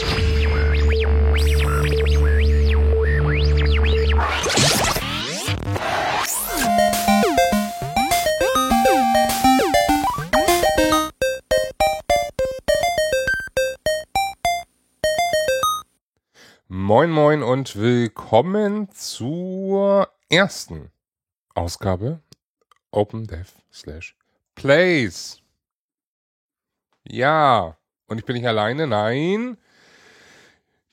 Moin Moin und willkommen zur ersten Ausgabe OpenDev slash Plays. Ja, und ich bin nicht alleine, nein.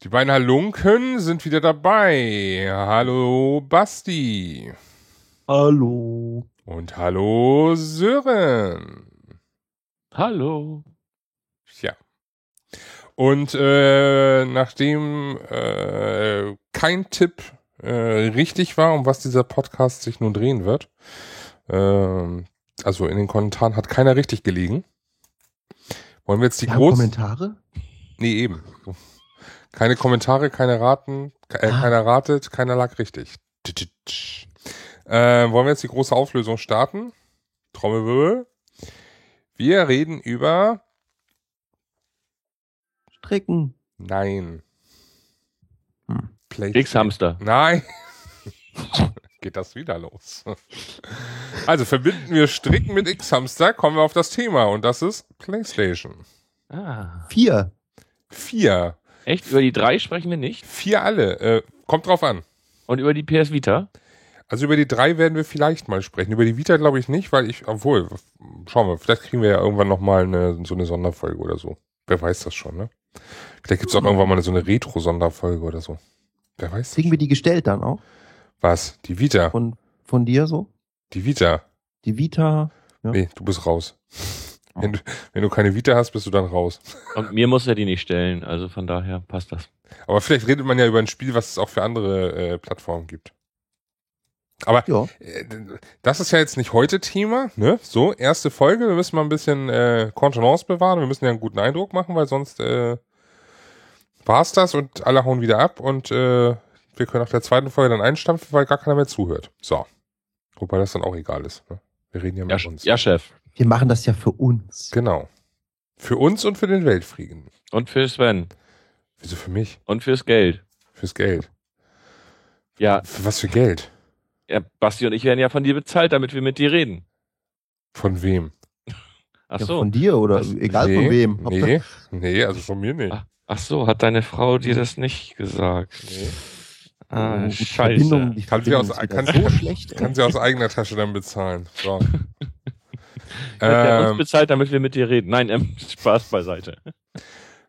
Die beiden Halunken sind wieder dabei. Hallo Basti. Hallo. Und hallo Sören. Hallo. Ja. Und äh, nachdem äh, kein Tipp äh, richtig war, um was dieser Podcast sich nun drehen wird, äh, also in den Kommentaren hat keiner richtig gelegen. Wollen wir jetzt die haben großen... Kommentare? Nee, eben. Keine Kommentare, keine Raten, äh, Ah. keiner ratet, keiner lag richtig. Äh, wollen wir jetzt die große Auflösung starten? Trommelwirbel. Wir reden über... Strecken. Nein. Hm. X-Hamster. Nein. Geht das wieder los. Also verbinden wir Stricken mit X-Hamster, kommen wir auf das Thema und das ist PlayStation. Ah. Vier. Vier. Echt? Über die drei sprechen wir nicht? Vier alle. Äh, kommt drauf an. Und über die PS Vita? Also über die drei werden wir vielleicht mal sprechen. Über die Vita glaube ich nicht, weil ich, obwohl, schauen wir, vielleicht kriegen wir ja irgendwann nochmal eine, so eine Sonderfolge oder so. Wer weiß das schon, ne? Vielleicht gibt's auch irgendwann mal so eine Retro-Sonderfolge oder so. Wer weiß das Kriegen wir die gestellt dann auch? Was? Die Vita. Von, von dir so? Die Vita. Die Vita. Ja. Nee, du bist raus. Wenn du, wenn du keine Vita hast, bist du dann raus. Und mir muss er die nicht stellen, also von daher passt das. Aber vielleicht redet man ja über ein Spiel, was es auch für andere äh, Plattformen gibt. Aber Ja. äh, das ist ja jetzt nicht heute Thema, ne? So, erste Folge, wir müssen mal ein bisschen äh, Kontenance bewahren, wir müssen ja einen guten Eindruck machen, weil sonst äh, war's das und alle hauen wieder ab und äh, wir können nach der zweiten Folge dann einstampfen, weil gar keiner mehr zuhört. So. Wobei das dann auch egal ist. Ne? Wir reden ja mit Ja, uns. ja, Chef. Wir machen das ja für uns. Genau. Für uns und für den Weltfrieden. Und für Sven. Wieso für mich? Und fürs Geld. Fürs Geld. Ja, Für was für Geld? ja, Basti und ich werden ja von dir bezahlt, damit wir mit dir reden. Von wem? Ach Ja, so. von dir oder Was? egal nee, von wem. Nee, nee, also von mir nicht. Ach so, hat deine Frau dir das nicht gesagt? Nee. Ah, Oh, scheiße. Verbindung, die Kann sie aus- Verbindung kann- so schlecht. Kann sie aus eigener Tasche dann bezahlen. So. Hat der uns ähm, bezahlt, damit wir mit dir reden? Nein, ähm, Spaß beiseite.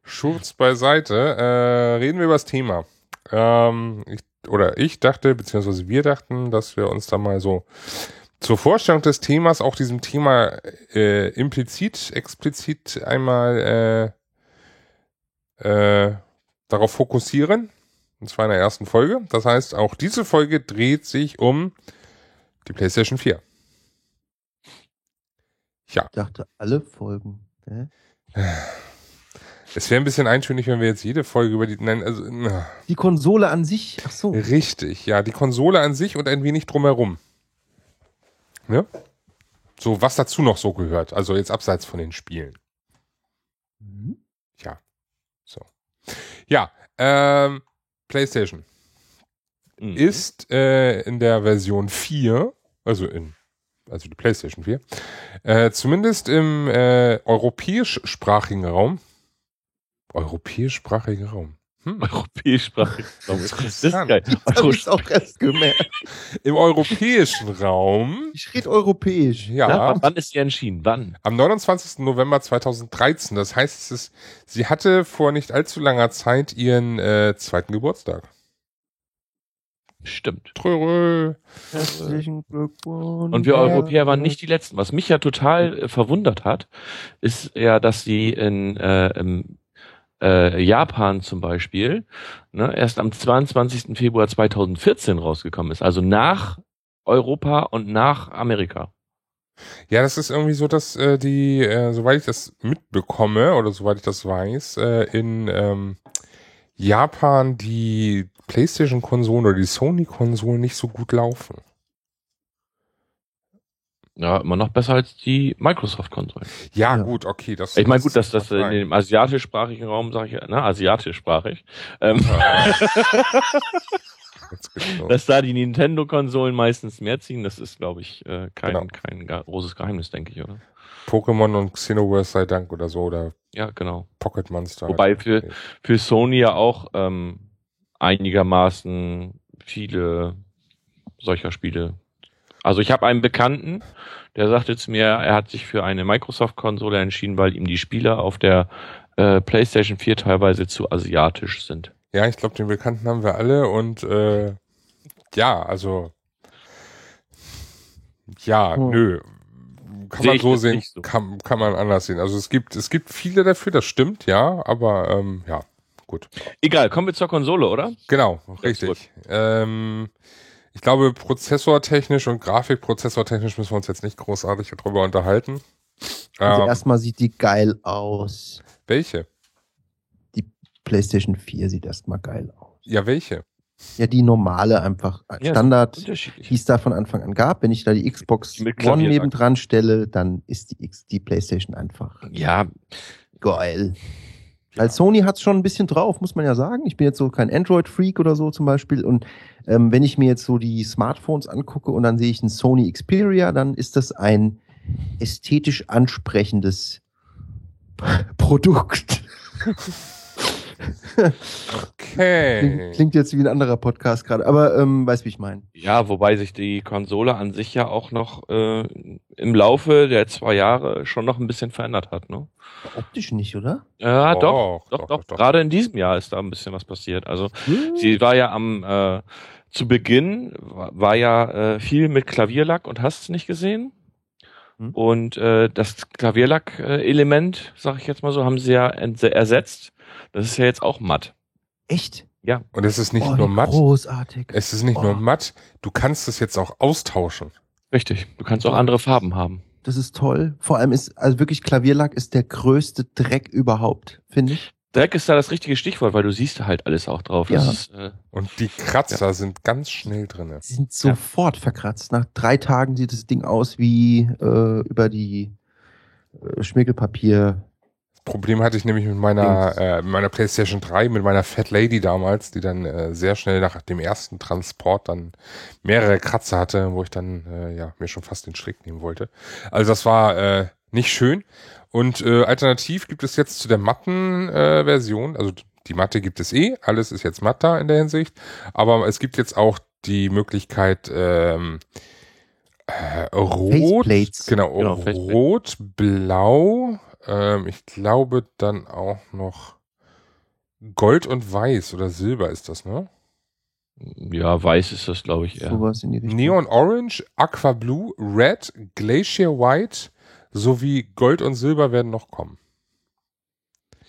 Schurz beiseite. Äh, reden wir über das Thema. Ähm, ich, oder ich dachte, beziehungsweise wir dachten, dass wir uns da mal so zur Vorstellung des Themas, auch diesem Thema äh, implizit, explizit einmal äh, äh, darauf fokussieren. Und zwar in der ersten Folge. Das heißt, auch diese Folge dreht sich um die PlayStation 4. Ja, Ich dachte, alle Folgen. Hä? es wäre ein bisschen eintönig, wenn wir jetzt jede Folge über die. Nein, also. Na. Die Konsole an sich. Ach so. Richtig, ja, die Konsole an sich und ein wenig drumherum. Ne? So, was dazu noch so gehört, also jetzt abseits von den Spielen. Mhm. Ja, so. Ja, ähm, PlayStation Mhm. ist äh, in der Version 4, also in, also die PlayStation 4, äh, zumindest im äh, europäischsprachigen Raum, europäischsprachigen Raum, hm? Europäischsprachig. Das ist geil. Hab ich auch erst gemerkt. im europäischen Raum, Ich rede europäisch. ja, Ja, wann ist sie entschieden? Wann? Am 29. November 2013. Das heißt, es ist, sie hatte vor nicht allzu langer Zeit ihren äh, zweiten Geburtstag. Stimmt. Trörö. Herzlichen Glückwunsch. Und wir Europäer waren nicht die Letzten. Was mich ja total äh, verwundert hat, ist ja, dass sie in äh, im, äh, Japan zum Beispiel ne, erst am 22. Februar 2014 rausgekommen ist. Also nach Europa und nach Amerika. Ja, das ist irgendwie so, dass äh, die, äh, soweit ich das mitbekomme oder soweit ich das weiß, äh, in ähm, Japan die PlayStation-Konsolen oder die Sony-Konsolen nicht so gut laufen. Ja, immer noch besser als die Microsoft-Konsolen. Ja, Ja. gut, okay. Das, Ich meine, gut, dass das in Nein. dem asiatischsprachigen Raum, sage ich, ne, asiatischsprachig, ähm, dass da die Nintendo-Konsolen meistens mehr ziehen, das ist, glaube ich, äh, kein, Genau. kein großes Geheimnis, denke ich, oder? Pokémon und Xenoverse sei Dank oder so oder Ja, genau. Pocket Monster. Wobei halt. für- Für Sony ja auch ähm, einigermaßen viele solcher Spiele. Also ich habe einen Bekannten, der sagte zu mir, er hat sich für eine Microsoft-Konsole entschieden, weil ihm die Spiele auf der äh, PlayStation 4 teilweise zu asiatisch sind. Ja, ich glaube, den Bekannten haben wir alle und äh, ja, also ja, Hm. nö. Kann Sehe man so sehen, so. kann, kann man anders sehen. Also es gibt, es gibt viele dafür, das stimmt, ja, aber ähm, ja, gut. Egal, kommen wir zur Konsole, oder? Genau, richtig. Ähm, ich glaube, prozessortechnisch und grafikprozessortechnisch müssen wir uns jetzt nicht großartig darüber unterhalten. Also Ähm, erstmal sieht die geil aus. welche? PlayStation 4 sieht erstmal geil aus. Ja, welche? Ja, die normale einfach Ja, Standard, die es da von Anfang an gab. Wenn ich da die Xbox Die mit One nebendran stelle, dann ist die, X, die PlayStation einfach Ja, geil. Weil Sony hat's schon ein bisschen drauf, muss man ja sagen. Ich bin jetzt so kein Android-Freak oder so zum Beispiel. Und ähm, wenn ich mir jetzt so die Smartphones angucke und dann sehe ich einen Sony Xperia, dann ist das ein ästhetisch ansprechendes Produkt. Okay. Klingt, klingt jetzt wie ein anderer Podcast gerade, aber ähm, weiß, wie ich meine. ja, wobei sich die Konsole an sich ja auch noch äh, im Laufe der zwei Jahre schon noch ein bisschen verändert hat, ne? Optisch nicht, oder? Ja, Doch, doch, doch, doch, doch, doch. Gerade in diesem Jahr ist da ein bisschen was passiert. Also sie war ja am äh, zu Beginn war, war ja äh, viel mit Klavierlack und hast es nicht gesehen. Hm. Und äh, das Klavierlack-Element, sag ich jetzt mal so, haben sie ja ersetzt. Das ist ja jetzt auch matt. Echt? Ja. Und es ist nicht oh, nur matt, Großartig. es ist nicht Oh. nur matt, du kannst es jetzt auch austauschen. Richtig. Du kannst auch andere Farben haben. Das ist toll. Vor allem ist, also wirklich Klavierlack ist der größte Dreck überhaupt, finde ich. Dreck ist da das richtige Stichwort, weil du siehst halt alles auch drauf. Ja. ist, äh, Und die Kratzer sind ganz schnell drinne. Sie sind sofort verkratzt. Nach drei Tagen sieht das Ding aus wie äh, über die äh, Schmirgelpapier. Problem hatte ich nämlich mit meiner, äh, meiner PlayStation 3, mit meiner Fat Lady damals, die dann äh, sehr schnell nach dem ersten Transport dann mehrere Kratzer hatte, wo ich dann äh, ja mir schon fast den Strick nehmen wollte. Also das war äh, nicht schön. Und äh, alternativ gibt es jetzt zu der matten äh, Version, also die Matte gibt es eh, alles ist jetzt matt da in der Hinsicht, aber es gibt jetzt auch die Möglichkeit ähm, äh, rot, Faceplates. genau, Genau, rot, blau, ähm, ich glaube dann auch noch Gold und Weiß oder Silber ist das, ne? ja, weiß ist das, glaube ich, eher. Sowas in die Richtung. Neon Orange, Aqua Blue, Red, Glacier White sowie Gold und Silber werden noch kommen.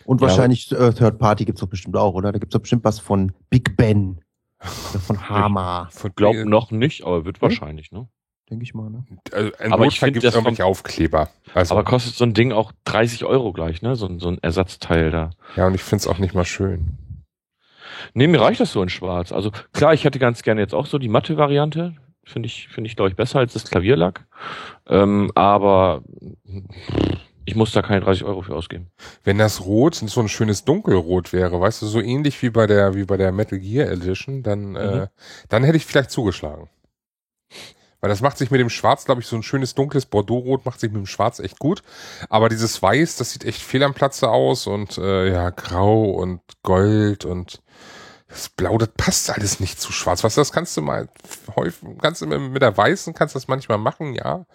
Und Ja, wahrscheinlich äh, Third Party gibt's doch bestimmt auch, oder? Da gibt's doch bestimmt was von Big Ben. Oder von Hama, Von Glaub noch nicht, aber wird Hm? wahrscheinlich, ne? Denke ich mal. Ne? also im Aber ich Notfall find, gibt es das irgendwelche Aufkleber. Also, Aber kostet so ein Ding auch 30 Euro gleich, ne? So, ein- so ein Ersatzteil da. ja, und ich finde es auch nicht mal schön. Nee, mir reicht das so in schwarz. Also klar, ich hätte ganz gerne jetzt auch so die matte Variante. Finde ich, finde ich, glaube ich, besser als das Klavierlack. Ähm, aber ich muss da keine 30 Euro für ausgeben. Wenn das Rot so ein schönes Dunkelrot wäre, weißt du, so ähnlich wie bei der, wie bei der Metal Gear Edition, dann, äh, dann hätte ich vielleicht zugeschlagen. Weil das macht sich mit dem Schwarz, glaube ich, so ein schönes dunkles Bordeaux-Rot macht sich mit dem Schwarz echt gut. Aber dieses Weiß, das sieht echt fehl am Platze aus und äh, ja, Grau und Gold und das Blau, das passt alles nicht zu Schwarz. Was das kannst du mal häufig, kannst du mit, der Weißen kannst du das manchmal machen, ja.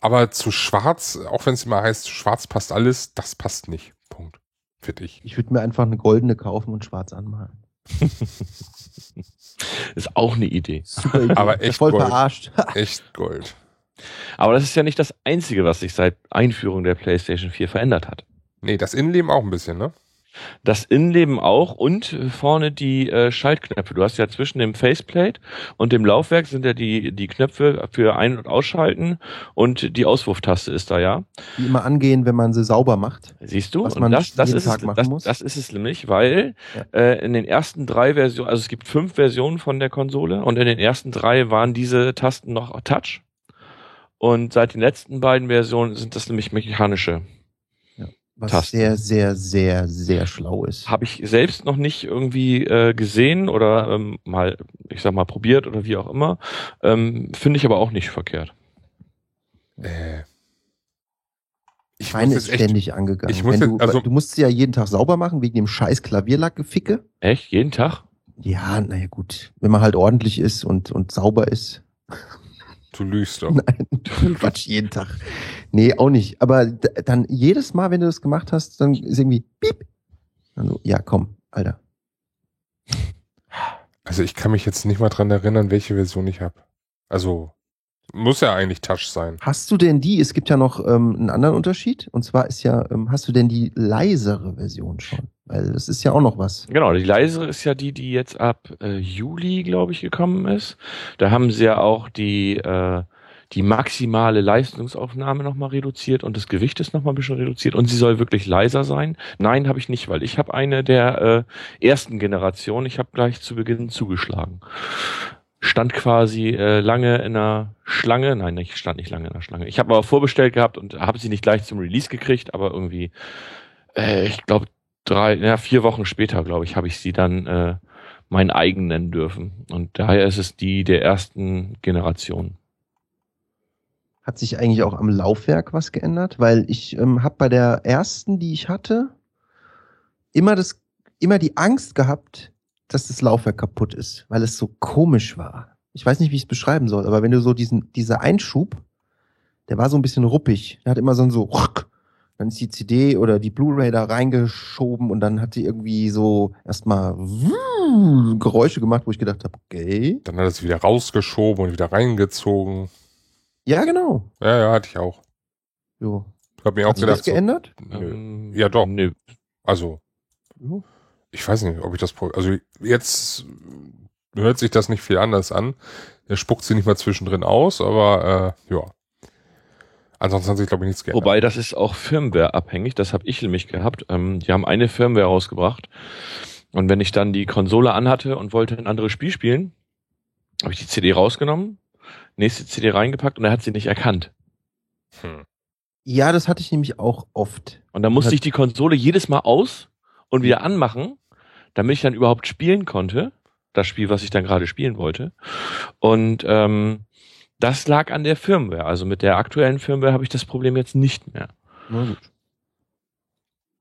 Aber zu Schwarz, auch wenn es immer heißt, Schwarz passt alles, das passt nicht. Punkt. Für dich. Ich würde mir einfach eine goldene kaufen und schwarz anmalen. Ist auch eine Idee. Super Idee. Aber echt Voll Gold. verarscht. Echt Gold. Aber das ist ja nicht das Einzige, was sich seit Einführung der PlayStation 4 verändert hat. Nee, das Innenleben auch ein bisschen, ne? Das Innenleben auch und vorne die äh, Schaltknöpfe. Du hast ja zwischen dem Faceplate und dem Laufwerk sind ja die, die Knöpfe für Ein- und Ausschalten und die Auswurftaste ist da ja. Die immer angehen, wenn man sie sauber macht. Siehst du? Was man das, das, jeden ist Tag es, machen das, muss. das ist es nämlich, weil äh, in den ersten drei Versionen, also es gibt fünf Versionen von der Konsole und in den ersten drei waren diese Tasten noch Touch. Und seit den letzten beiden Versionen sind das nämlich mechanische. Was Tasten. sehr, sehr, sehr, sehr schlau ist. Habe ich selbst noch nicht irgendwie äh, gesehen oder ähm, mal, ich sag mal, probiert oder wie auch immer. Ähm, Finde ich aber auch nicht verkehrt. Äh, ich Meine ist echt, ständig angegangen. ich muss Wenn jetzt- du, also- du musst sie ja jeden Tag sauber machen wegen dem scheiß Klavierlackgeficke. Echt? Jeden Tag? Ja, naja gut. Wenn man halt ordentlich ist und, und sauber ist. Du lügst doch. Nein, Quatsch, jeden Tag. Nee, auch nicht. Aber dann jedes Mal, wenn du das gemacht hast, dann ist irgendwie piep. Also, ja, komm, Alter. Also ich kann mich jetzt nicht mal dran erinnern, welche Version ich habe. Also muss ja eigentlich Touch sein. Hast du denn die, es gibt ja noch ähm, einen anderen Unterschied, und zwar ist ja, ähm, hast du denn die leisere Version schon? Weil das ist ja auch noch was. Genau, die leisere ist ja die, die jetzt ab äh, Juli, glaube ich, gekommen ist. Da haben sie ja auch die, äh, die maximale Leistungsaufnahme nochmal reduziert und das Gewicht ist nochmal ein bisschen reduziert und sie soll wirklich leiser sein. Nein, habe ich nicht, weil ich habe eine der äh, ersten Generation, ich habe gleich zu Beginn zugeschlagen. Stand quasi äh, lange in einer Schlange, nein, ich stand nicht lange in einer Schlange. Ich habe aber vorbestellt gehabt und habe sie nicht gleich zum Release gekriegt, aber irgendwie, äh, ich glaube, drei, ja, vier Wochen später, glaube ich, habe ich sie dann äh, mein eigen nennen dürfen. Und daher ist es die der ersten Generation. Hat sich eigentlich auch am Laufwerk was geändert? Weil ich ähm, habe bei der ersten, die ich hatte, immer das, immer die Angst gehabt, dass das Laufwerk kaputt ist, weil es so komisch war. Ich weiß nicht, wie ich es beschreiben soll, aber wenn du so diesen, dieser Einschub, der war so ein bisschen ruppig. Der hat immer so ein so, dann ist die CD oder die Blu-ray da reingeschoben und dann hat sie irgendwie so erstmal Geräusche gemacht, wo ich gedacht habe, okay. Dann hat es wieder rausgeschoben und wieder reingezogen. Ja, genau. Ja, ja, hatte ich auch. Jo. Ich habe mir auch Hat sich das gedacht, so, geändert? nö. Ähm, Ja, doch. Nö. also Jo. Ich weiß nicht, ob ich das, also jetzt hört sich das nicht viel anders an. Er spuckt sie nicht mal zwischendrin aus, aber äh, ja. Ansonsten hat sich, glaube ich, nichts geändert. Wobei, das ist auch Firmware abhängig. Das habe ich nämlich gehabt. Ähm, die haben eine Firmware rausgebracht. Und wenn ich dann die Konsole anhatte und wollte ein anderes Spiel spielen, habe ich die CD rausgenommen, nächste CD reingepackt und er hat sie nicht erkannt. Hm. Ja, das hatte ich nämlich auch oft. Und dann musste ich die Konsole jedes Mal aus und wieder anmachen, damit ich dann überhaupt spielen konnte. Das Spiel, was ich dann gerade spielen wollte. Und ähm, das lag an der Firmware. Also mit der aktuellen Firmware habe ich das Problem jetzt nicht mehr. Na gut.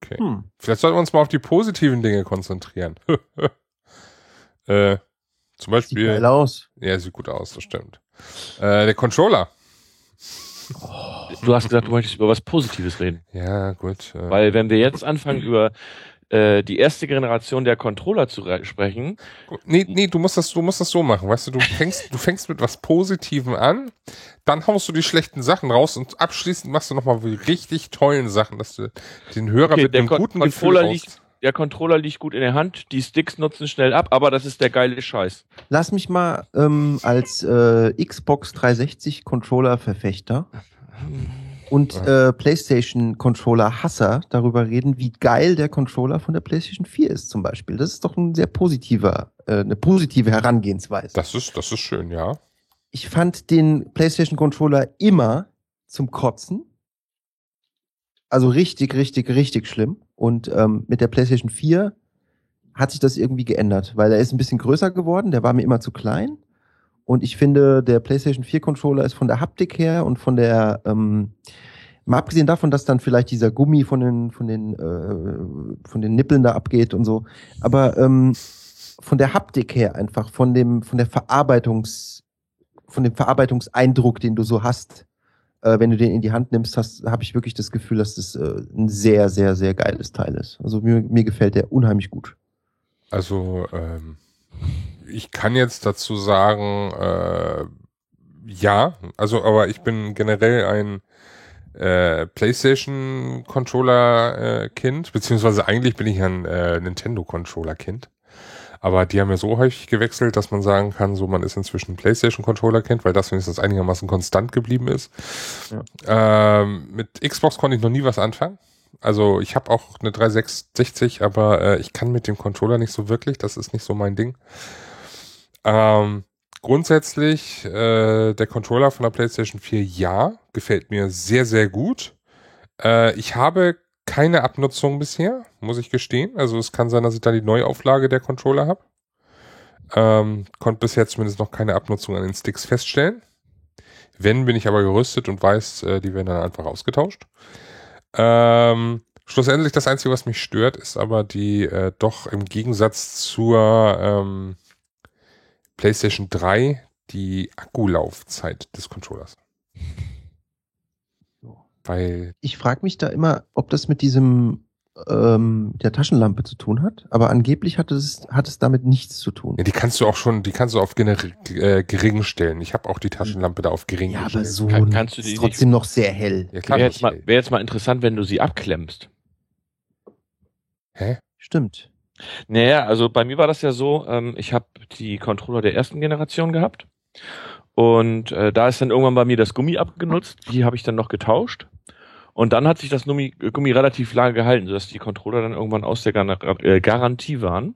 Okay. Hm. Vielleicht sollten wir uns mal auf die positiven Dinge konzentrieren. äh, zum Sieht Beispiel. geil aus. Ja, sieht gut aus, das stimmt. Äh, der Controller. Du hast gesagt, du möchtest über was Positives reden. Ja, gut. Äh, Weil wenn wir jetzt anfangen über äh, die erste Generation der Controller zu re- sprechen, Nee, nee, du musst das, du musst das so machen, weißt du, du fängst, du fängst mit was Positivem an, dann haust du die schlechten Sachen raus und abschließend machst du nochmal die richtig tollen Sachen, dass du den Hörer Okay, mit einem Kon- guten Controller Gefühl liegt- raus. der Controller liegt gut in der Hand, die Sticks nutzen schnell ab, aber das ist der geile Scheiß. Lass mich mal ähm, als äh, Xbox 360 Controller Verfechter und äh, PlayStation Controller Hasser darüber reden, wie geil der Controller von der PlayStation 4 ist zum Beispiel. Das ist doch ein sehr positiver, äh, eine positive Herangehensweise. Das ist, das ist schön, ja. ich fand den PlayStation Controller immer zum Kotzen. Also richtig, richtig, richtig schlimm. Und ähm, mit der PlayStation 4 hat sich das irgendwie geändert, weil er ist ein bisschen größer geworden, der war mir immer zu klein. Und ich finde, der PlayStation 4 Controller ist von der Haptik her und von der, ähm, mal abgesehen davon, dass dann vielleicht dieser Gummi von den, von den, äh, von den Nippeln da abgeht und so, aber ähm, von der Haptik her einfach, von dem, von der Verarbeitungs, von dem Verarbeitungseindruck, den du so hast, äh, wenn du den in die Hand nimmst, habe ich wirklich das Gefühl, dass das äh, ein sehr, sehr, sehr geiles Teil ist. Also mir, mir gefällt der unheimlich gut. Also, ähm, ich kann jetzt dazu sagen, äh, ja, also, aber ich bin generell ein äh, PlayStation Controller äh, beziehungsweise eigentlich bin ich ein äh, Nintendo Controller Kind. Aber die haben ja so häufig gewechselt, dass man sagen kann, so man ist inzwischen PlayStation Controller Kind, weil das wenigstens einigermaßen konstant geblieben ist. Ähm, mit Xbox konnte ich noch nie was anfangen. Also ich habe auch eine 360, aber äh, ich kann mit dem Controller nicht so wirklich. Das ist nicht so mein Ding. Ähm, grundsätzlich äh, der Controller von der PlayStation 4 ja, gefällt mir sehr, sehr gut. Äh, ich habe keine Abnutzung bisher, muss ich gestehen. Also es kann sein, dass ich da die Neuauflage der Controller habe. Ähm, konnte bisher zumindest noch keine Abnutzung an den Sticks feststellen. Wenn, bin ich aber gerüstet und weiß, äh, die werden dann einfach ausgetauscht. Ähm, schlussendlich das Einzige, was mich stört, ist aber die äh, doch im Gegensatz zur ähm, PlayStation 3 die Akkulaufzeit des Controllers. Weil Ich frage mich da immer, ob das mit diesem ähm, der Taschenlampe zu tun hat, aber angeblich hat es, hat es damit nichts zu tun. ja, die kannst du auch schon, die kannst du auf äh, gering stellen. Ich habe auch die Taschenlampe da auf gering Ja, aber gestellt. so Kann- kannst du ist die nicht- trotzdem noch sehr hell. Ja, klar. Wäre jetzt, mal, wär jetzt mal interessant, wenn du sie abklemmst. Hä? Stimmt. Naja, also bei mir war das ja so, ähm, ich habe die Controller der ersten Generation gehabt und äh, da ist dann irgendwann bei mir das Gummi abgenutzt, die habe ich dann noch getauscht und dann hat sich das Gummi, Gummi relativ lange gehalten, sodass die Controller dann irgendwann aus der Gar äh, Garantie waren.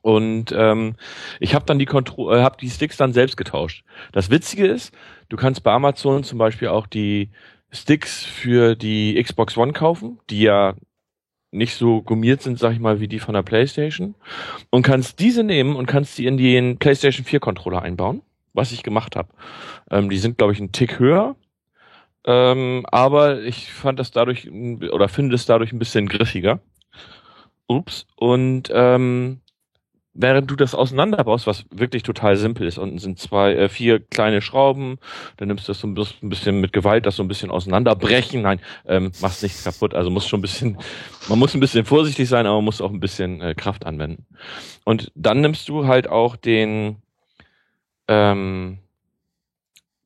Und ähm, ich habe dann die Kontro äh, hab die Sticks dann selbst getauscht. Das Witzige ist, du kannst bei Amazon zum Beispiel auch die Sticks für die Xbox One kaufen, die ja nicht so gummiert sind, sag ich mal, wie die von der PlayStation. Und kannst diese nehmen und kannst die in den PlayStation 4 Controller einbauen, was ich gemacht habe. Ähm, die sind, glaube ich, einen Tick höher. Ähm, aber ich fand das dadurch oder finde es dadurch ein bisschen griffiger. Ups. Und ähm, während du das auseinanderbaust, was wirklich total simpel ist, unten sind zwei, äh, vier kleine Schrauben, dann nimmst du das so ein bis- ein bisschen mit Gewalt, das so ein bisschen auseinanderbrechen. Nein, ähm, machst nichts kaputt. Also muss schon ein bisschen, man muss ein bisschen vorsichtig sein, aber man muss auch ein bisschen äh, Kraft anwenden. Und dann nimmst du halt auch den, ähm,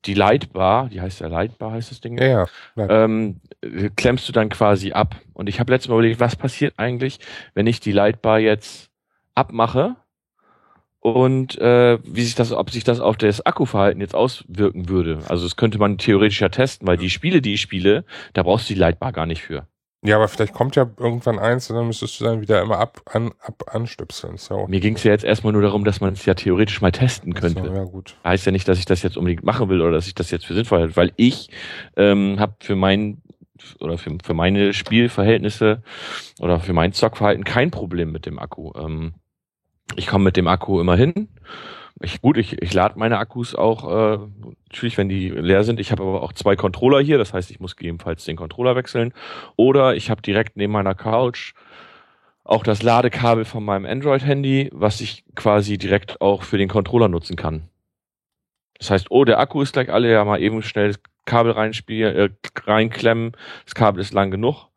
die Lightbar, die heißt ja Lightbar, heißt das Ding? Ja, ja. ähm, äh, klemmst du dann quasi ab. Und ich habe letztes Mal überlegt, was passiert eigentlich, wenn ich die Lightbar jetzt abmache und äh, wie sich das, ob sich das auf das Akkuverhalten jetzt auswirken würde. Also das könnte man theoretisch ja testen, weil die Spiele, die ich spiele, da brauchst du die Lightbar gar nicht für. Ja, aber vielleicht kommt ja irgendwann eins und dann müsstest du dann wieder immer ab, an, ab anstöpseln. Auch Mir ging es ja jetzt erstmal nur darum, dass man es ja theoretisch mal testen könnte. So, ja, gut. heißt ja nicht, dass ich das jetzt unbedingt machen will oder dass ich das jetzt für sinnvoll halte, weil ich ähm, habe für mein oder für, für meine Spielverhältnisse oder für mein Zockverhalten kein Problem mit dem Akku. Ähm, ich komme mit dem Akku immer hin. Ich, gut, ich, ich lade meine Akkus auch, äh, natürlich, wenn die leer sind. Ich habe aber auch zwei Controller hier, das heißt, ich muss gegebenenfalls den Controller wechseln. Oder ich habe direkt neben meiner Couch auch das Ladekabel von meinem Android-Handy, was ich quasi direkt auch für den Controller nutzen kann. Das heißt, oh, der Akku ist gleich alle, ja mal eben schnell das Kabel reinspielen, äh, reinklemmen, das Kabel ist lang genug,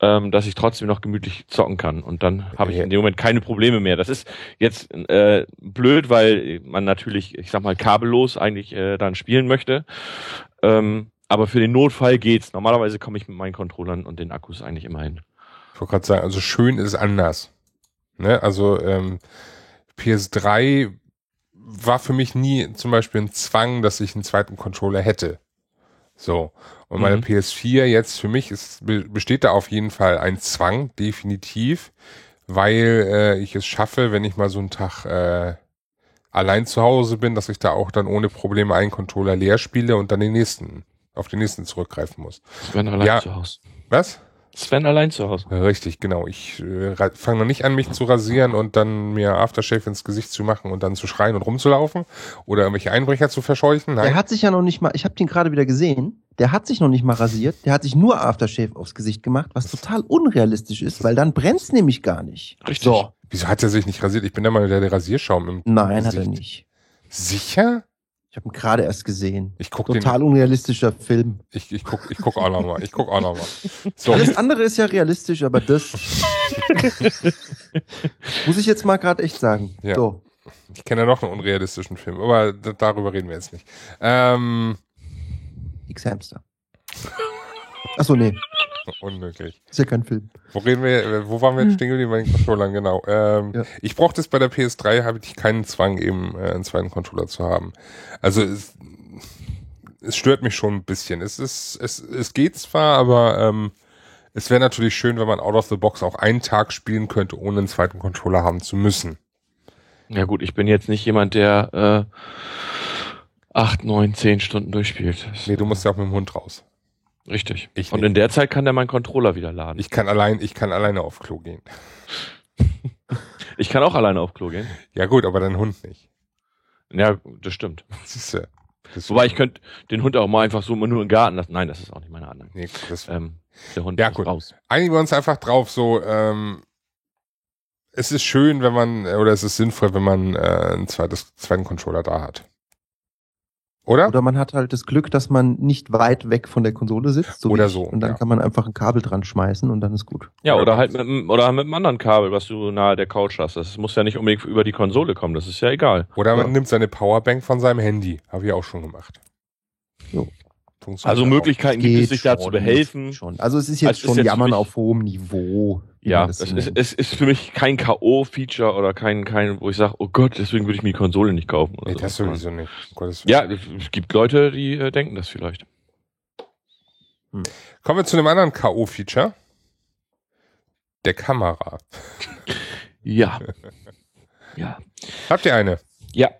ähm, dass ich trotzdem noch gemütlich zocken kann. Und dann habe ich in dem Moment keine Probleme mehr. Das ist jetzt äh, blöd, weil man natürlich, ich sag mal, kabellos eigentlich äh, dann spielen möchte. Ähm, aber für den Notfall geht's. Normalerweise komme ich mit meinen Controllern und den Akkus eigentlich immer hin. Ich wollte gerade sagen, also schön ist anders. Ne? Also ähm, PS3 war für mich nie zum Beispiel ein Zwang, dass ich einen zweiten Controller hätte. So. Und meine Mhm. PS4 jetzt für mich ist, be- besteht da auf jeden Fall ein Zwang, definitiv, weil äh, ich es schaffe, wenn ich mal so einen Tag äh, allein zu Hause bin, dass ich da auch dann ohne Probleme einen Controller leer spiele und dann den nächsten, auf den nächsten zurückgreifen muss. Sven allein Ja. zu Hause. Was? Sven allein zu Hause. Richtig, genau. Ich äh, fange noch nicht an, mich zu rasieren und dann mir Aftershave ins Gesicht zu machen und dann zu schreien und rumzulaufen oder irgendwelche Einbrecher zu verscheuchen. Der Nein. hat sich ja noch nicht mal, ich habe den gerade wieder gesehen, der hat sich noch nicht mal rasiert, der hat sich nur Aftershave aufs Gesicht gemacht, was total unrealistisch ist, weil dann brennt's nämlich gar nicht. Richtig. So. Wieso hat er sich nicht rasiert? Ich bin der Meinung, der hat Rasierschaum im Nein, hat er Gesicht. nicht. Sicher? Ich habe ihn gerade erst gesehen. Ich guck den, Total unrealistischer Film. ich, ich guck, ich guck auch noch mal. Ich guck auch noch mal. So. Alles andere ist ja realistisch, aber das muss ich jetzt mal gerade echt sagen. Ja. So. Ich kenne ja noch einen unrealistischen Film, aber darüber reden wir jetzt nicht. Ähm, X-Hamster. Achso, nee, unmöglich. ist ja kein Film. Wo reden wir, äh, wo waren wir jetzt stehen geblieben bei den Controllern? Genau. Ähm, Ja. Ich brauchte es bei der PS3, habe ich keinen Zwang, eben äh, einen zweiten Controller zu haben. Also es, es stört mich schon ein bisschen. Es ist, es, es geht zwar, aber ähm, es wäre natürlich schön, wenn man out of the box auch einen Tag spielen könnte, ohne einen zweiten Controller haben zu müssen. Ja gut, ich bin jetzt nicht jemand, der äh, acht, neun, zehn Stunden durchspielt. Nee, du musst ja auch mit dem Hund raus. Richtig. Ich Und nicht. in der Zeit kann der meinen Controller wieder laden. Ich kann allein, ich kann alleine auf Klo gehen. Ich kann auch alleine auf Klo gehen. Ja gut, aber dein Hund nicht. Ja, das stimmt. Siehst du. Das- Wobei ich könnte den Hund auch mal einfach so nur im Garten lassen. Nein, das ist auch nicht meine Annahme. Nee, Ähm, der Hund Ja, gut. raus. einigen wir uns einfach drauf, so, ähm, es ist schön, wenn man, oder es ist sinnvoll, wenn man äh, ein zweites, zweiten Controller da hat. Oder? Oder man hat halt das Glück, dass man nicht weit weg von der Konsole sitzt. wie Oder so, Und dann ja. kann man einfach ein Kabel dran schmeißen und dann ist gut. Ja, Oder oder halt mit, einem- oder mit einem anderen Kabel, was du nahe der Couch hast. Das muss ja nicht unbedingt über die Konsole kommen. Das ist ja egal. Oder man Ja. nimmt seine Powerbank von seinem Handy. Habe ich auch schon gemacht. Jo. Funktioniert Also. Möglichkeiten gibt es, sich da zu schon, behelfen. Schon. Also es ist Also jetzt es ist schon jetzt Jammern mich- auf hohem Niveau. Ja, so ist, es ist für mich kein K.O.-Feature oder kein, kein, wo ich sage, oh Gott, deswegen würde ich mir die Konsole nicht kaufen. Oder Nee, so. das sowieso nicht. Ja, es gibt Leute, die äh, denken das vielleicht. Kommen wir zu einem anderen K.O.-Feature. Der Kamera. Ja. ja. Habt ihr eine? Ja.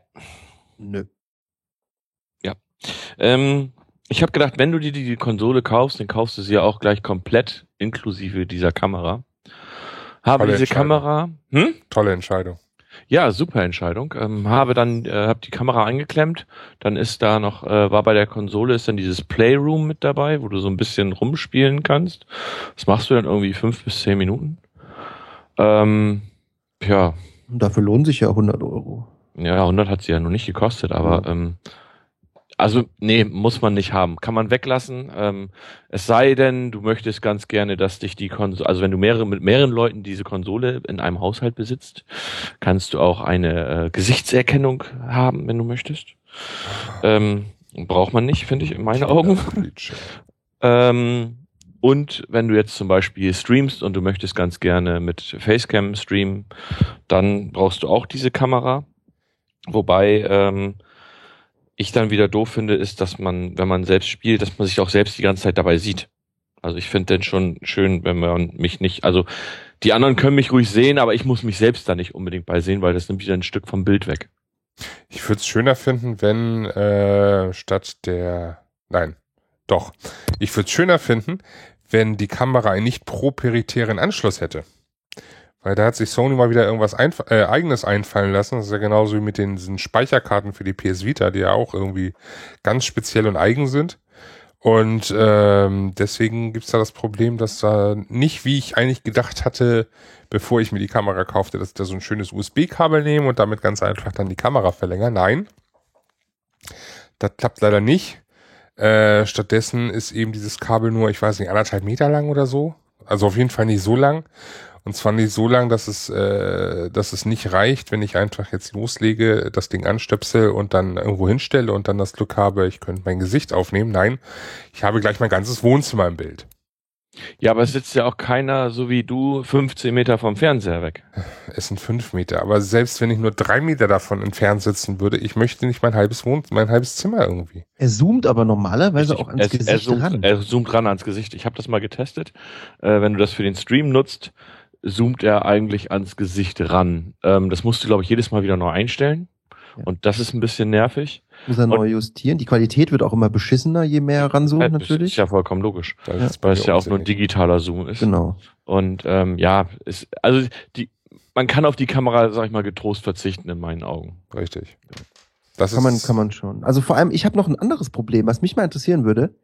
Nö. Ähm, ich habe gedacht, wenn du dir die Konsole kaufst, dann kaufst du sie ja auch gleich komplett inklusive dieser Kamera. Habe Tolle diese. Kamera, hm? Tolle Entscheidung. Ja, super Entscheidung. Ähm, habe dann, äh, habe die Kamera eingeklemmt. Dann ist da noch, äh, war bei der Konsole ist dann dieses Playroom mit dabei, wo du so ein bisschen rumspielen kannst. Das machst du dann irgendwie fünf bis zehn Minuten. Ähm, ja, Und dafür lohnen sich ja 100 Euro. ja, 100 hat sie ja noch nicht gekostet, aber ähm, also nee, muss man nicht haben. Kann man weglassen. Ähm, es sei denn, du möchtest ganz gerne, dass dich die Konsole, also wenn du mehrere mit mehreren Leuten diese Konsole in einem Haushalt besitzt, kannst du auch eine äh, Gesichtserkennung haben, wenn du möchtest. Ähm, braucht man nicht, finde ich, in meinen Augen. Ähm, und wenn du jetzt zum Beispiel streamst und du möchtest ganz gerne mit Facecam streamen, dann brauchst du auch diese Kamera. Wobei ähm, ich dann wieder doof finde, ist, dass man, wenn man selbst spielt, dass man sich auch selbst die ganze Zeit dabei sieht. Also ich finde den schon schön, wenn man mich nicht, also die anderen können mich ruhig sehen, aber ich muss mich selbst da nicht unbedingt bei sehen, weil das nimmt wieder ein Stück vom Bild weg. Ich würde es schöner finden, wenn äh, statt der. Nein, doch. Ich würde es schöner finden, wenn die Kamera einen nicht proprietären Anschluss hätte. Weil da hat sich Sony mal wieder irgendwas einf äh, eigenes einfallen lassen. Das ist ja genauso wie mit den diesen Speicherkarten für die PS Vita, die ja auch irgendwie ganz speziell und eigen sind. Und ähm, deswegen gibt's da das Problem, dass da nicht, wie ich eigentlich gedacht hatte, bevor ich mir die Kamera kaufte, dass ich da so ein schönes USB-Kabel nehme und damit ganz einfach dann die Kamera verlängere. Nein, das klappt leider nicht. Äh, stattdessen ist eben dieses Kabel nur, ich weiß nicht, anderthalb Meter lang oder so. Also auf jeden Fall nicht so lang. Und zwar nicht so lang, dass es, äh, dass es nicht reicht, wenn ich einfach jetzt loslege, das Ding anstöpsel und dann irgendwo hinstelle und dann das Glück habe, ich könnte mein Gesicht aufnehmen. Nein, ich habe gleich mein ganzes Wohnzimmer im Bild. Ja, aber es sitzt ja auch keiner, so wie du, 15 Meter vom Fernseher weg. Es sind fünf Meter. Aber selbst wenn ich nur drei Meter davon entfernt sitzen würde, ich möchte nicht mein halbes Wohn mein halbes Zimmer irgendwie. Er zoomt aber normalerweise Richtig. auch ans er, Gesicht er zoomt, ran. Er zoomt ran ans Gesicht. Ich habe das mal getestet. Äh, wenn du das für den Stream nutzt, zoomt er eigentlich ans Gesicht ran. Ähm, das musst du, glaube ich, jedes Mal wieder neu einstellen. Ja. Und das ist ein bisschen nervig. Muss er neu justieren. Die Qualität wird auch immer beschissener, je mehr er ranzoomt, Das natürlich. ist ja vollkommen logisch. Das Ja. ist bei Weil es ja auch nur ein digitaler Zoom ist. Genau. Und ähm, ja, ist, also die, man kann auf die Kamera, sag ich mal, getrost verzichten in meinen Augen. Richtig. Das Kann man, kann man schon. Also vor allem, ich habe noch ein anderes Problem, was mich mal interessieren würde.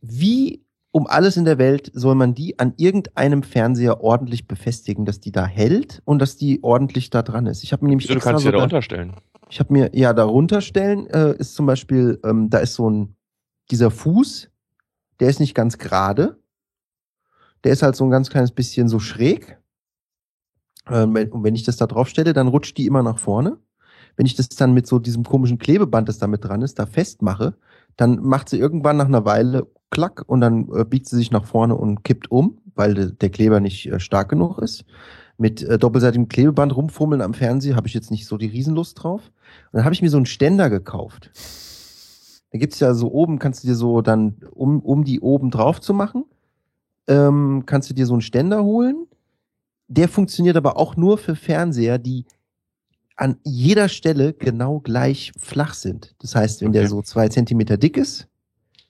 Wie um alles in der Welt soll man die an irgendeinem Fernseher ordentlich befestigen, dass die da hält und dass die ordentlich da dran ist? Ich habe mir nämlich Wieso, du extra kannst ja da unterstellen. Ich habe mir, ja, darunter stellen äh, ist zum Beispiel, ähm, da ist so ein, dieser Fuß, der ist nicht ganz gerade. Der ist halt so ein ganz kleines bisschen so schräg. Ähm, wenn, und wenn ich das da drauf stelle, dann rutscht die immer nach vorne. Wenn ich das dann mit so diesem komischen Klebeband, das da mit dran ist, da festmache, dann macht sie irgendwann nach einer Weile klack und dann äh, biegt sie sich nach vorne und kippt um, weil de, der Kleber nicht äh, stark genug ist. Mit äh, doppelseitigem Klebeband rumfummeln am Fernseher habe ich jetzt nicht so die Riesenlust drauf. Und dann habe ich mir so einen Ständer gekauft. Da gibt's ja so oben, kannst du dir so dann, um, um die oben drauf zu machen, ähm, kannst du dir so einen Ständer holen. Der funktioniert aber auch nur für Fernseher, die an jeder Stelle genau gleich flach sind. Das heißt, wenn der Okay. so zwei Zentimeter dick ist,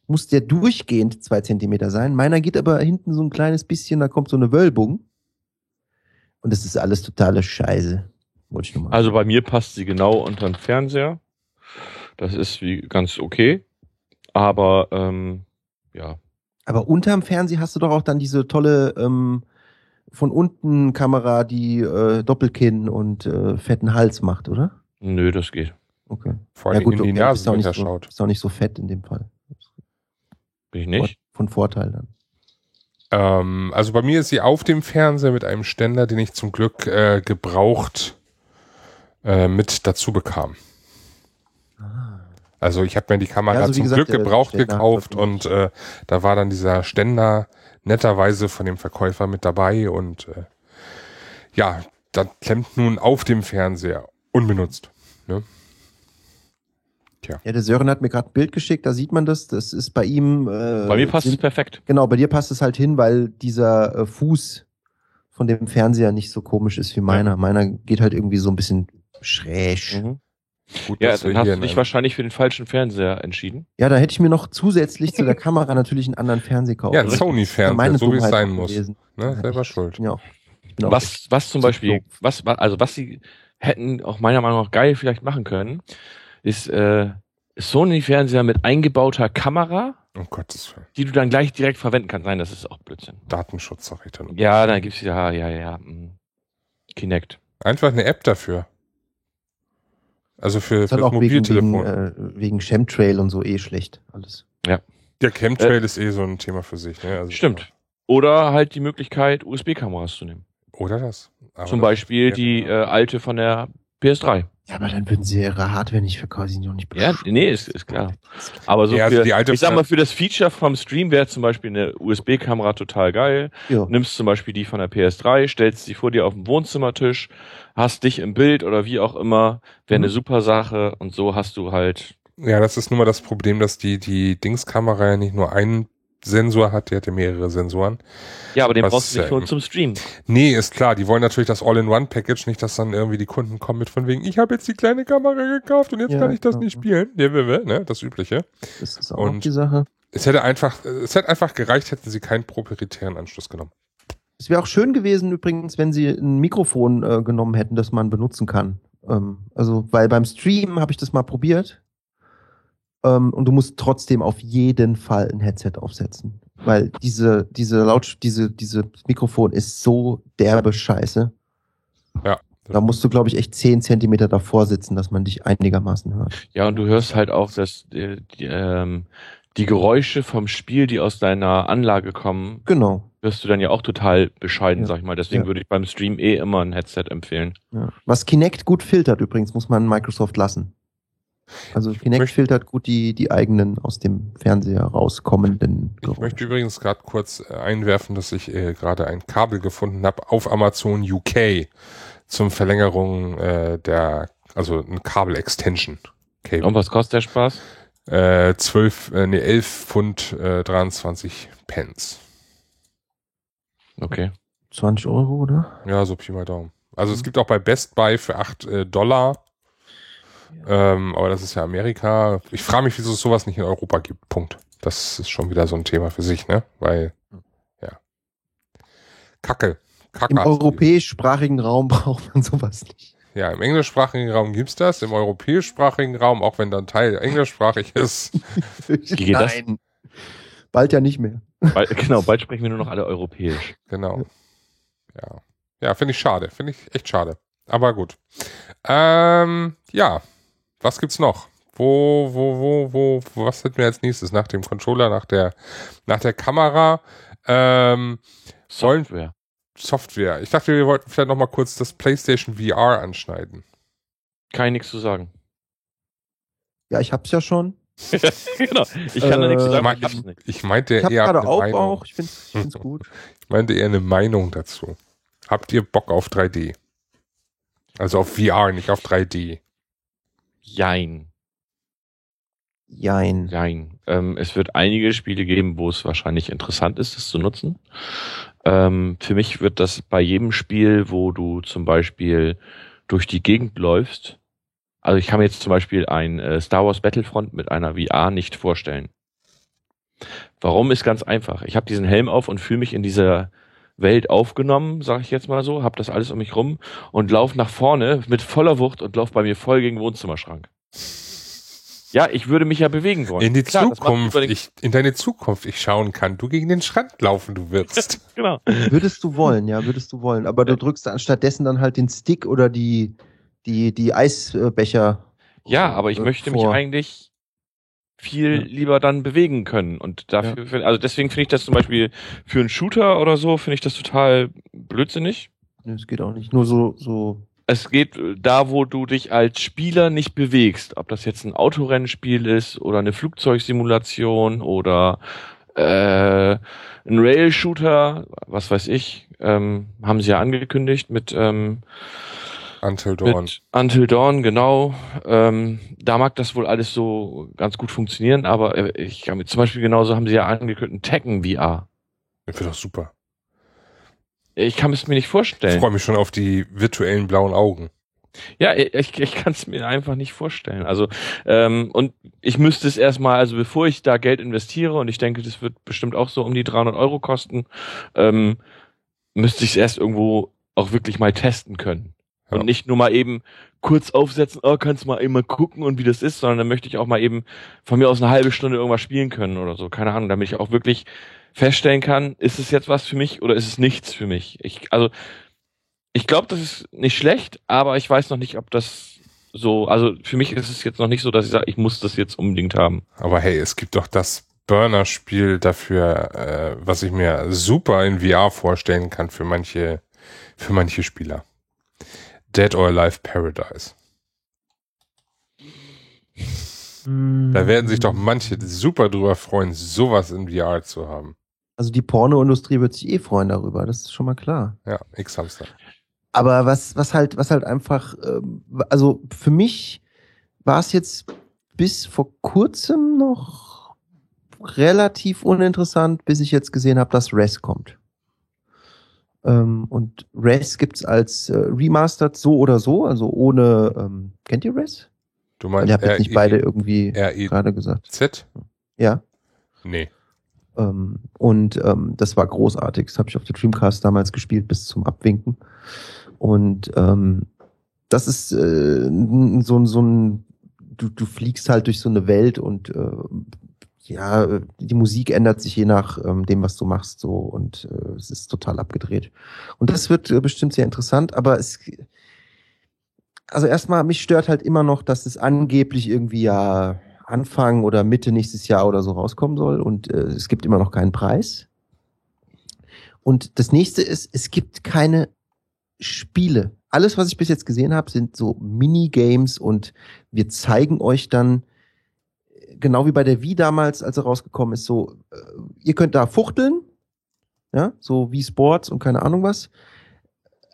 muss der durchgehend zwei Zentimeter sein. Meiner geht aber hinten so ein kleines bisschen, da kommt so eine Wölbung. Und das ist alles totale Scheiße. Wollte ich nur mal. Also bei mir passt sie genau unter den Fernseher. Das ist wie ganz okay. Aber ähm, ja, Aber unterm Fernseher hast du doch auch dann diese tolle ähm, von unten Kamera, die äh, Doppelkinn und äh, fetten Hals macht, oder? nö, das geht. Okay. Vor allem in die okay, Nase auch nicht so, schaut. bist auch nicht so fett in dem Fall. Bin ich nicht? Von Vorteil dann. Ähm, also bei mir ist sie auf dem Fernseher mit einem Ständer, den ich zum Glück äh, gebraucht äh, mit dazu bekam. Also ich habe mir die Kamera Ja, also zum gesagt, Glück gebraucht gekauft und äh, da war dann dieser Ständer netterweise von dem Verkäufer mit dabei und äh, ja, das klemmt nun auf dem Fernseher unbenutzt. Ne? Ja, der Sören hat mir gerade ein Bild geschickt, da sieht man das. Das ist bei ihm. Äh, Bei mir passt es perfekt. Genau, bei dir passt es halt hin, weil dieser äh, Fuß von dem Fernseher nicht so komisch ist wie meiner. Meiner geht halt irgendwie so ein bisschen schräg. Mhm. Gut, Ja, dann hast du dich in wahrscheinlich für den falschen Fernseher entschieden. Ja, da hätte ich mir noch zusätzlich zu der Kamera natürlich einen anderen Fernseher kaufen. ja, Sony-Fernseher, so wie es sein muss. gewesen. Ne? Selber schuld. Ja Was, was zum zu Beispiel, was, wa- also was sie hätten auch meiner Meinung nach geil vielleicht machen können, ist äh, Sony-Fernseher mit eingebauter Kamera, Um Gottes Willen. die du dann gleich direkt verwenden kannst. Nein, das ist auch Blödsinn. Datenschutz, sag ich dann. Ja, dann gibt's ja, ja, ja, mm, Kinect. Einfach eine App dafür. Also für, ist halt für das auch wegen, wegen, Mobiltelefon. äh, wegen Chemtrail und so eh schlecht alles. Der Chemtrail ist eh so ein Thema für sich. Ne? Also, Stimmt. Oder halt die Möglichkeit, USB-Kameras zu nehmen. Oder das. Aber Zum das- Beispiel ja, die genau. äh, alte von der PS3. Ja, aber dann würden sie ihre Hardware nicht sind doch nicht Ja, bescheuert. nee, ist, ist klar. Aber so Ja, also für, die alte ich sag mal, für das Feature vom Stream wäre zum Beispiel eine USB-Kamera total geil. Ja. Nimmst zum Beispiel die von der PS3, stellst sie vor dir auf den Wohnzimmertisch, hast dich im Bild oder wie auch immer, wäre Mhm. eine super Sache und so hast du halt, Ja, das ist nun mal das Problem, dass die, die Dingskamera ja nicht nur einen Sensor hat, die hat ja mehrere Sensoren. ja, aber den Was, brauchst du nicht für ähm, zum Stream. Nee, ist klar, die wollen natürlich das All-in-One-Package, nicht, dass dann irgendwie die Kunden kommen mit von wegen, ich habe jetzt die kleine Kamera gekauft und jetzt Ja, kann ich das klar. nicht spielen. Ja, wir, wir, ne? Das Übliche. Das ist auch Und- die Sache. Es hätte einfach, es hätte einfach gereicht, hätten sie keinen proprietären Anschluss genommen. Es wäre auch schön gewesen übrigens, wenn sie ein Mikrofon äh, genommen hätten, das man benutzen kann. Ähm, also, weil beim Stream habe ich das mal probiert. Ähm, und du musst trotzdem auf jeden Fall ein Headset aufsetzen. Weil diese, diese Laut, diese, diese Mikrofon ist so derbe Scheiße. Ja. Da musst du, glaube ich, echt 10 Zentimeter davor sitzen, dass man dich einigermaßen hört. Ja, und du hörst halt auch, dass äh, die, ähm, die Geräusche vom Spiel, die aus deiner Anlage kommen, Genau. wirst du dann ja auch total bescheiden, Ja. sag ich mal. Deswegen Ja. würde ich beim Stream eh immer ein Headset empfehlen. Ja. Was Kinect gut filtert übrigens, muss man Microsoft lassen. Also Kinect filtert gut die, die eigenen aus dem Fernseher rauskommenden Ich möchte übrigens gerade kurz äh, einwerfen, dass ich äh, gerade ein Kabel gefunden habe auf Amazon UK zum Verlängerung äh, der, also ein Kabel-Extension. Und Cable. was kostet der Spaß? Äh, 12, äh, nee, 11 Pfund äh, 23 Pence. Okay. 20 Euro, oder? Ja, so Pi mal Daumen. Also es Mhm. gibt auch bei Best Buy für 8 äh, Dollar. Ähm, aber das ist ja Amerika. Ich frage mich, wieso es sowas nicht in Europa gibt. Punkt. Das ist schon wieder so ein Thema für sich, ne? Weil, ja. Kacke. Kacke. Im europäischsprachigen Raum braucht man sowas nicht. Ja, im englischsprachigen Raum gibt's das. Im europäischsprachigen Raum, auch wenn dann Teil englischsprachig ist. geht das? Nein. Bald ja nicht mehr. Bald, genau, bald sprechen wir nur noch alle europäisch. Genau. Ja. Ja, finde ich schade. Finde ich echt schade. Aber gut. Ähm, ja. Was gibt's noch? Wo, wo, wo, wo, wo was hätten wir als nächstes? Nach dem Controller, nach der, nach der Kamera, ähm, Sollen- Software. Software. Ich dachte, wir wollten vielleicht noch mal kurz das PlayStation VR anschneiden. Kann ich nichts zu sagen. Ja, ich hab's ja schon. genau. Ich kann da nichts zu Äh, sagen. mein- Ich hab's nicht. Ich meinte Ich eher gerade eine auch Meinung. auch. Ich find's, ich find's gut. Ich meinte eher eine Meinung dazu. Habt ihr Bock auf 3D? Also auf VR, nicht auf 3D. Jein. Jein. Jein. Ähm, es wird einige Spiele geben, wo es wahrscheinlich interessant ist, es zu nutzen. Ähm, für mich wird das bei jedem Spiel, wo du zum Beispiel durch die Gegend läufst. Also ich kann mir jetzt zum Beispiel ein äh, Star Wars Battlefront mit einer VR nicht vorstellen. Warum ist ganz einfach. Ich habe diesen Helm auf und fühle mich in dieser Welt aufgenommen, sage ich jetzt mal so, habe das alles um mich rum und lauf nach vorne mit voller Wucht und lauf bei mir voll gegen den Wohnzimmerschrank. Ja, ich würde mich ja bewegen wollen. In die Klar, Zukunft, ich, in deine Zukunft ich schauen kann, du gegen den Schrank laufen, du wirst. genau. Würdest du wollen, ja, würdest du wollen. Aber du drückst anstattdessen dann halt den Stick oder die, die, die Eisbecher. Ja, aber ich äh, möchte mich vor. eigentlich viel Ja. lieber dann bewegen können. Und dafür, find- also deswegen finde ich das zum Beispiel für einen Shooter oder so, finde ich das total blödsinnig. Nee, das geht auch nicht. Nur so, so. Es geht äh, da, wo du dich als Spieler nicht bewegst. Ob das jetzt ein Autorennspiel ist oder eine Flugzeugsimulation oder äh, ein Rail-Shooter, was weiß ich, ähm, haben sie ja angekündigt mit ähm, Until Dawn. mit Until Dawn, genau. Ähm, da mag das wohl alles so ganz gut funktionieren, aber äh, ich kann mir zum Beispiel genauso haben sie ja angekündigt, Tekken VR. Das wird doch super. Ich kann es mir nicht Ich vorstellen. freue mich schon auf die virtuellen blauen Augen. Ja, ich, ich kann es mir einfach nicht vorstellen. Also ähm, und ich müsste es erstmal, also bevor ich da Geld investiere und ich denke, das wird bestimmt auch so um die 300 Euro kosten, ähm, müsste ich es erst irgendwo auch wirklich mal testen können. Ja. Und nicht nur mal eben kurz aufsetzen, oh, kannst mal eben mal gucken und wie das ist, sondern dann möchte ich auch mal eben von mir aus eine halbe Stunde irgendwas spielen können oder so. Keine Ahnung, damit ich auch wirklich feststellen kann, ist es jetzt was für mich oder ist es nichts für mich? Ich, also, ich glaube, das ist nicht schlecht, aber ich weiß noch nicht, ob das so, also für mich ist es jetzt noch nicht so, dass ich sage, ich muss das jetzt unbedingt haben. Aber hey, es gibt doch das Burner-Spiel dafür, äh, was ich mir super in VR vorstellen kann für manche, für manche Spieler. Dead or Alive Paradise. Da werden sich doch manche super drüber freuen, sowas in VR zu haben. Also die Pornoindustrie wird sich eh freuen darüber, das ist schon mal klar. Ja, X-Hamster. Aber was, was halt, was halt einfach, ähm, also für mich war es jetzt bis vor kurzem noch relativ uninteressant, bis ich jetzt gesehen habe, dass Res kommt. Ähm, und Res gibt's als äh, Remastered so oder so, also ohne, ähm, kennt ihr Res? Du meinst habt jetzt nicht beide irgendwie gerade gesagt. Ja. Nee. Ähm, und ähm, das war großartig. Das habe ich auf der Dreamcast damals gespielt bis zum Abwinken. Und ähm, das ist äh, so, ein- so ein, du, du fliegst halt durch so eine Welt und äh, ja, äh, die Musik ändert sich je nach ähm, dem, was du machst, so und äh, es ist total abgedreht. Und das wird äh, bestimmt sehr interessant, aber es also erstmal, mich stört halt immer noch, dass es angeblich irgendwie ja Anfang oder Mitte nächstes Jahr oder so rauskommen soll und äh, es gibt immer noch keinen Preis. Und das nächste ist, es gibt keine Spiele. Alles, was ich bis jetzt gesehen habe, sind so Minigames und wir zeigen euch dann, genau wie bei der Wii damals, als er rausgekommen ist, so, äh, ihr könnt da fuchteln, ja, so wie Sports und keine Ahnung was.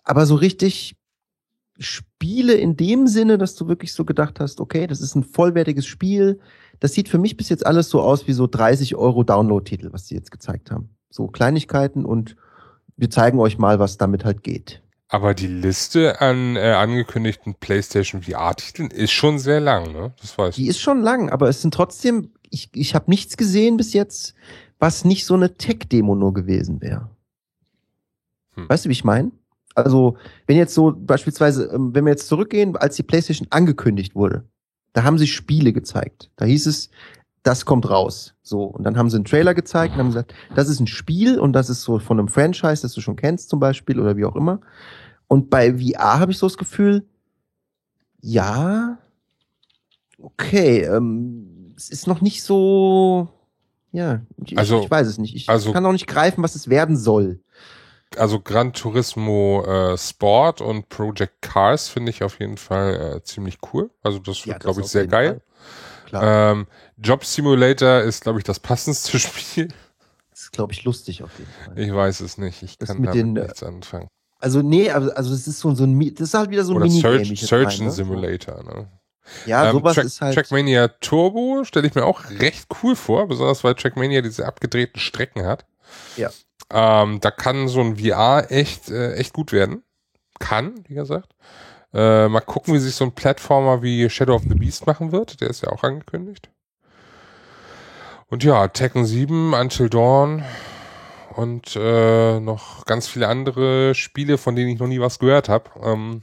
Aber so richtig Spiele in dem Sinne, dass du wirklich so gedacht hast, okay, das ist ein vollwertiges Spiel. Das sieht für mich bis jetzt alles so aus wie so 30 Euro Download-Titel, was sie jetzt gezeigt haben. So Kleinigkeiten und wir zeigen euch mal, was damit halt geht. Aber die Liste an äh, angekündigten PlayStation VR-Titeln ist schon sehr lang, ne? Das weiß Die ich. ist schon lang, aber es sind trotzdem, ich, ich habe nichts gesehen bis jetzt, was nicht so eine Tech-Demo nur gewesen wäre. Hm. Weißt du, wie ich meine? Also, wenn jetzt so beispielsweise, ähm, wenn wir jetzt zurückgehen, als die PlayStation angekündigt wurde, da haben sie Spiele gezeigt. Da hieß es, das kommt raus. So, und dann haben sie einen Trailer gezeigt und haben gesagt, das ist ein Spiel und das ist so von einem Franchise, das du schon kennst zum Beispiel oder wie auch immer. Und bei VR habe ich so das Gefühl, ja, okay, ähm, es ist noch nicht so, ja, ich, Also- ich weiß es nicht. Ich also- kann auch nicht greifen, was es werden soll. Also Gran Turismo äh, Sport und Project Cars finde ich auf jeden Fall äh, ziemlich cool. Also das wird, das glaube ich, sehr geil. Ähm, Job Simulator ist, glaube ich, das passendste Spiel. das ist, glaube ich, lustig auf jeden Fall. Ich weiß es nicht. Ich Das kann mit damit den, äh, nichts anfangen. Also, nee, also, das ist so, so ein, das ist halt wieder so ein Oder Minigame. Jetzt Surgeon meine, ne? Simulator. Ne? Ja, Ähm, sowas Track, ist halt. Trackmania Turbo stelle ich mir auch recht cool vor, besonders weil Trackmania diese abgedrehten Strecken hat. Ja. Ähm, da kann so ein VR echt, äh, echt gut werden. Kann, wie gesagt. Äh, mal gucken, wie sich so ein Plattformer wie Shadow of the Beast machen wird. Der ist ja auch angekündigt. Und ja, Tekken 7, Until Dawn und äh, noch ganz viele andere Spiele, von denen ich noch nie was gehört habe. Ähm,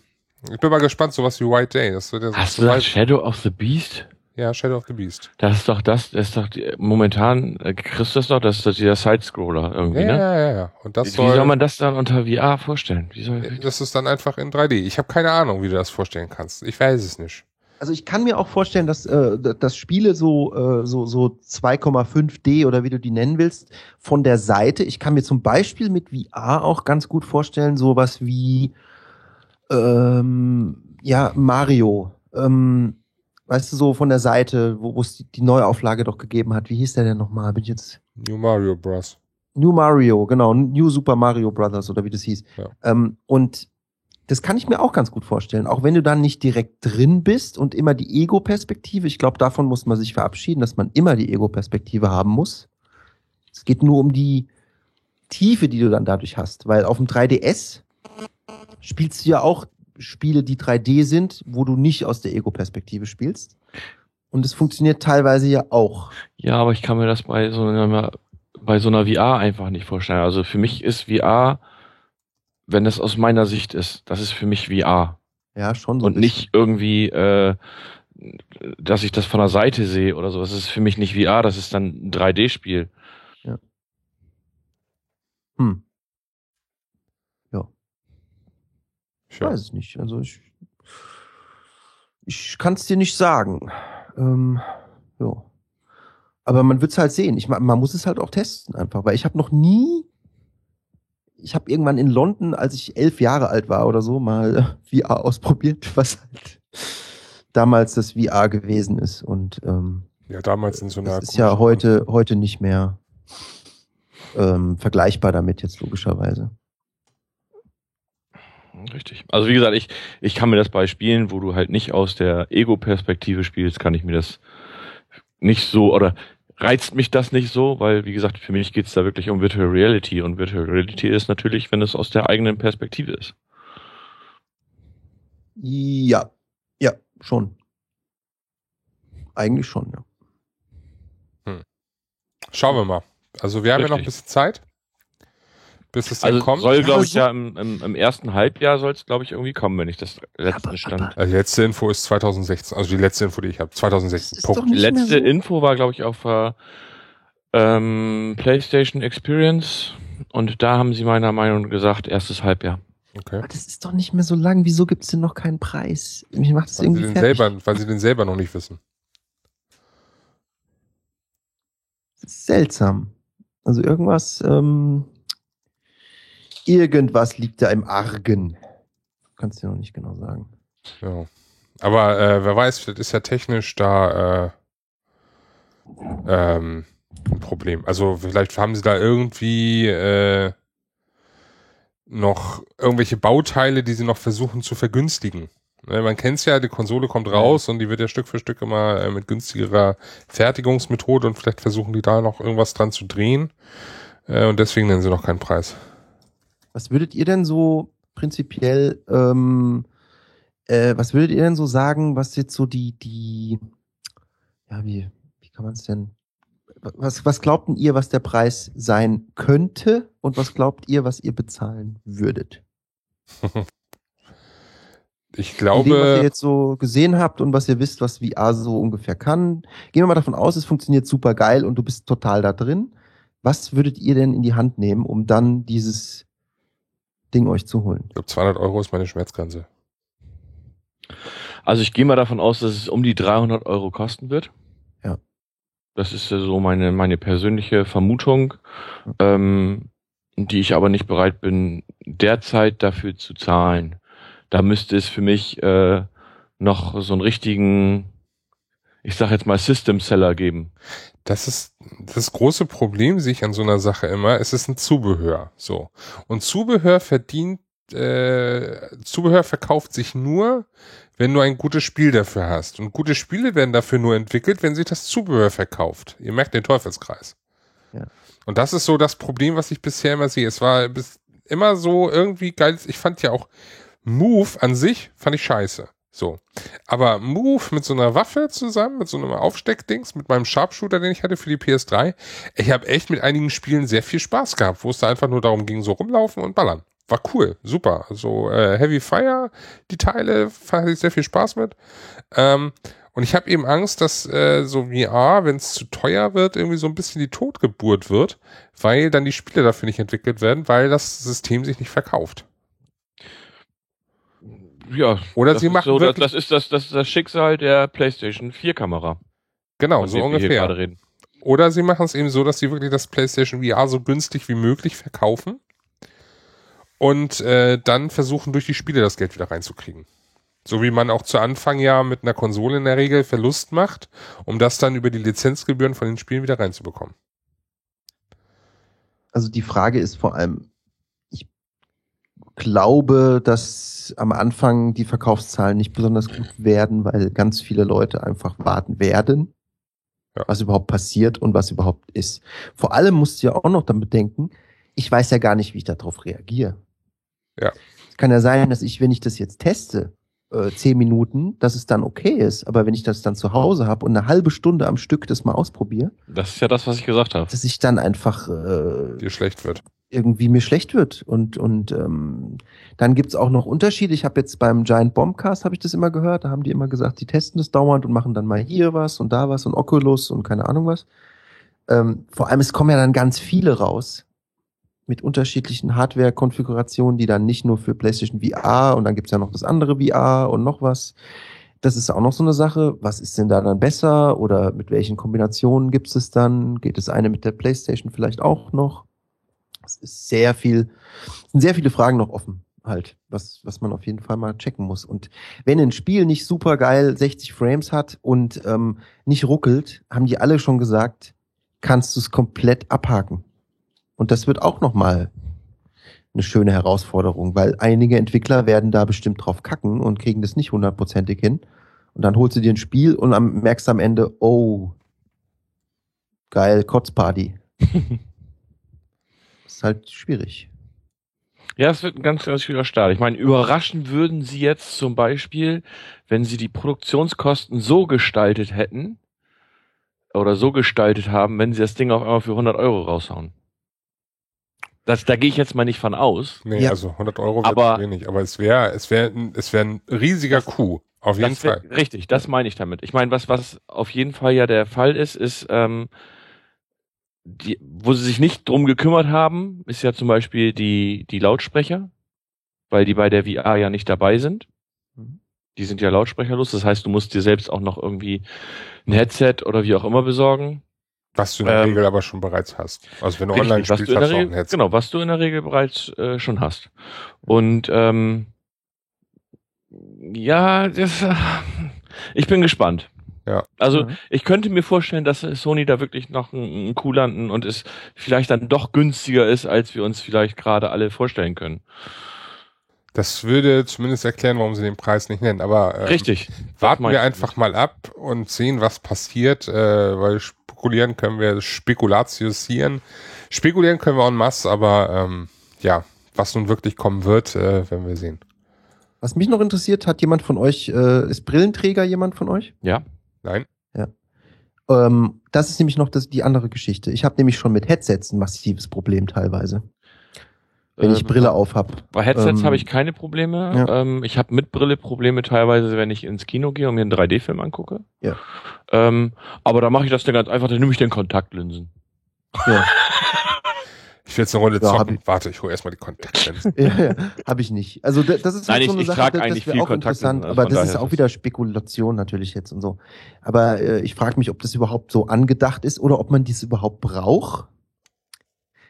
ich bin mal gespannt, sowas wie White Day. Das wird ja so Hast du gesagt Shadow of the Beast? Ja, Shadow of the Beast. Das ist doch das, das ist doch die, momentan, äh, kriegst du das doch, das ist doch dieser Sidescroller irgendwie, ja, ne? Ja, ja, ja. Und das wie, soll, wie soll man das dann unter VR vorstellen? Wie soll, das ist dann einfach in 3D. Ich habe keine Ahnung, wie du das vorstellen kannst. Ich weiß es nicht. Also ich kann mir auch vorstellen, dass, äh, dass Spiele so, äh, so, so 2,5D oder wie du die nennen willst, von der Seite, ich kann mir zum Beispiel mit VR auch ganz gut vorstellen, sowas wie ähm, ja, Mario. Ähm, weißt du, so von der Seite, wo es die, die Neuauflage doch gegeben hat. Wie hieß der denn nochmal? Bin ich jetzt. New Mario Bros. New Mario, genau, New Super Mario Brothers oder wie das hieß. Ja. Ähm, und das kann ich mir auch ganz gut vorstellen. Auch wenn du dann nicht direkt drin bist und immer die Ego-Perspektive, ich glaube, davon muss man sich verabschieden, dass man immer die Ego-Perspektive haben muss. Es geht nur um die Tiefe, die du dann dadurch hast. Weil auf dem 3DS spielst du ja auch Spiele, die 3D sind, wo du nicht aus der Ego-Perspektive spielst. Und es funktioniert teilweise ja auch. Ja, aber ich kann mir das bei so einer, bei so einer VR einfach nicht vorstellen. Also für mich ist VR, wenn das aus meiner Sicht ist, das ist für mich VR. Ja, schon so. Und nicht irgendwie, äh, dass ich das von der Seite sehe oder so. Das ist für mich nicht VR, das ist dann ein 3D-Spiel. Ja. Hm. Ich Ja. weiß es nicht. Also ich, ich kann es dir nicht sagen. Ähm, ja. Aber man wird es halt sehen. Ich, ma- man muss es halt auch testen einfach, weil ich habe noch nie, ich habe irgendwann in London, als ich elf Jahre alt war oder so, mal äh, VR ausprobiert, was halt damals das VR gewesen ist. Und ähm, Ja, damals in so einer. das ist ja heute, heute nicht mehr ähm, vergleichbar damit jetzt logischerweise. Richtig. Also wie gesagt, ich, ich kann mir das bei Spielen, wo du halt nicht aus der Ego-Perspektive spielst, kann ich mir das nicht so oder reizt mich das nicht so, weil wie gesagt, für mich geht's da wirklich um Virtual Reality und Virtual Reality ist natürlich, wenn es aus der eigenen Perspektive ist. Ja, ja, schon. Eigentlich schon, ja. Schauen wir mal. Also wir haben ja noch ein Richtig. bisschen Zeit, bis es dann Also kommt. soll, Ja, glaube ich, so- ja im, im, im ersten Halbjahr soll es, glaube ich, irgendwie kommen, wenn ich das letzte Aber- Stand. aber- Also die letzte Info ist 2016, also die letzte Info, die ich habe, 2016. Das ist Punkt. Die letzte so. Info war, glaube ich, auf äh, ähm, PlayStation Experience und da haben sie meiner Meinung nach gesagt, erstes Halbjahr. Okay. Aber Das ist doch nicht mehr so lang. Wieso gibt's denn noch keinen Preis? Mich macht das Weil sie, irgendwie den fertig. selber, weil sie den selber noch nicht wissen. Das ist seltsam. Also irgendwas, ähm, irgendwas liegt da im Argen. Kannst du noch nicht genau sagen. Ja. Aber äh, wer weiß, vielleicht ist ja technisch da äh, ähm, ein Problem. Also vielleicht haben sie da irgendwie äh, noch irgendwelche Bauteile, die sie noch versuchen zu vergünstigen. Ne, man kennt's ja, die Konsole kommt raus und die wird ja Stück für Stück immer äh, mit günstigerer Fertigungsmethode und vielleicht versuchen die da noch irgendwas dran zu drehen. Äh, und deswegen nennen sie noch keinen Preis. Was würdet ihr denn so prinzipiell, ähm, äh, was würdet ihr denn so sagen, was jetzt so die, die, ja, wie, wie kann man es denn, was, was glaubt denn ihr, was der Preis sein könnte und was glaubt ihr, was ihr bezahlen würdet? Ich Von dem, was ihr glaube, jetzt so gesehen habt und was ihr wisst, was VR so ungefähr kann. Gehen wir mal davon aus, es funktioniert super geil und du bist total da drin. Was würdet ihr denn in die Hand nehmen, um dann dieses Ding euch zu holen? ich glaube 200 Euro ist meine Schmerzgrenze. Also ich gehe mal davon aus, dass es um die 300 Euro kosten wird. Ja. Das ist ja so meine, meine persönliche Vermutung, ähm, die ich aber nicht bereit bin, derzeit dafür zu zahlen. Da müsste es für mich äh, noch so einen richtigen, ich sag jetzt mal System Seller geben. Das ist das große Problem, sehe ich an so einer Sache immer. Es ist ein Zubehör, so. Und Zubehör verdient, äh, Zubehör verkauft sich nur, wenn du ein gutes Spiel dafür hast. Und gute Spiele werden dafür nur entwickelt, wenn sich das Zubehör verkauft. Ihr merkt den Teufelskreis. Ja. Und das ist so das Problem, was ich bisher immer sehe. Es war bis immer so irgendwie geil. Ich fand ja auch Move an sich fand ich scheiße. So. Aber Move mit so einer Waffe zusammen, mit so einem Aufsteckdings, mit meinem Sharpshooter, den ich hatte für die PS3, ich habe echt mit einigen Spielen sehr viel Spaß gehabt, wo es da einfach nur darum ging, so rumlaufen und ballern. War cool, super. So äh, Heavy Fire, die Teile, fand ich sehr viel Spaß mit. Ähm, und ich habe eben Angst, dass äh, so VR, wenn es zu teuer wird, irgendwie so ein bisschen die Totgeburt wird, weil dann die Spiele dafür nicht entwickelt werden, weil das System sich nicht verkauft. Ja, Oder das sie ist machen so, das, wirklich, das ist das, das ist das Schicksal der PlayStation 4 Kamera. genau, so ungefähr. Oder sie machen es eben so, dass sie wirklich das PlayStation VR so günstig wie möglich verkaufen und äh, dann versuchen, durch die Spiele das Geld wieder reinzukriegen. So wie man auch zu Anfang ja mit einer Konsole in der Regel Verlust macht, um das dann über die Lizenzgebühren von den Spielen wieder reinzubekommen. Also die Frage ist vor allem, glaube, dass am Anfang die Verkaufszahlen nicht besonders gut werden, weil ganz viele Leute einfach warten werden, Ja. was überhaupt passiert und was überhaupt ist. Vor allem musst du ja auch noch damit denken, ich weiß ja gar nicht, wie ich darauf reagiere. Ja. Es kann ja sein, dass ich, wenn ich das jetzt teste, äh, zehn Minuten, dass es dann okay ist. Aber wenn ich das dann zu Hause habe und eine halbe Stunde am Stück das mal ausprobiere, Das ist ja das, was ich gesagt habe. dass ich dann einfach äh, Dir schlecht wird. Irgendwie mir schlecht wird. Und, und ähm, dann gibt's auch noch Unterschiede. Ich habe jetzt beim Giant Bombcast, habe ich das immer gehört, da haben die immer gesagt, die testen das dauernd und machen dann mal hier was und da was und Oculus und keine Ahnung was. Ähm, vor allem, es kommen ja dann ganz viele raus mit unterschiedlichen Hardware-Konfigurationen, die dann nicht nur für PlayStation VR und dann gibt's ja noch das andere VR und noch was. Das ist auch noch so eine Sache. Was ist denn da dann besser oder mit welchen Kombinationen gibt's es dann? Geht das eine mit der PlayStation vielleicht auch noch? Es ist sehr viel, sind sehr viele Fragen noch offen halt, was, was man auf jeden Fall mal checken muss. Und wenn ein Spiel nicht super geil 60 Frames hat und ähm, nicht ruckelt, haben die alle schon gesagt, kannst du es komplett abhaken. Und das wird auch noch mal eine schöne Herausforderung, weil einige Entwickler werden da bestimmt drauf kacken und kriegen das nicht hundertprozentig hin. Und dann holst du dir ein Spiel und merkst am Ende, oh, geil, Kotzparty. ist halt schwierig. Ja, es wird ein ganz, ganz schwieriger Start. Ich meine, überraschen würden sie jetzt zum Beispiel, wenn sie die Produktionskosten so gestaltet hätten oder so gestaltet haben, wenn sie das Ding auf einmal für 100 Euro raushauen. Das, da gehe ich jetzt mal nicht von aus. Nee, Ja. also 100 Euro Aber- wenig. Aber es wäre es wäre es wäre ein riesiger Coup. Auf jeden Das wär- Fall. Richtig, das meine ich damit. Ich meine, was, was auf jeden Fall ja der Fall ist, ist, ähm, die, wo sie sich nicht drum gekümmert haben, ist ja zum Beispiel die, die Lautsprecher, weil die bei der VR ja nicht dabei sind. Mhm. Die sind ja lautsprecherlos, das heißt, du musst dir selbst auch noch irgendwie ein Headset oder wie auch immer besorgen. Was du in der Ähm, Regel aber schon bereits hast. Also wenn du Richtig, online spielst, du hast du auch ein Headset. Genau, was du in der Regel bereits äh, schon hast. Und ähm, ja, das, äh, ich bin gespannt. Ja. Also Mhm. ich könnte mir vorstellen, dass Sony da wirklich noch einen, einen Coup landen und es vielleicht dann doch günstiger ist, als wir uns vielleicht gerade alle vorstellen können. Das würde zumindest erklären, warum sie den Preis nicht nennen. Aber ähm, Richtig. Warten wir einfach mal ab und sehen, was passiert, äh, weil spekulieren können wir spekulatiosieren. Spekulieren können wir en masse, aber ähm, ja, was nun wirklich kommen wird, äh, werden wir sehen. Was mich noch interessiert, hat jemand von euch, äh, ist Brillenträger jemand von euch? Ja. Nein? Ähm, das ist nämlich noch das, die andere Geschichte. Ich habe nämlich schon mit Headsets ein massives Problem teilweise, wenn ich Ähm, Brille auf hab. Bei Headsets Ähm, habe ich keine Probleme. ja. Ähm, ich habe mit Brille Probleme teilweise, wenn ich ins Kino gehe und mir einen 3D-Film angucke. Ja. Ähm, aber da mache ich das dann ganz einfach, dann nehme ich den Kontaktlinsen. Ja, Ich will jetzt eine Runde Ja, zocken. ich- Warte, ich hole erstmal die Kontaktlinsen. ja, ja habe ich nicht. Also da- das ist Nein, halt ich- so eine ich Sache, das, eigentlich das viel wäre auch interessant, also aber das ist auch wieder Spekulation natürlich jetzt und so. Aber äh, ich frage mich, ob das überhaupt so angedacht ist oder ob man dies überhaupt braucht.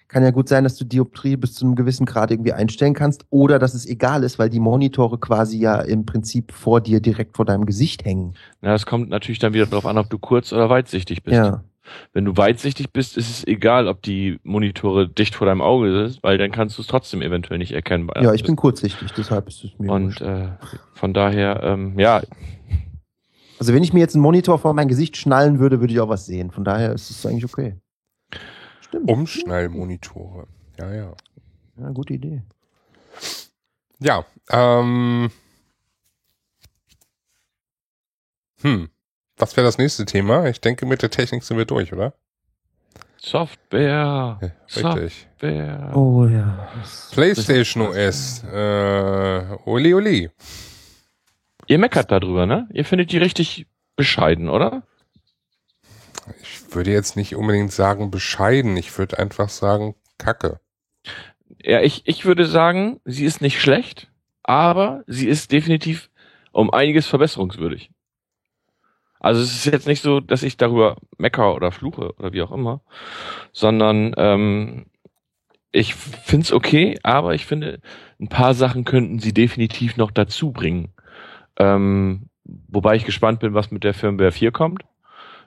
Kann ja gut sein, dass du Dioptrie bis zu einem gewissen Grad irgendwie einstellen kannst oder dass es egal ist, weil die Monitore quasi ja im Prinzip vor dir direkt vor deinem Gesicht hängen. Na, das kommt natürlich dann wieder darauf an, ob du kurz- oder weitsichtig bist. Ja. Wenn du weitsichtig bist, ist es egal, ob die Monitore dicht vor deinem Auge sind, weil dann kannst du es trotzdem eventuell nicht erkennen. Ja, ich bin kurzsichtig, deshalb ist es mir. Und äh, von daher, ähm, ja, Also wenn ich mir jetzt einen Monitor vor mein Gesicht schnallen würde, würde ich auch was sehen. Von daher ist es eigentlich okay. Stimmt. Umschnallmonitore. Ja, ja. Ja, gute Idee. Ja, ähm. Hm. Was wäre das nächste Thema? Ich denke, mit der Technik sind wir durch, oder? Software. Ja, richtig. Software. Oh ja. PlayStation OS. Äh, Oli Oli. Ihr meckert darüber, ne? Ihr findet die richtig bescheiden, oder? Ich würde jetzt nicht unbedingt sagen bescheiden. Ich würde einfach sagen Kacke. Ja, ich, ich würde sagen, sie ist nicht schlecht, aber sie ist definitiv um einiges verbesserungswürdig. Also es ist jetzt nicht so, dass ich darüber mecker oder fluche oder wie auch immer, sondern ähm, ich find's okay, aber ich finde, ein paar Sachen könnten sie definitiv noch dazu bringen. Ähm, wobei ich gespannt bin, was mit der Firmware 4 kommt,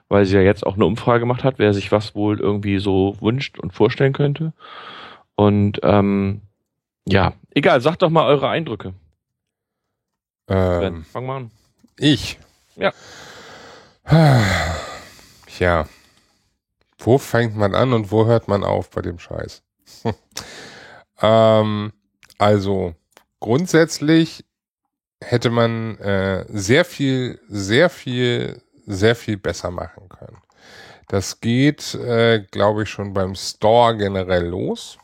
weil sie ja jetzt auch eine Umfrage gemacht hat, wer sich was wohl irgendwie so wünscht und vorstellen könnte. Und ähm, ja, egal, sagt doch mal eure Eindrücke. Ähm, Ben, fang mal an. ich. Ja. Ja. Wo fängt man an und wo hört man auf bei dem Scheiß? ähm, also grundsätzlich hätte man äh, sehr viel, sehr viel, sehr viel besser machen können. Das geht, äh, glaube ich, schon beim Store generell los.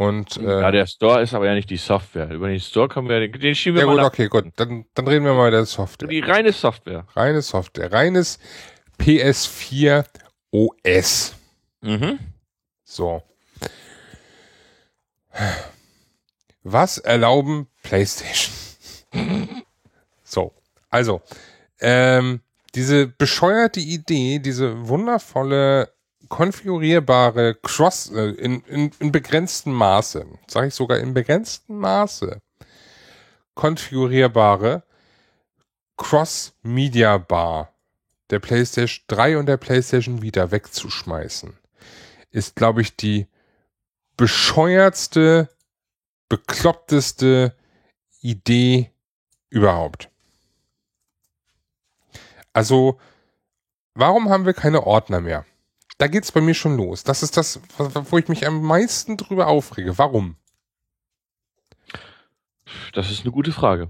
Und äh, ja, der Store ist aber ja nicht die Software. Über den Store können wir, den schieben wir ja mal gut, nach. okay, gut. Dann, dann reden wir mal über die Software. Die reine Software. Reine Software. Reines PS4 OS. Mhm. So. Was erlauben PlayStation? so, also, ähm, diese bescheuerte Idee, diese wundervolle, konfigurierbare Cross, äh, in, in, in begrenztem Maße, sage ich sogar in begrenztem Maße, konfigurierbare Cross-Media-Bar der PlayStation 3 und der PlayStation Vita wegzuschmeißen, ist, glaube ich, die bescheuertste, bekloppteste Idee überhaupt. Also, warum haben wir keine Ordner mehr? Da geht's bei mir schon los. Das ist das, wo ich mich am meisten drüber aufrege. Warum? Das ist eine gute Frage.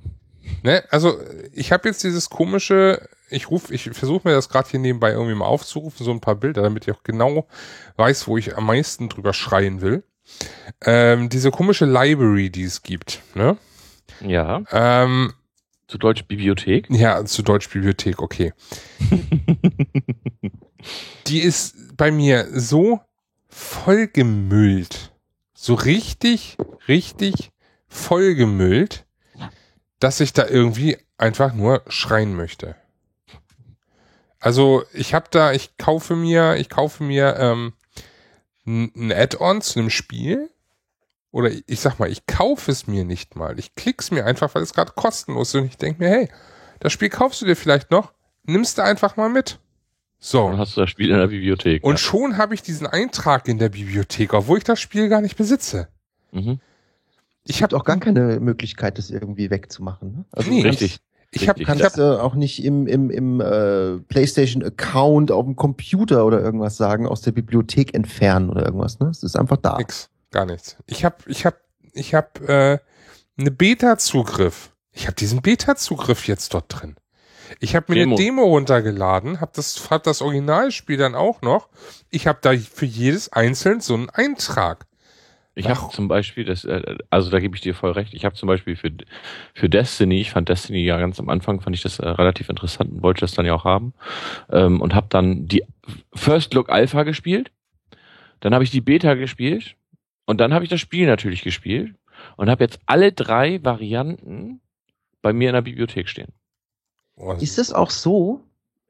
Ne? Also, ich habe jetzt dieses komische, ich rufe, ich versuche mir das gerade hier nebenbei irgendwie mal aufzurufen, so ein paar Bilder, damit ich auch genau weiß, wo ich am meisten drüber schreien will. Ähm, diese komische Library, die es gibt, ne? Ja. Ähm, Zu Deutsch Bibliothek. ja, zu Deutsch Bibliothek, okay. die ist bei mir so vollgemüllt. So richtig, richtig vollgemüllt, dass ich da irgendwie einfach nur schreien möchte. Also ich habe da, ich kaufe mir, ich kaufe mir ähm, ein Add-on zu einem Spiel oder ich, sag mal, ich kaufe es mir nicht mal. Ich klick's mir einfach, weil es gerade kostenlos ist und ich denke mir, hey, das Spiel kaufst du dir vielleicht noch, nimmst du einfach mal mit. So. Dann hast du das Spiel in der Bibliothek. Und schon habe ich diesen Eintrag in der Bibliothek, obwohl ich das Spiel gar nicht besitze. ja. mhm. Ich habe auch gar keine Möglichkeit, das irgendwie wegzumachen. Ne? Also Nee. Richtig. ich habe kannst hab, äh, auch nicht im, im, im äh, PlayStation-Account auf dem Computer oder irgendwas sagen, aus der Bibliothek entfernen oder irgendwas. Ne? Es ist einfach da. nix, gar nichts. Ich habe ich habe ich habe äh, eine Beta Zugriff. Ich habe diesen Beta Zugriff jetzt dort drin. Ich habe mir Demo. eine Demo runtergeladen, habe das hab das Originalspiel dann auch noch. Ich habe da für jedes einzeln so einen Eintrag. Ich habe zum Beispiel, das, äh, also da gebe ich dir voll recht, ich habe zum Beispiel für, für Destiny, ich fand Destiny ja ganz am Anfang, fand ich das äh, relativ interessant und wollte das dann ja auch haben ähm, und habe dann die First Look Alpha gespielt, dann habe ich die Beta gespielt und dann habe ich das Spiel natürlich gespielt und habe jetzt alle drei Varianten bei mir in der Bibliothek stehen. Ist es auch so?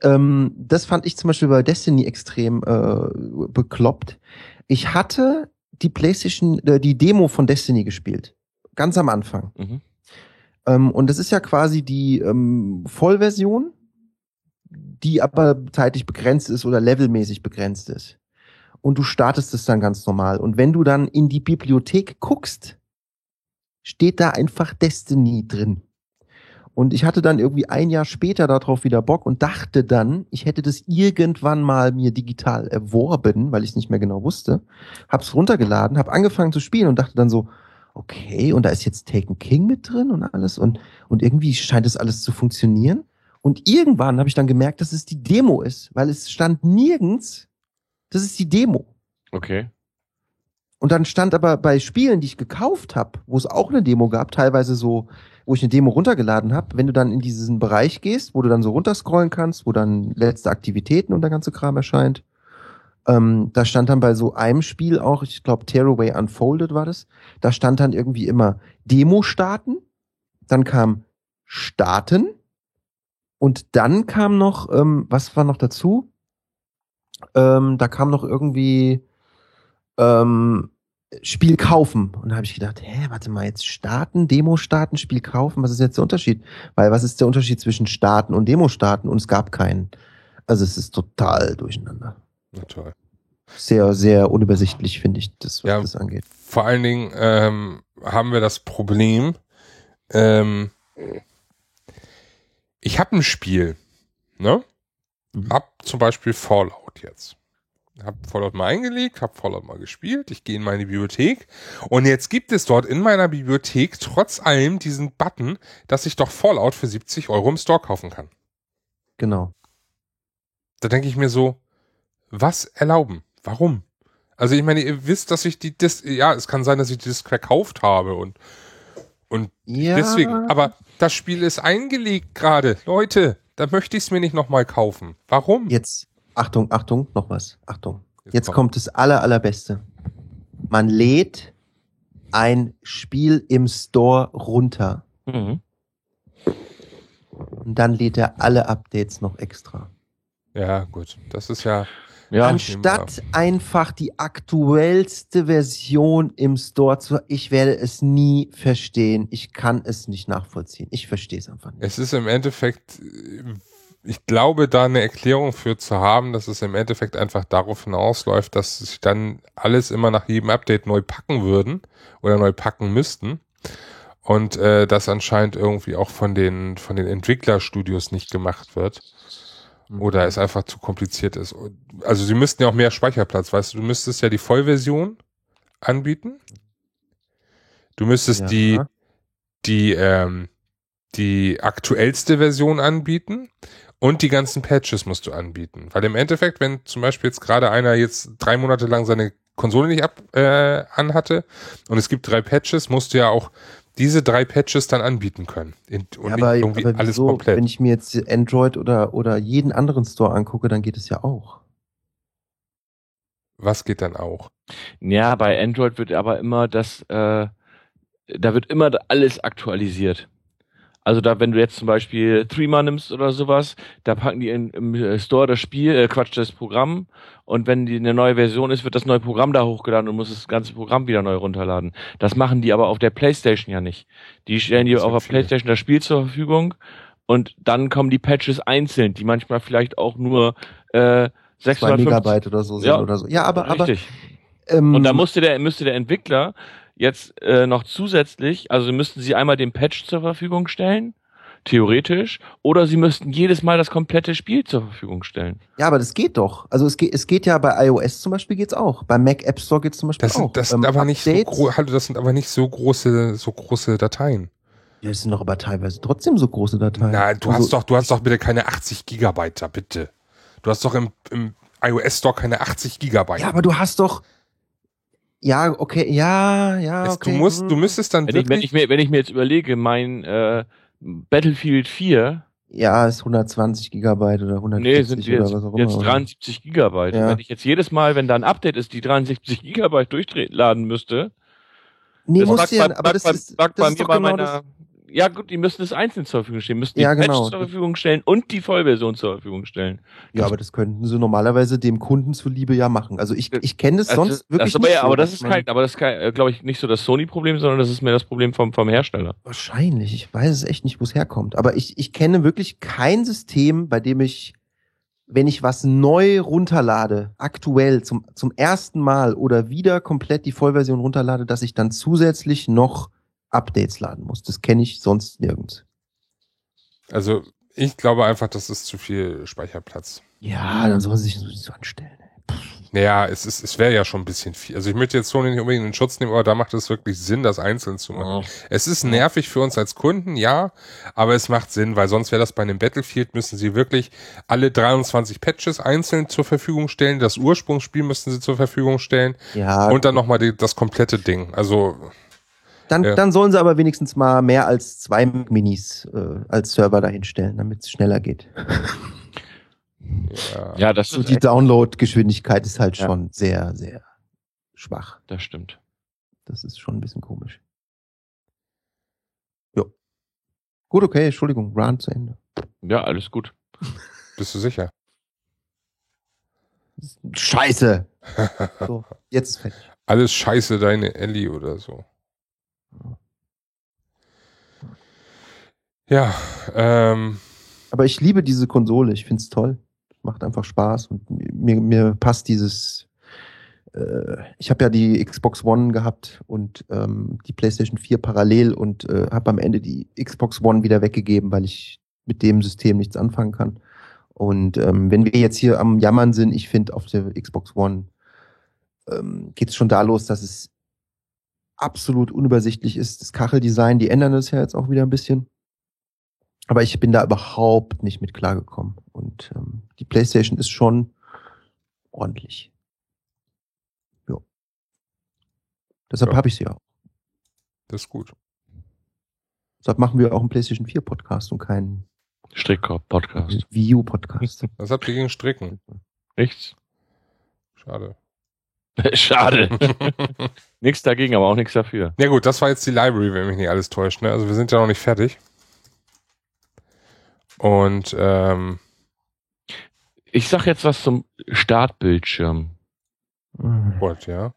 Ähm, das fand ich zum Beispiel bei Destiny extrem äh, bekloppt. Ich hatte die PlayStation, äh, die Demo von Destiny gespielt. Ganz am Anfang. Mhm. Ähm, und das ist ja quasi die ähm, Vollversion, die aber zeitlich begrenzt ist oder levelmäßig begrenzt ist. Und du startest es dann ganz normal. Und wenn du dann in die Bibliothek guckst, steht da einfach Destiny drin. Und ich hatte dann irgendwie ein Jahr später darauf wieder Bock und dachte dann, ich hätte das irgendwann mal mir digital erworben, weil ich es nicht mehr genau wusste. Hab's runtergeladen, hab angefangen zu spielen und dachte dann so, okay, und da ist jetzt Taken King mit drin und alles und, und irgendwie scheint es alles zu funktionieren. Und irgendwann habe ich dann gemerkt, dass es die Demo ist, weil es stand nirgends, das ist die Demo. Okay. Und dann stand aber bei Spielen, die ich gekauft habe, wo es auch eine Demo gab, teilweise so, wo ich eine Demo runtergeladen habe, wenn du dann in diesen Bereich gehst, wo du dann so runterscrollen kannst, wo dann letzte Aktivitäten und der ganze Kram erscheint, ähm, da stand dann bei so einem Spiel auch, ich glaube Tearaway Unfolded war das, da stand dann irgendwie immer Demo starten, dann kam starten und dann kam noch, ähm, was war noch dazu? Ähm, da kam noch irgendwie ähm, Spiel kaufen. Und da habe ich gedacht, hä, warte mal, jetzt starten, Demo starten, Spiel kaufen, was ist jetzt der Unterschied? Weil was ist der Unterschied zwischen starten und Demo starten? Und es gab keinen. Also es ist total durcheinander. Na toll. Sehr, sehr unübersichtlich, finde ich, das, was Ja. das angeht. Vor allen Dingen ähm, haben wir das Problem, ähm, ich habe ein Spiel, ne? Mhm. Hab zum Beispiel Fallout jetzt. Hab Fallout mal eingelegt, hab Fallout mal gespielt, ich gehe in meine Bibliothek und jetzt gibt es dort in meiner Bibliothek trotz allem diesen Button, dass ich doch Fallout für 70 Euro im Store kaufen kann. Genau. Da denke ich mir so, was erlauben? Warum? Also ich meine, ihr wisst, dass ich die Dis ja, es kann sein, dass ich die Disc verkauft habe und und Ja. deswegen, aber das Spiel ist eingelegt gerade. Leute, da möchte ich es mir nicht nochmal kaufen. Warum? Jetzt, Achtung, Achtung, noch was. Achtung. Jetzt Jetzt komm. kommt das aller, allerbeste. Man lädt ein Spiel im Store runter Mhm. und dann lädt er alle Updates noch extra. Ja, gut. Das ist ja, Ja, Anstatt einfach die aktuellste Version im Store zu, ich werde es nie verstehen. Ich kann es nicht nachvollziehen. Ich verstehe es einfach nicht. es ist im Endeffekt, äh, ich glaube, da eine Erklärung für zu haben, dass es im Endeffekt einfach darauf hinausläuft, dass sich dann alles immer nach jedem Update neu packen würden oder neu packen müssten. Und äh, das anscheinend irgendwie auch von den, von den Entwicklerstudios nicht gemacht wird. Oder es einfach zu kompliziert ist. Also sie müssten ja auch mehr Speicherplatz, weißt du, du müsstest ja die Vollversion anbieten. Du müsstest Ja. die, die, ähm, die aktuellste Version anbieten und die ganzen Patches musst du anbieten. Weil im Endeffekt, wenn zum Beispiel jetzt gerade einer jetzt drei Monate lang seine Konsole nicht ab, äh, anhatte und es gibt drei Patches, musst du ja auch diese drei Patches dann anbieten können. In, und Ja, nicht aber, irgendwie aber alles wieso, komplett. wenn ich mir jetzt Android oder, oder jeden anderen Store angucke, dann geht es ja auch. Was geht dann auch? Ja, bei Android wird aber immer das, äh, da wird immer alles aktualisiert. Also da, wenn du jetzt zum Beispiel Threema nimmst oder sowas, da packen die in, im äh, Store das Spiel, äh, Quatsch, das Programm und wenn die eine neue Version ist, wird das neue Programm da hochgeladen und muss das ganze Programm wieder neu runterladen. Das machen die aber auf der Playstation ja nicht. Die stellen dir auf der viele. Playstation das Spiel zur Verfügung und dann kommen die Patches einzeln, die manchmal vielleicht auch nur äh, Zwei 650 Megabyte oder so sind Ja, oder so. Ja, aber, aber, Richtig. ähm, Und da musste der, müsste der Entwickler jetzt äh, noch zusätzlich, also müssten sie einmal den Patch zur Verfügung stellen, theoretisch, oder sie müssten jedes Mal das komplette Spiel zur Verfügung stellen. ja, aber das geht doch. Also es geht, es geht ja bei iOS zum Beispiel geht's auch. Beim Mac App Store geht's zum Beispiel Das sind, auch. das sind Ähm, aber nicht so hallo, das sind aber nicht so große, so große Dateien. Ja, das sind doch aber teilweise trotzdem so große Dateien. Na, du Also, hast doch, du hast doch bitte keine 80 Gigabyte da, bitte. Du hast doch im, im iOS Store keine 80 Gigabyte. Ja, aber du hast doch. Ja, okay, ja, ja, Es- okay. du musst, hm. du müsstest dann Wenn ich, wenn, wirklich, ich mir, wenn ich mir jetzt überlege, mein äh, Battlefield 4, Ja, ist 120 Gigabyte oder 140 nee, sind oder jetzt, was auch jetzt immer. 73 Gigabyte. Ja. Wenn ich jetzt jedes Mal, wenn da ein Update ist, die 73 Gigabyte durchladen müsste, Nee, das du ja, bei, aber lag das bei, ist, lag das bei ist mir doch bei genau meiner. Ja gut, die müssen es einzeln zur Verfügung stellen, müssten Ja, die Patch genau. zur Verfügung stellen und die Vollversion zur Verfügung stellen. Ja, aber das könnten sie normalerweise dem Kunden zuliebe ja machen. Also ich, ich kenne das Also, sonst wirklich das aber, nicht ja, so, aber das ist kein, aber das ist kein, glaube ich, nicht so das Sony-Problem, sondern das ist mehr das Problem vom, vom Hersteller. Wahrscheinlich. Ich weiß es echt nicht, wo es herkommt. Aber ich, ich kenne wirklich kein System, bei dem ich, wenn ich was neu runterlade, aktuell zum, zum ersten Mal oder wieder komplett die Vollversion runterlade, dass ich dann zusätzlich noch Updates laden muss. Das kenne ich sonst nirgends. also ich glaube einfach, das ist zu viel Speicherplatz. Ja, dann soll sie sich so, so anstellen. Naja, es, ist, es wäre ja schon ein bisschen viel. Also ich möchte jetzt Sony nicht unbedingt in Schutz nehmen, aber da macht es wirklich Sinn, das einzeln zu machen. Es ist nervig für uns als Kunden, ja, aber es macht Sinn, weil sonst wäre das bei einem Battlefield, müssen sie wirklich alle 23 Patches einzeln zur Verfügung stellen, das Ursprungsspiel müssten sie zur Verfügung stellen Ja, und dann nochmal das komplette Ding. Also, dann, ja. dann sollen sie aber wenigstens mal mehr als zwei Minis äh, als Server dahinstellen, damit es schneller geht. ja. Ja, das So ist die Download-Geschwindigkeit ist halt Ja. schon sehr, sehr schwach. das stimmt. Das ist schon ein bisschen komisch. Jo. Gut, okay, Entschuldigung, Run zu Ende. Ja, alles gut. Bist du sicher? Scheiße! So, jetzt ist fertig. Alles scheiße, deine Ellie oder so. Ja, ähm, Aber ich liebe diese Konsole, ich find's toll. Macht einfach Spaß und mir, mir passt dieses. Äh, ich habe ja die Xbox One gehabt und ähm, die PlayStation 4 parallel und äh, habe am Ende die Xbox One wieder weggegeben, weil ich mit dem System nichts anfangen kann. Und ähm, wenn wir jetzt hier am Jammern sind, ich finde auf der Xbox One ähm, geht es schon da los, dass es absolut unübersichtlich ist. Das Kacheldesign, die ändern es ja jetzt auch wieder ein bisschen. Aber ich bin da überhaupt nicht mit klargekommen. Und ähm, die PlayStation ist schon ordentlich. Jo. Deshalb Ja. habe ich sie auch. das ist gut. Deshalb machen wir auch einen PlayStation 4 Podcast und keinen Strickkorb-Podcast. Wii U Podcast. Was habt ihr gegen Stricken? Nichts. Schade. Schade. nichts dagegen, aber auch nichts dafür. Ja gut, das war jetzt die Library, wenn mich nicht alles täuscht. Ne? Also wir sind ja noch nicht fertig. Und ähm, Ich sag jetzt was zum Startbildschirm. Gott, ja.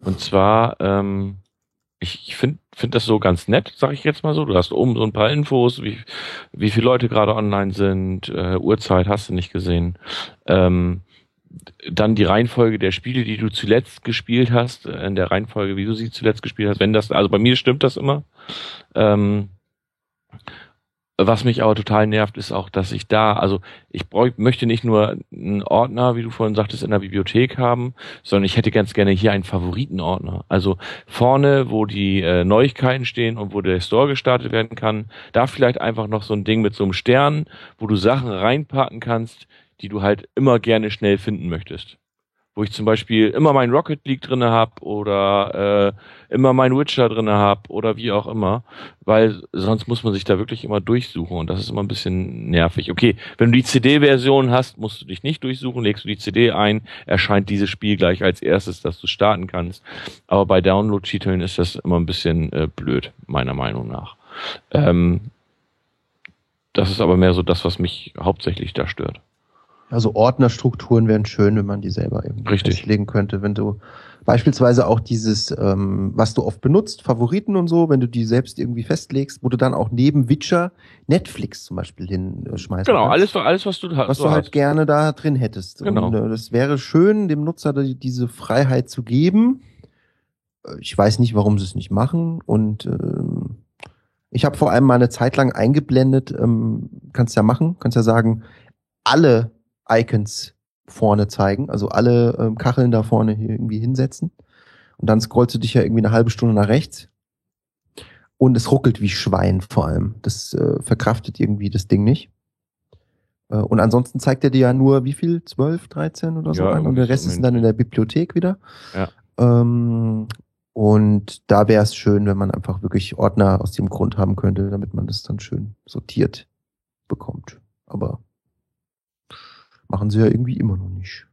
Und zwar, ähm, ich, ich finde find das so ganz nett, sag ich jetzt mal so. Du hast oben so ein paar Infos, wie, wie viele Leute gerade online sind, äh, Uhrzeit hast du nicht gesehen. Ähm, dann die Reihenfolge der Spiele, die du zuletzt gespielt hast, äh, in der Reihenfolge, wie du sie zuletzt gespielt hast. Wenn das, also bei mir stimmt das immer. Ähm, was mich aber total nervt, ist auch, dass ich da, also ich bräuch, möchte nicht nur einen Ordner, wie du vorhin sagtest, in der Bibliothek haben, sondern ich hätte ganz gerne hier einen Favoritenordner. Also vorne, wo die äh, Neuigkeiten stehen und wo der Store gestartet werden kann, da vielleicht einfach noch so ein Ding mit so einem Stern, wo du Sachen reinpacken kannst, die du halt immer gerne schnell finden möchtest. Wo ich zum Beispiel immer mein Rocket League drinne hab oder äh, immer mein Witcher drinne hab oder wie auch immer, weil sonst muss man sich da wirklich immer durchsuchen und das ist immer ein bisschen nervig. Okay, wenn du die CD-Version hast, musst du dich nicht durchsuchen, legst du die CD ein, erscheint dieses Spiel gleich als erstes, dass du starten kannst. Aber bei Download-Titeln ist das immer ein bisschen äh, blöd, meiner Meinung nach. Ähm, das ist aber mehr so das, was mich hauptsächlich da stört. Also Ordnerstrukturen wären schön, wenn man die selber irgendwie Richtig. festlegen könnte. Wenn du beispielsweise auch dieses, ähm, was du oft benutzt, Favoriten und so, wenn du die selbst irgendwie festlegst, wo du dann auch neben Witcher Netflix zum Beispiel hinschmeißen Genau, kannst. alles, alles was du hast. was so du halt hast. gerne da drin hättest. Genau. Und äh, das wäre schön, dem Nutzer die, diese Freiheit zu geben. Äh, Ich weiß nicht, warum sie es nicht machen. Und ähm, ich habe vor allem mal eine Zeit lang eingeblendet, ähm, kannst ja machen, kannst ja sagen, alle Icons vorne zeigen, also alle ähm, Kacheln da vorne hier irgendwie hinsetzen. Und dann scrollst du dich ja irgendwie eine halbe Stunde nach rechts. Und es ruckelt wie Schwein vor allem. Das äh, verkraftet irgendwie das Ding nicht. Äh, Und ansonsten zeigt er dir ja nur, wie viel? 12, 13 oder so Ja, an. Und der Rest ist dann in der Bibliothek wieder. Ja. Ähm, und da wäre es schön, wenn man einfach wirklich Ordner aus dem Grund haben könnte, damit man das dann schön sortiert bekommt. Aber machen sie ja irgendwie immer noch nicht.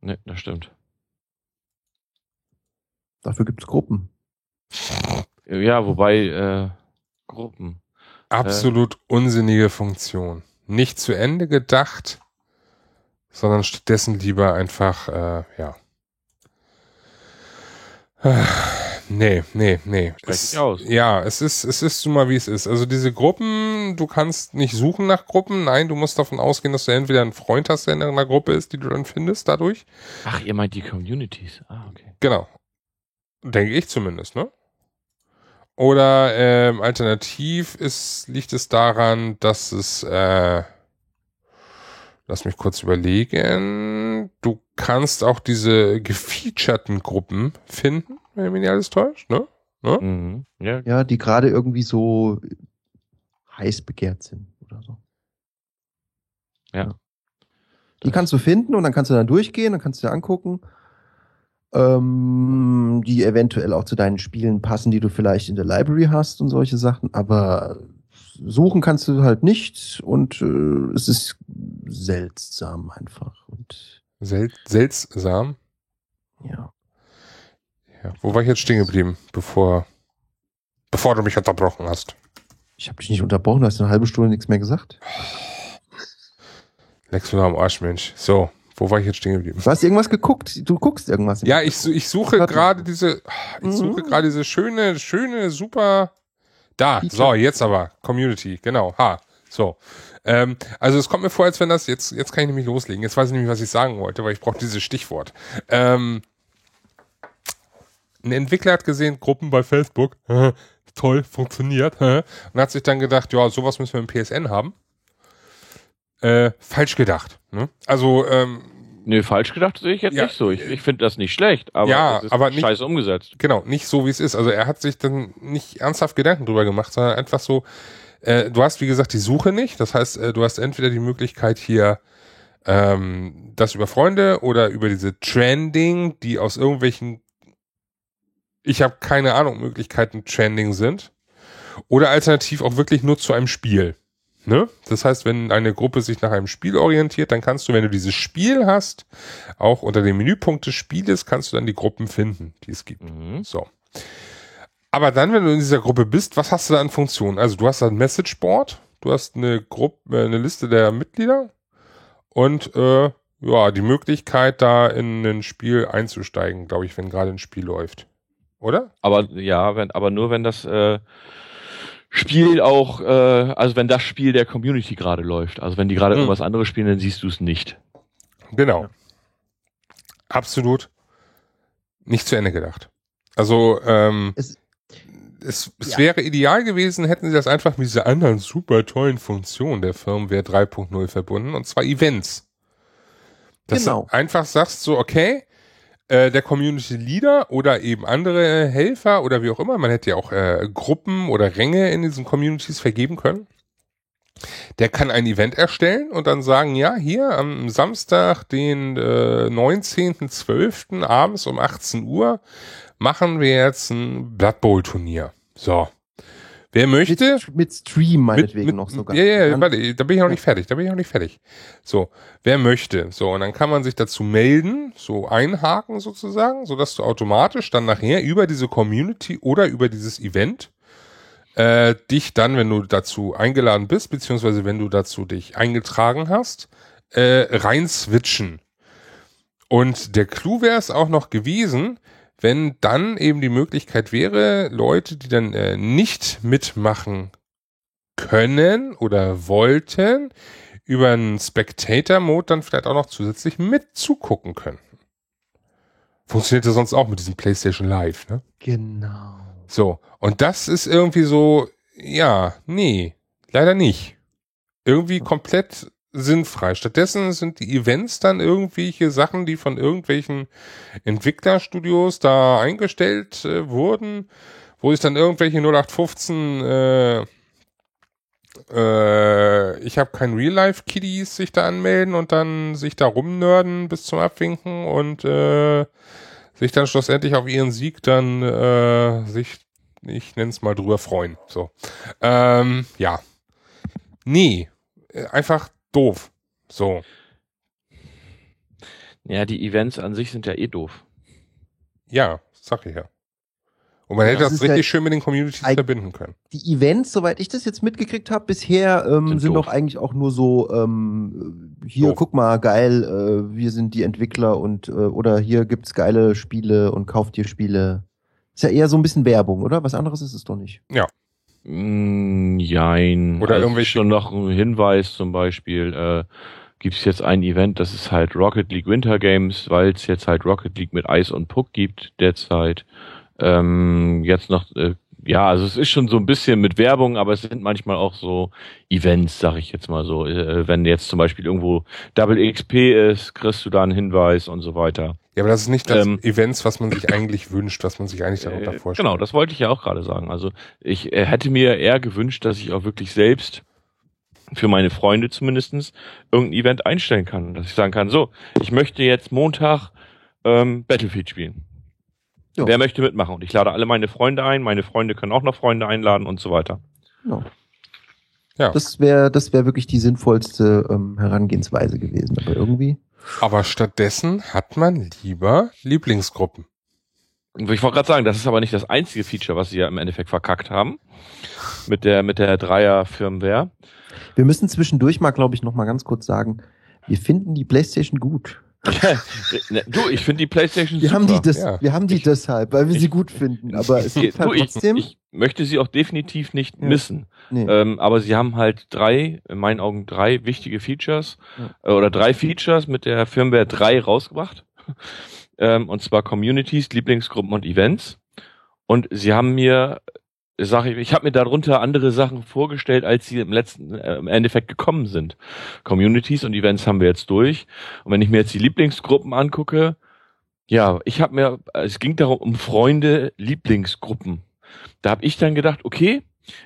Ne, das stimmt. Dafür gibt's Gruppen. Ja, wobei äh, Gruppen. Absolut unsinnige Funktion. Nicht zu Ende gedacht, sondern stattdessen lieber einfach, äh, ja. Nee, nee, nee. Es, aus. Ja, es ist, es ist nun mal wie es ist. Also diese Gruppen, du kannst nicht suchen nach Gruppen. Nein, du musst davon ausgehen, dass du entweder einen Freund hast, der in einer Gruppe ist, die du dann findest dadurch. Ach, ihr meint die Communities. Ah, okay. Genau. Denke ich zumindest, ne? Oder ähm, alternativ ist, liegt es daran, dass es äh, Lass mich kurz überlegen. Du kannst auch diese gefeaturten Gruppen finden, wenn mich nicht alles täuscht, ne? ne? Mhm. Ja. Ja, die gerade irgendwie so heiß begehrt sind oder so. Ja. Die kannst du finden und dann kannst du dann durchgehen, dann kannst du dir angucken, ähm, die eventuell auch zu deinen Spielen passen, die du vielleicht in der Library hast und solche Sachen, aber suchen kannst du halt nicht und äh, es ist seltsam einfach und Sel seltsam. ja. Ja. Wo war ich jetzt stehen geblieben, bevor, bevor du mich unterbrochen hast? Ich habe dich nicht unterbrochen, du hast eine halbe Stunde nichts mehr gesagt. Lex am Arsch, Mensch. So, wo war ich jetzt stehen geblieben? Du hast irgendwas geguckt, du guckst irgendwas. Ja, ich, ich suche gerade diese, ich suche Mhm. gerade diese schöne, schöne, super, da, Feature. so, jetzt aber, Community, genau, ha, so. Ähm, also es kommt mir vor, als wenn das, jetzt, jetzt kann ich nämlich loslegen, jetzt weiß ich nämlich, was ich sagen wollte, weil ich brauche dieses Stichwort. Ähm, ein Entwickler hat gesehen, Gruppen bei Facebook, toll, funktioniert, und hat sich dann gedacht, ja, sowas müssen wir im PSN haben. Äh, falsch gedacht. Ne? Also, ähm, Nee, falsch gedacht sehe ich jetzt Ja, nicht so. Ich, ich finde das nicht schlecht, aber Ja, es ist aber nicht- scheiße umgesetzt. genau, nicht so wie es ist. Also er hat sich dann nicht ernsthaft Gedanken drüber gemacht, sondern einfach so, äh, du hast wie gesagt die Suche nicht. Das heißt, äh, du hast entweder die Möglichkeit hier ähm, das über Freunde oder über diese Trending, die aus irgendwelchen, ich habe keine Ahnung, Möglichkeiten Trending sind. Oder alternativ auch wirklich nur zu einem Spiel. Ne? Das heißt, wenn eine Gruppe sich nach einem Spiel orientiert, dann kannst du, wenn du dieses Spiel hast, auch unter dem Menüpunkt des Spieles, kannst du dann die Gruppen finden, die es gibt. Mhm. So. Aber dann, wenn du in dieser Gruppe bist, was hast du da an Funktionen? Also du hast ein Messageboard, du hast eine Gruppe, äh, eine Liste der Mitglieder und äh, ja, die Möglichkeit, da in ein Spiel einzusteigen, glaube ich, wenn gerade ein Spiel läuft. Oder? Aber ja, wenn, aber nur wenn das äh, Spiel auch, äh, also wenn das Spiel der Community gerade läuft. Also wenn die gerade Hm. irgendwas anderes spielen, dann siehst du es nicht. Genau. Absolut nicht zu Ende gedacht. Also, ähm, Es- es, es Ja. wäre ideal gewesen, hätten sie das einfach mit dieser anderen super tollen Funktion der Firmware 3.0 verbunden, und zwar Events. Dass Genau. du einfach sagst so, okay, äh, der Community Leader oder eben andere Helfer oder wie auch immer, man hätte ja auch äh, Gruppen oder Ränge in diesen Communities vergeben können. Der kann ein Event erstellen und dann sagen, ja, hier am Samstag, den äh, 19.12. abends um 18 Uhr machen wir jetzt ein Blood Bowl Turnier. So. Wer möchte? Mit, mit Stream meinetwegen noch sogar. Ja, ja, warte, da bin ich noch nicht fertig, da bin ich noch nicht fertig. So, wer möchte? So, und dann kann man sich dazu melden, so einhaken sozusagen, sodass du automatisch dann nachher über diese Community oder über dieses Event äh, dich dann, wenn du dazu eingeladen bist, beziehungsweise wenn du dazu dich eingetragen hast, äh, rein switchen. Und der Clou wäre es auch noch gewesen, wenn dann eben die Möglichkeit wäre, Leute, die dann äh, nicht mitmachen können oder wollten, über einen Spectator-Mode dann vielleicht auch noch zusätzlich mitzugucken könnten. Funktionierte sonst auch mit diesem PlayStation Live, ne? Genau. So, und das ist irgendwie so, ja, nee, leider nicht. Irgendwie komplett sinnfrei. Stattdessen sind die Events dann irgendwelche Sachen, die von irgendwelchen Entwicklerstudios da eingestellt äh, wurden, wo sich dann irgendwelche 0815 äh, äh, ich habe kein Real-Life-Kiddies sich da anmelden und dann sich da rumnörden bis zum Abwinken und äh, sich dann schlussendlich auf ihren Sieg dann äh, sich, ich nenne es mal drüber freuen. So. Ähm, ja. Nee. Äh, Einfach doof. So. Ja, die Events an sich sind ja eh doof. Ja, sag ich ja. Und man hätte Das das richtig ja schön mit den Communities verbinden können. Die Events, soweit ich das jetzt mitgekriegt habe, bisher ähm, Sind sind, doch eigentlich auch nur so, ähm, hier, Doof. guck mal, geil, äh, wir sind die Entwickler und äh, oder hier gibt's geile Spiele und kauft dir Spiele. Ist ja eher so ein bisschen Werbung, oder? Was anderes ist es doch nicht. Mm, jein. Oder also irgendwelche- schon noch ein Hinweis zum Beispiel, äh, gibt es jetzt ein Event, das ist halt Rocket League Winter Games, weil es jetzt halt Rocket League mit Eis und Puck gibt derzeit. Ähm, jetzt noch äh, ja, also es ist schon so ein bisschen mit Werbung, aber es sind manchmal auch so Events, sag ich jetzt mal so. Äh, wenn jetzt zum Beispiel irgendwo Double XP ist, kriegst du da einen Hinweis und so weiter. Ja, aber das ist nicht das ähm, Events, was man sich eigentlich wünscht, was man sich eigentlich darunter äh, vorstellt. Genau, das wollte ich ja auch gerade sagen. Also ich äh, hätte mir eher gewünscht, dass ich auch wirklich selbst für meine Freunde zumindestens irgendein Event einstellen kann. Dass ich sagen kann, so, ich möchte jetzt Montag ähm, Battlefield spielen. Jo. Wer möchte mitmachen? Und ich lade alle meine Freunde ein, meine Freunde können auch noch Freunde einladen und so weiter. Jo. Ja. Das wäre das wäre wirklich die sinnvollste ähm, Herangehensweise gewesen, aber irgendwie. Aber stattdessen hat man lieber Lieblingsgruppen. Ich wollte gerade sagen, das ist aber nicht das einzige Feature, was sie ja im Endeffekt verkackt haben mit der mit der Dreier Firmware. Wir müssen zwischendurch mal, glaube ich, noch mal ganz kurz sagen, wir finden die PlayStation gut. Du, ich finde die PlayStation wir super. Haben die das, ja. Wir haben die ich, deshalb, weil wir ich, sie gut finden. Aber es gibt halt trotzdem. Ich, möchte sie auch definitiv nicht ja. missen. Nee. Ähm, aber sie haben halt drei, in meinen Augen drei wichtige Features ja. äh, oder drei Features mit der Firmware 3 rausgebracht. ähm, und zwar Communities, Lieblingsgruppen und Events. Und sie haben mir sag ich, ich habe mir darunter andere Sachen vorgestellt, als sie im letzten äh, im Endeffekt gekommen sind. Communities und Events haben wir jetzt durch. Und wenn ich mir jetzt die Lieblingsgruppen angucke, ja, ich habe mir, es ging darum um Freunde, Lieblingsgruppen. Da habe ich dann gedacht, okay,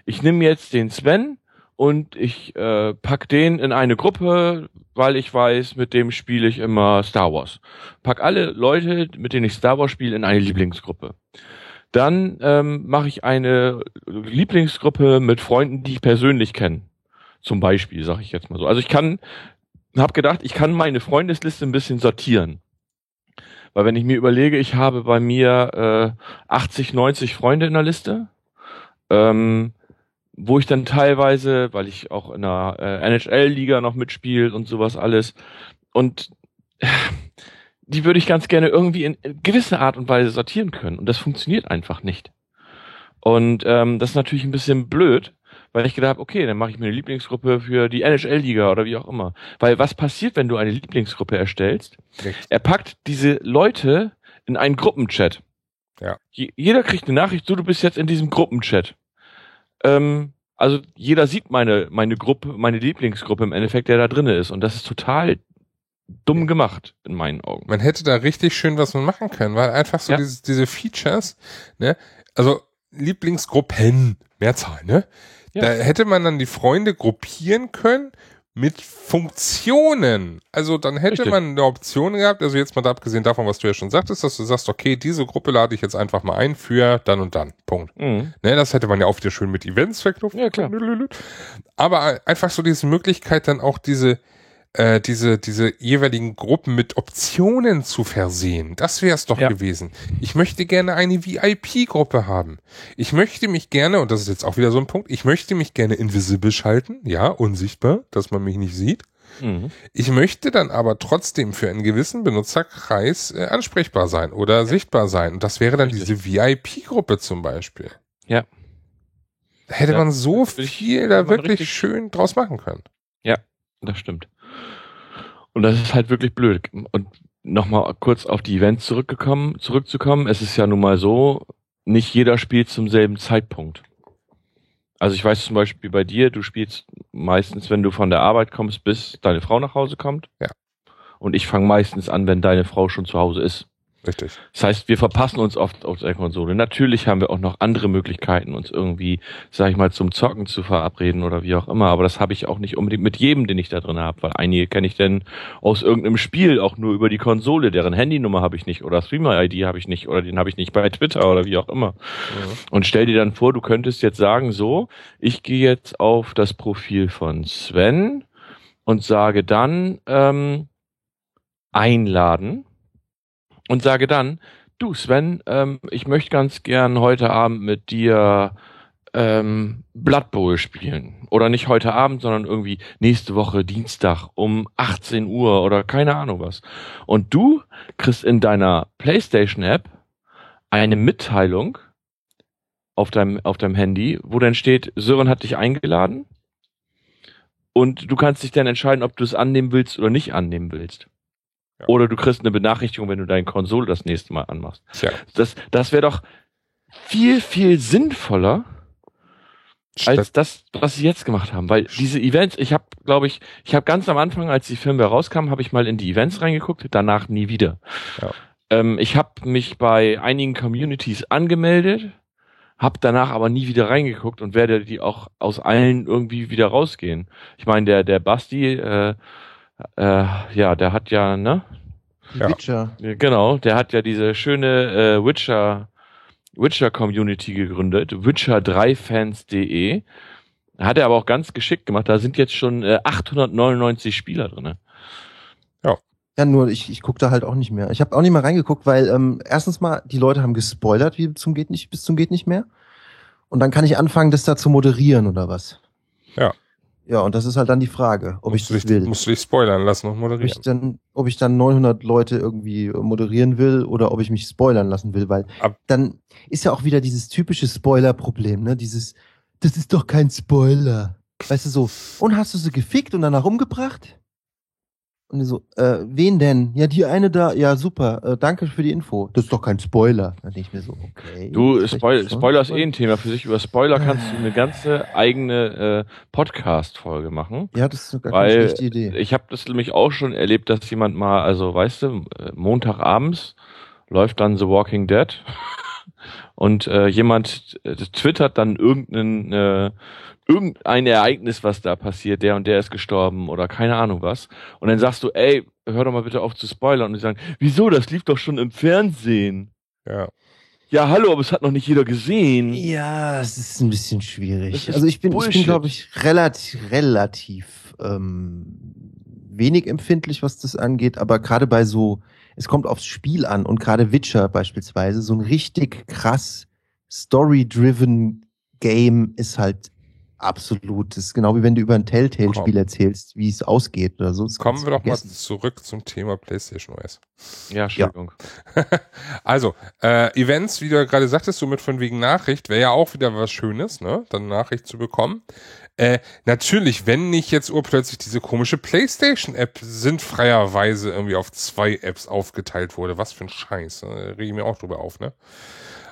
ich nehme jetzt den Sven und ich äh, pack den in eine Gruppe, weil ich weiß, mit dem spiele ich immer Star Wars. Pack alle Leute, mit denen ich Star Wars spiele, in eine Lieblingsgruppe. Dann ähm, mache ich eine Lieblingsgruppe mit Freunden, die ich persönlich kenne. Zum Beispiel, sage ich jetzt mal so. Also ich kann, habe gedacht, ich kann meine Freundesliste ein bisschen sortieren. Weil wenn ich mir überlege, ich habe bei mir äh, 80, 90 Freunde in der Liste, ähm, wo ich dann teilweise, weil ich auch in der äh, NHL-Liga noch mitspiele und sowas alles, und äh, die würde ich ganz gerne irgendwie in, in gewisser Art und Weise sortieren können. Und das funktioniert einfach nicht. Und ähm, das ist natürlich ein bisschen blöd, weil ich gedacht habe, okay, dann mache ich mir eine Lieblingsgruppe für die NHL-Liga oder wie auch immer. Weil was passiert, wenn du eine Lieblingsgruppe erstellst? Richtig. Er packt diese Leute in einen Gruppenchat. Ja. jeder kriegt eine Nachricht, so du bist jetzt in diesem Gruppenchat. Ähm, also jeder sieht meine meine Gruppe, meine Lieblingsgruppe im Endeffekt, der da drinne ist. Und das ist total dumm gemacht, in meinen Augen. Man hätte da richtig schön was man machen können, weil einfach so ja. diese, diese Features, ne, also Lieblingsgruppen, Mehrzahl, ne? Ja. Da hätte man dann die Freunde gruppieren können mit Funktionen. Also dann hätte Richtig. man eine Option gehabt, also jetzt mal abgesehen davon, was du ja schon sagtest, dass du sagst, okay, diese Gruppe lade ich jetzt einfach mal ein für dann und dann. Punkt. Mhm. Ne, das hätte man ja oft ja schön mit Events verknüpft. Ja, klar. Aber einfach so diese Möglichkeit, dann auch diese, äh, diese, diese jeweiligen Gruppen mit Optionen zu versehen. Das wäre es doch ja. gewesen. Ich möchte gerne eine VIP-Gruppe haben. Ich möchte mich gerne, und das ist jetzt auch wieder so ein Punkt, ich möchte mich gerne invisible schalten, ja, unsichtbar, dass man mich nicht sieht. Mhm. Ich möchte dann aber trotzdem für einen gewissen Benutzerkreis äh, ansprechbar sein oder ja. sichtbar sein. Und das wäre dann Richtig. diese VIP-Gruppe zum Beispiel. Ja. Da hätte ja, man so viel da wirklich schön draus machen können. Ja, das stimmt. Und das ist halt wirklich blöd. Und nochmal kurz auf die Events zurückgekommen, zurückzukommen. Es ist ja nun mal so, nicht jeder spielt zum selben Zeitpunkt. Also ich weiß zum Beispiel bei dir, du spielst meistens, wenn du von der Arbeit kommst, bis deine Frau nach Hause kommt. Ja. Und ich fange meistens an, wenn deine Frau schon zu Hause ist. Richtig. Das heißt, wir verpassen uns oft auf der Konsole. Natürlich haben wir auch noch andere Möglichkeiten, uns irgendwie, sag ich mal, zum Zocken zu verabreden oder wie auch immer. Aber das habe ich auch nicht unbedingt mit jedem, den ich da drin habe, weil einige kenne ich denn aus irgendeinem Spiel auch nur über die Konsole, deren Handynummer habe ich nicht oder Streamer-ID habe ich nicht oder den habe ich nicht bei Twitter oder wie auch immer. Mhm. Und stell dir dann vor, du könntest jetzt sagen, so, ich gehe jetzt auf das Profil von Sven und sage dann ähm, einladen und sage dann, du Sven, ähm, ich möchte ganz gern heute Abend mit dir ähm, Blood Bowl spielen. Oder nicht heute Abend, sondern irgendwie nächste Woche Dienstag um 18 Uhr oder keine Ahnung was. Und du kriegst in deiner PlayStation App eine Mitteilung auf deinem, auf deinem Handy, wo dann steht, Sören hat dich eingeladen. Und du kannst dich dann entscheiden, ob du es annehmen willst oder nicht annehmen willst. Oder du kriegst eine Benachrichtigung, wenn du deine Konsole das nächste Mal anmachst. Tja. Das, das wäre doch, viel, viel sinnvoller als das, was sie jetzt gemacht haben. Weil diese Events, ich habe, glaube ich, ich habe ganz am Anfang, als die Firmware rauskam, habe ich mal in die Events reingeguckt, danach nie wieder. Ja. Ähm, ich habe mich bei einigen Communities angemeldet, habe danach aber nie wieder reingeguckt und werde die auch aus allen irgendwie wieder rausgehen. Ich meine, der der Basti, äh, äh, ja, der hat ja, ne, Ja. Witcher. Genau, der hat ja diese schöne äh, Witcher Witcher Community gegründet, witcher3fans.de. Hat er aber auch ganz geschickt gemacht. Da sind jetzt schon äh, 899 Spieler drinne. Ja, nur ich, ich gucke da halt auch nicht mehr. Ich habe auch nicht mehr reingeguckt, weil ähm, erstens mal, die Leute haben gespoilert, wie zum geht nicht, bis zum geht nicht mehr. Und dann kann ich anfangen, das da zu moderieren oder was. Ja. Ja, und das ist halt dann die Frage, ob ich musst, das dich, will. musst du dich spoilern lassen und ob ich moderieren. dann, ob ich dann 900 Leute irgendwie moderieren will oder ob ich mich spoilern lassen will, weil Ab- dann ist ja auch wieder dieses typische Spoiler-Problem, ne? Dieses, das ist doch kein Spoiler. Weißt du so, und hast du sie gefickt und danach umgebracht? Und die so, äh, wen denn? Ja, die eine da, ja, super, äh, danke für die Info. Das ist doch kein Spoiler. Dann denke ich mir so, okay. Du, Spoil Spoiler ist eh ein Thema für sich. Über Spoiler kannst du eine ganze eigene äh, Podcast-Folge machen. Ja, das ist gar keine Weil schlechte Idee. ich habe das nämlich auch schon erlebt, dass jemand mal, also weißt du, äh, Montagabends läuft dann The Walking Dead und äh, jemand äh, twittert dann irgendeinen äh, irgendein Ereignis, was da passiert, der und der ist gestorben oder keine Ahnung was. Und dann sagst du, ey, hör doch mal bitte auf zu spoilern. Und die sagen, wieso, das lief doch schon im Fernsehen. Ja. Ja, hallo, aber es hat noch nicht jeder gesehen. Ja, es ist ein bisschen schwierig. Also ich bin, ich bin, Bullshit. glaube ich, relativ, relativ ähm, wenig empfindlich, was das angeht, aber gerade bei so, es kommt aufs Spiel an und gerade Witcher beispielsweise, so ein richtig krass story-driven Game ist halt absolut. Das ist genau wie wenn du über ein Telltale-Spiel erzählst, wie es ausgeht oder so. Das Kommen wir doch mal vergessen. zurück zum Thema PlayStation OS. Ja, Entschuldigung. also, äh, Events, wie du ja gerade sagtest, so mit von wegen Nachricht, wäre ja auch wieder was Schönes, ne? Dann Nachricht zu bekommen. Äh, natürlich, wenn nicht jetzt urplötzlich diese komische PlayStation-App sinnfreierweise irgendwie auf zwei Apps aufgeteilt wurde. Was für ein Scheiß. Ne? Rege ich mir auch drüber auf, ne?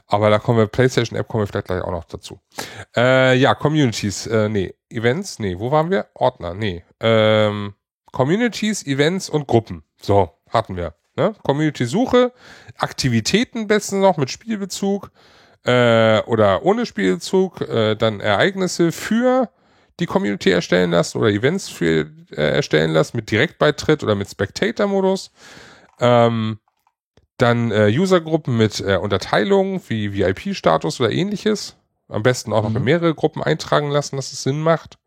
Aber da kommen wir, PlayStation-App kommen wir vielleicht gleich auch noch dazu. Äh, ja, Communities, äh, nee. Events, nee. Wo waren wir? Ordner, nee. Ähm, Communities, Events und Gruppen. So, hatten wir. Ne? Community-Suche, Aktivitäten besten noch mit Spielbezug äh, oder ohne Spielbezug, äh, dann Ereignisse für die Community erstellen lassen oder Events für äh, erstellen lassen mit Direktbeitritt oder mit Spectator-Modus. Ähm, dann äh, Usergruppen mit äh, Unterteilung wie VIP-Status oder ähnliches. Am besten auch noch Mhm. mehrere Gruppen eintragen lassen, dass es Sinn macht.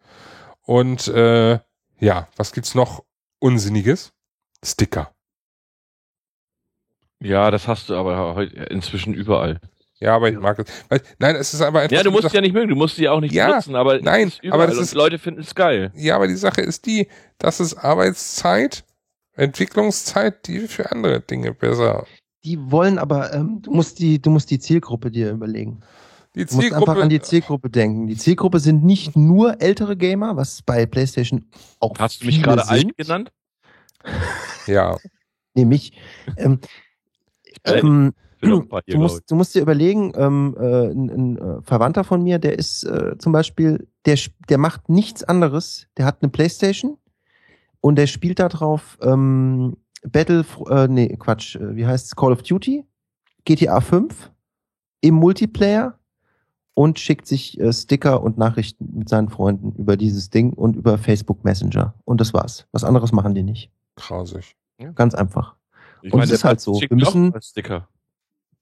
Und äh, ja, was gibt's noch Unsinniges? Sticker. Ja, das hast du aber heute inzwischen überall. Ja, aber ich mag es. Nein, es ist aber einfach. Ja, du musst gesagt- ja nicht mögen, du musst sie auch nicht Ja, benutzen, aber es nein, aber das ist- Leute finden es geil. Ja, aber die Sache ist die, das ist Arbeitszeit, Entwicklungszeit, die für andere Dinge besser. Die wollen aber, ähm, du musst die, du musst die Zielgruppe dir überlegen. Die Du musst einfach Zielgruppe. an die Zielgruppe denken. Die Zielgruppe sind nicht nur ältere Gamer, was bei PlayStation auch Hast du mich gerade alt genannt? ja, Nee, mich. Ähm, bin ähm, du, musst, du musst dir überlegen, ähm, äh, ein, ein äh, Verwandter von mir, der ist äh, zum Beispiel, der, der macht nichts anderes. Der hat eine Playstation und der spielt da drauf ähm, Battle, äh, nee, Quatsch, äh, wie heißt es? Call of Duty, GTA 5 im Multiplayer und schickt sich äh, Sticker und Nachrichten mit seinen Freunden über dieses Ding und über Facebook Messenger. Und das war's. Was anderes machen die nicht. grausig. Ganz einfach. Ich Und meine, es ist halt so, wir müssen- Sticker.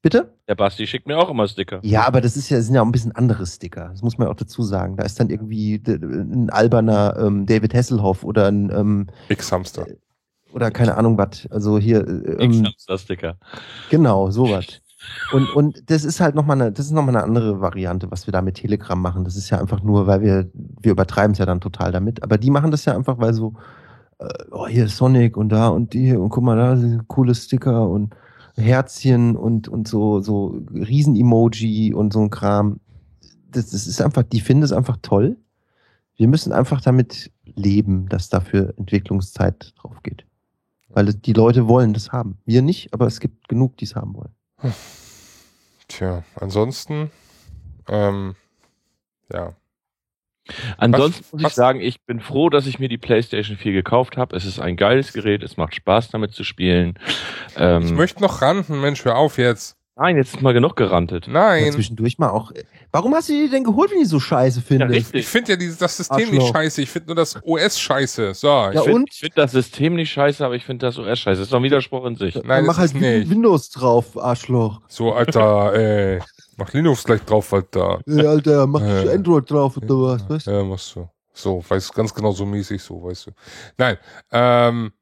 Bitte? Der Basti schickt mir auch immer Sticker. Ja, aber das ist ja, das sind ja auch ein bisschen andere Sticker. Das muss man ja auch dazu sagen. Da ist dann irgendwie d- ein alberner ähm, David Hasselhoff oder ein ähm, X-Hamster. Oder keine Ahnung was. Also hier äh, ähm, X-Hamster-Sticker. genau sowas. Und und das ist halt noch mal eine, das ist noch mal eine andere Variante, was wir da mit Telegram machen. Das ist ja einfach nur, weil wir wir übertreiben es ja dann total damit. Aber die machen das ja einfach, weil so äh, oh hier ist Sonic und da und die und guck mal da sind coole Sticker und Herzchen und und so so Riesen-Emoji und so ein Kram. Das, das ist einfach, die finden es einfach toll. Wir müssen einfach damit leben, dass dafür Entwicklungszeit drauf geht. Weil die Leute wollen das haben. Wir nicht, aber es gibt genug, die es haben wollen. Tja, ansonsten, ähm, ja. Ansonsten Was- muss was- ich sagen, ich bin froh, dass ich mir die PlayStation 4 gekauft habe. Es ist ein geiles Gerät, es macht Spaß damit zu spielen. Ähm, Ich möchte noch ranten, Mensch, hör auf jetzt. Nein, jetzt ist mal genug gerantet. Ja, Nein. zwischendurch mal auch. Warum hast du die denn geholt, wenn die so scheiße findest? richtig. Ich finde ja dieses, das System nicht Arschloch. scheiße, ich finde nur das OS scheiße. So, Ja, ich Ich finde find das System nicht scheiße, aber ich finde das OS scheiße. Das ist doch ein Widerspruch in sich. Nein, Dann mach halt nicht. Windows drauf, Arschloch. So, Alter, ey. Mach Linux gleich drauf, Alter. Ey, Alter, mach Äh. Android drauf oder was, weißt du? Ja, musst du. So, weiß ganz genau so mäßig so, weißt du. Nein, ähm,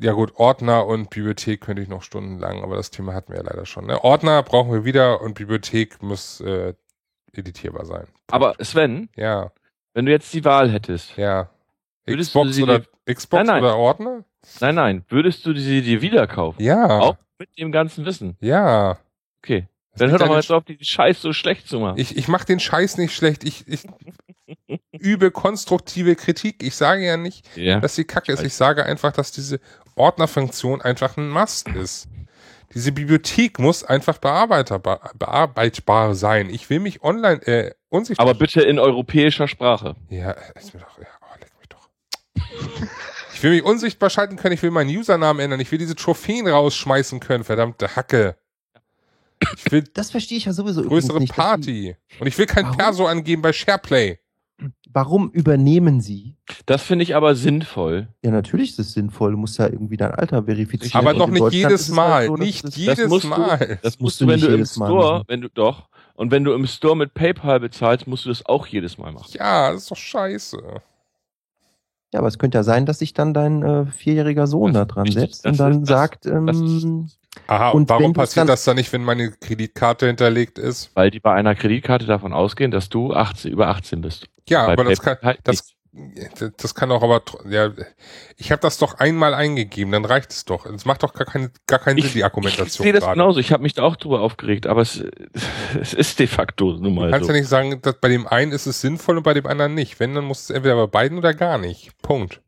ja gut, Ordner und Bibliothek könnte ich noch stundenlang, aber das Thema hatten wir ja leider schon. Ne? Ordner brauchen wir wieder und Bibliothek muss äh, editierbar sein. Aber Sven, Ja, wenn du jetzt die Wahl hättest, ja. Würdest du Xbox sie oder dir- Xbox Nein, nein. oder Ordner? nein, nein, würdest du sie dir wieder kaufen? Ja. Auch mit dem ganzen Wissen. Ja. Okay. Das Dann hör doch mal den jetzt auf, die Scheiß so schlecht zu machen. Ich, ich mache den Scheiß nicht schlecht. Ich, ich übe konstruktive Kritik. Ich sage ja nicht, ja. dass sie kacke ist. Ich sage einfach, dass diese Ordnerfunktion einfach ein Must ist. Diese Bibliothek muss einfach bearbeiterbar, bearbeitbar sein. Ich will mich online äh, unsichtbar. Aber bitte in europäischer Sprache. ja, ist mir doch. Ja, oh, leck mich doch. Ich will mich unsichtbar schalten können. Ich will meinen Usernamen ändern. Ich will diese Trophäen rausschmeißen können. Verdammte Hacke. Ich will Das verstehe ich ja sowieso größere nicht. Party. Und ich will kein Warum? Perso angeben bei SharePlay. Warum übernehmen sie? Das finde ich aber sinnvoll. Ja, natürlich ist es sinnvoll. Du musst ja irgendwie dein Alter verifizieren. Aber in nicht jedes es Mal. halt so, nicht es- jedes musst du- Mal. Das musst du, du wenn nicht du im jedes Mal Store, machen. wenn du doch, und wenn du im Store mit PayPal bezahlst, musst du das auch jedes Mal machen. Ja, das ist doch scheiße. Ja, aber es könnte ja sein, dass sich dann dein äh, vierjähriger Sohn Das da dran setzt Das und dann das- sagt, ähm, das Aha, Und warum passiert das dann nicht, wenn meine Kreditkarte hinterlegt ist? Weil die bei einer Kreditkarte davon ausgehen, dass du 18, über 18 bist. Ja, bei aber das kann, halt das, das kann auch aber, ja, ich habe das doch einmal eingegeben, dann reicht es doch. Es macht doch gar, keine, gar keinen Ich, Sinn, die ich Argumentation sehe das gerade. genauso. Ich habe mich da auch drüber aufgeregt, aber es, es ist de facto nun Du mal kannst so. ja nicht sagen, dass bei dem einen ist es sinnvoll und bei dem anderen nicht. Wenn, dann muss es entweder bei beiden oder gar nicht. Punkt.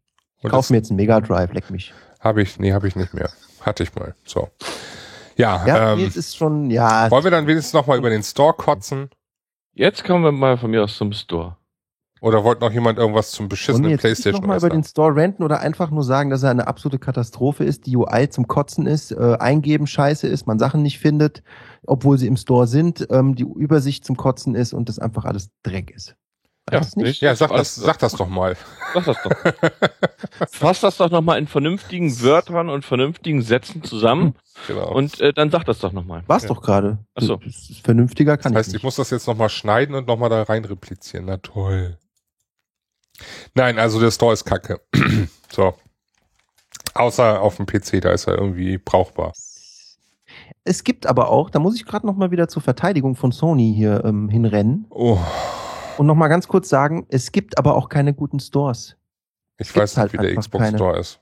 Und kauf mir jetzt einen Mega Drive, leck mich. Habe ich, nee, habe ich nicht mehr. Hatte ich mal. So. Ja, Ja, ähm, jetzt ist schon, ja, wollen wir dann wenigstens nochmal über den Store kotzen? Jetzt kommen wir mal von mir aus zum Store. Oder wollte noch jemand irgendwas zum beschissenen jetzt Playstation noch mal über den Store renten oder einfach nur sagen, dass er eine absolute Katastrophe ist, die UI zum Kotzen ist, äh, eingeben scheiße ist, man Sachen nicht findet, obwohl sie im Store sind, ähm, die Übersicht zum Kotzen ist und das einfach alles Dreck ist. Ja, nicht? Ja, sag das, sag das doch mal. Sag das doch. Fass das doch nochmal in vernünftigen Wörtern und vernünftigen Sätzen zusammen Genau. und äh, dann sag das doch nochmal. War's Ja. doch gerade. Ach so. Das ist Vernünftiger kann Das heißt, ich ich muss das jetzt nochmal schneiden und nochmal da rein replizieren. Na toll. Nein, also der Store ist kacke. so. Außer auf dem PC, da ist er irgendwie brauchbar. Es gibt aber auch, da muss ich gerade noch mal wieder zur Verteidigung von Sony hier ähm, hinrennen Oh, und noch mal ganz kurz sagen, es gibt aber auch keine guten Stores. ich Gibt's weiß nicht, halt wie der Xbox keine. Store ist.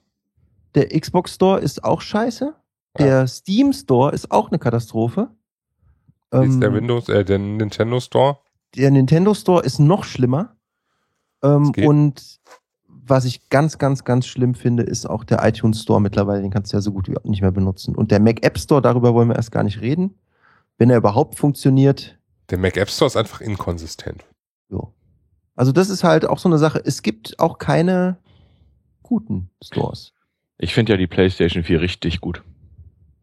Der Xbox Store ist auch scheiße. Der Steam Store ist auch eine Katastrophe. Ist der Ähm, Windows, äh, der Nintendo Store? der Nintendo Store ist noch schlimmer. Ähm, und was ich ganz, ganz, ganz schlimm finde, ist auch der iTunes Store mittlerweile. Den kannst du ja so gut wie nicht mehr benutzen. Und der Mac App Store, darüber wollen wir erst gar nicht reden. Wenn er überhaupt funktioniert, Der Mac App Store ist einfach inkonsistent. Jo. Also das ist halt auch so eine Sache. Es gibt auch keine guten Stores. Ich finde ja die PlayStation 4 richtig gut.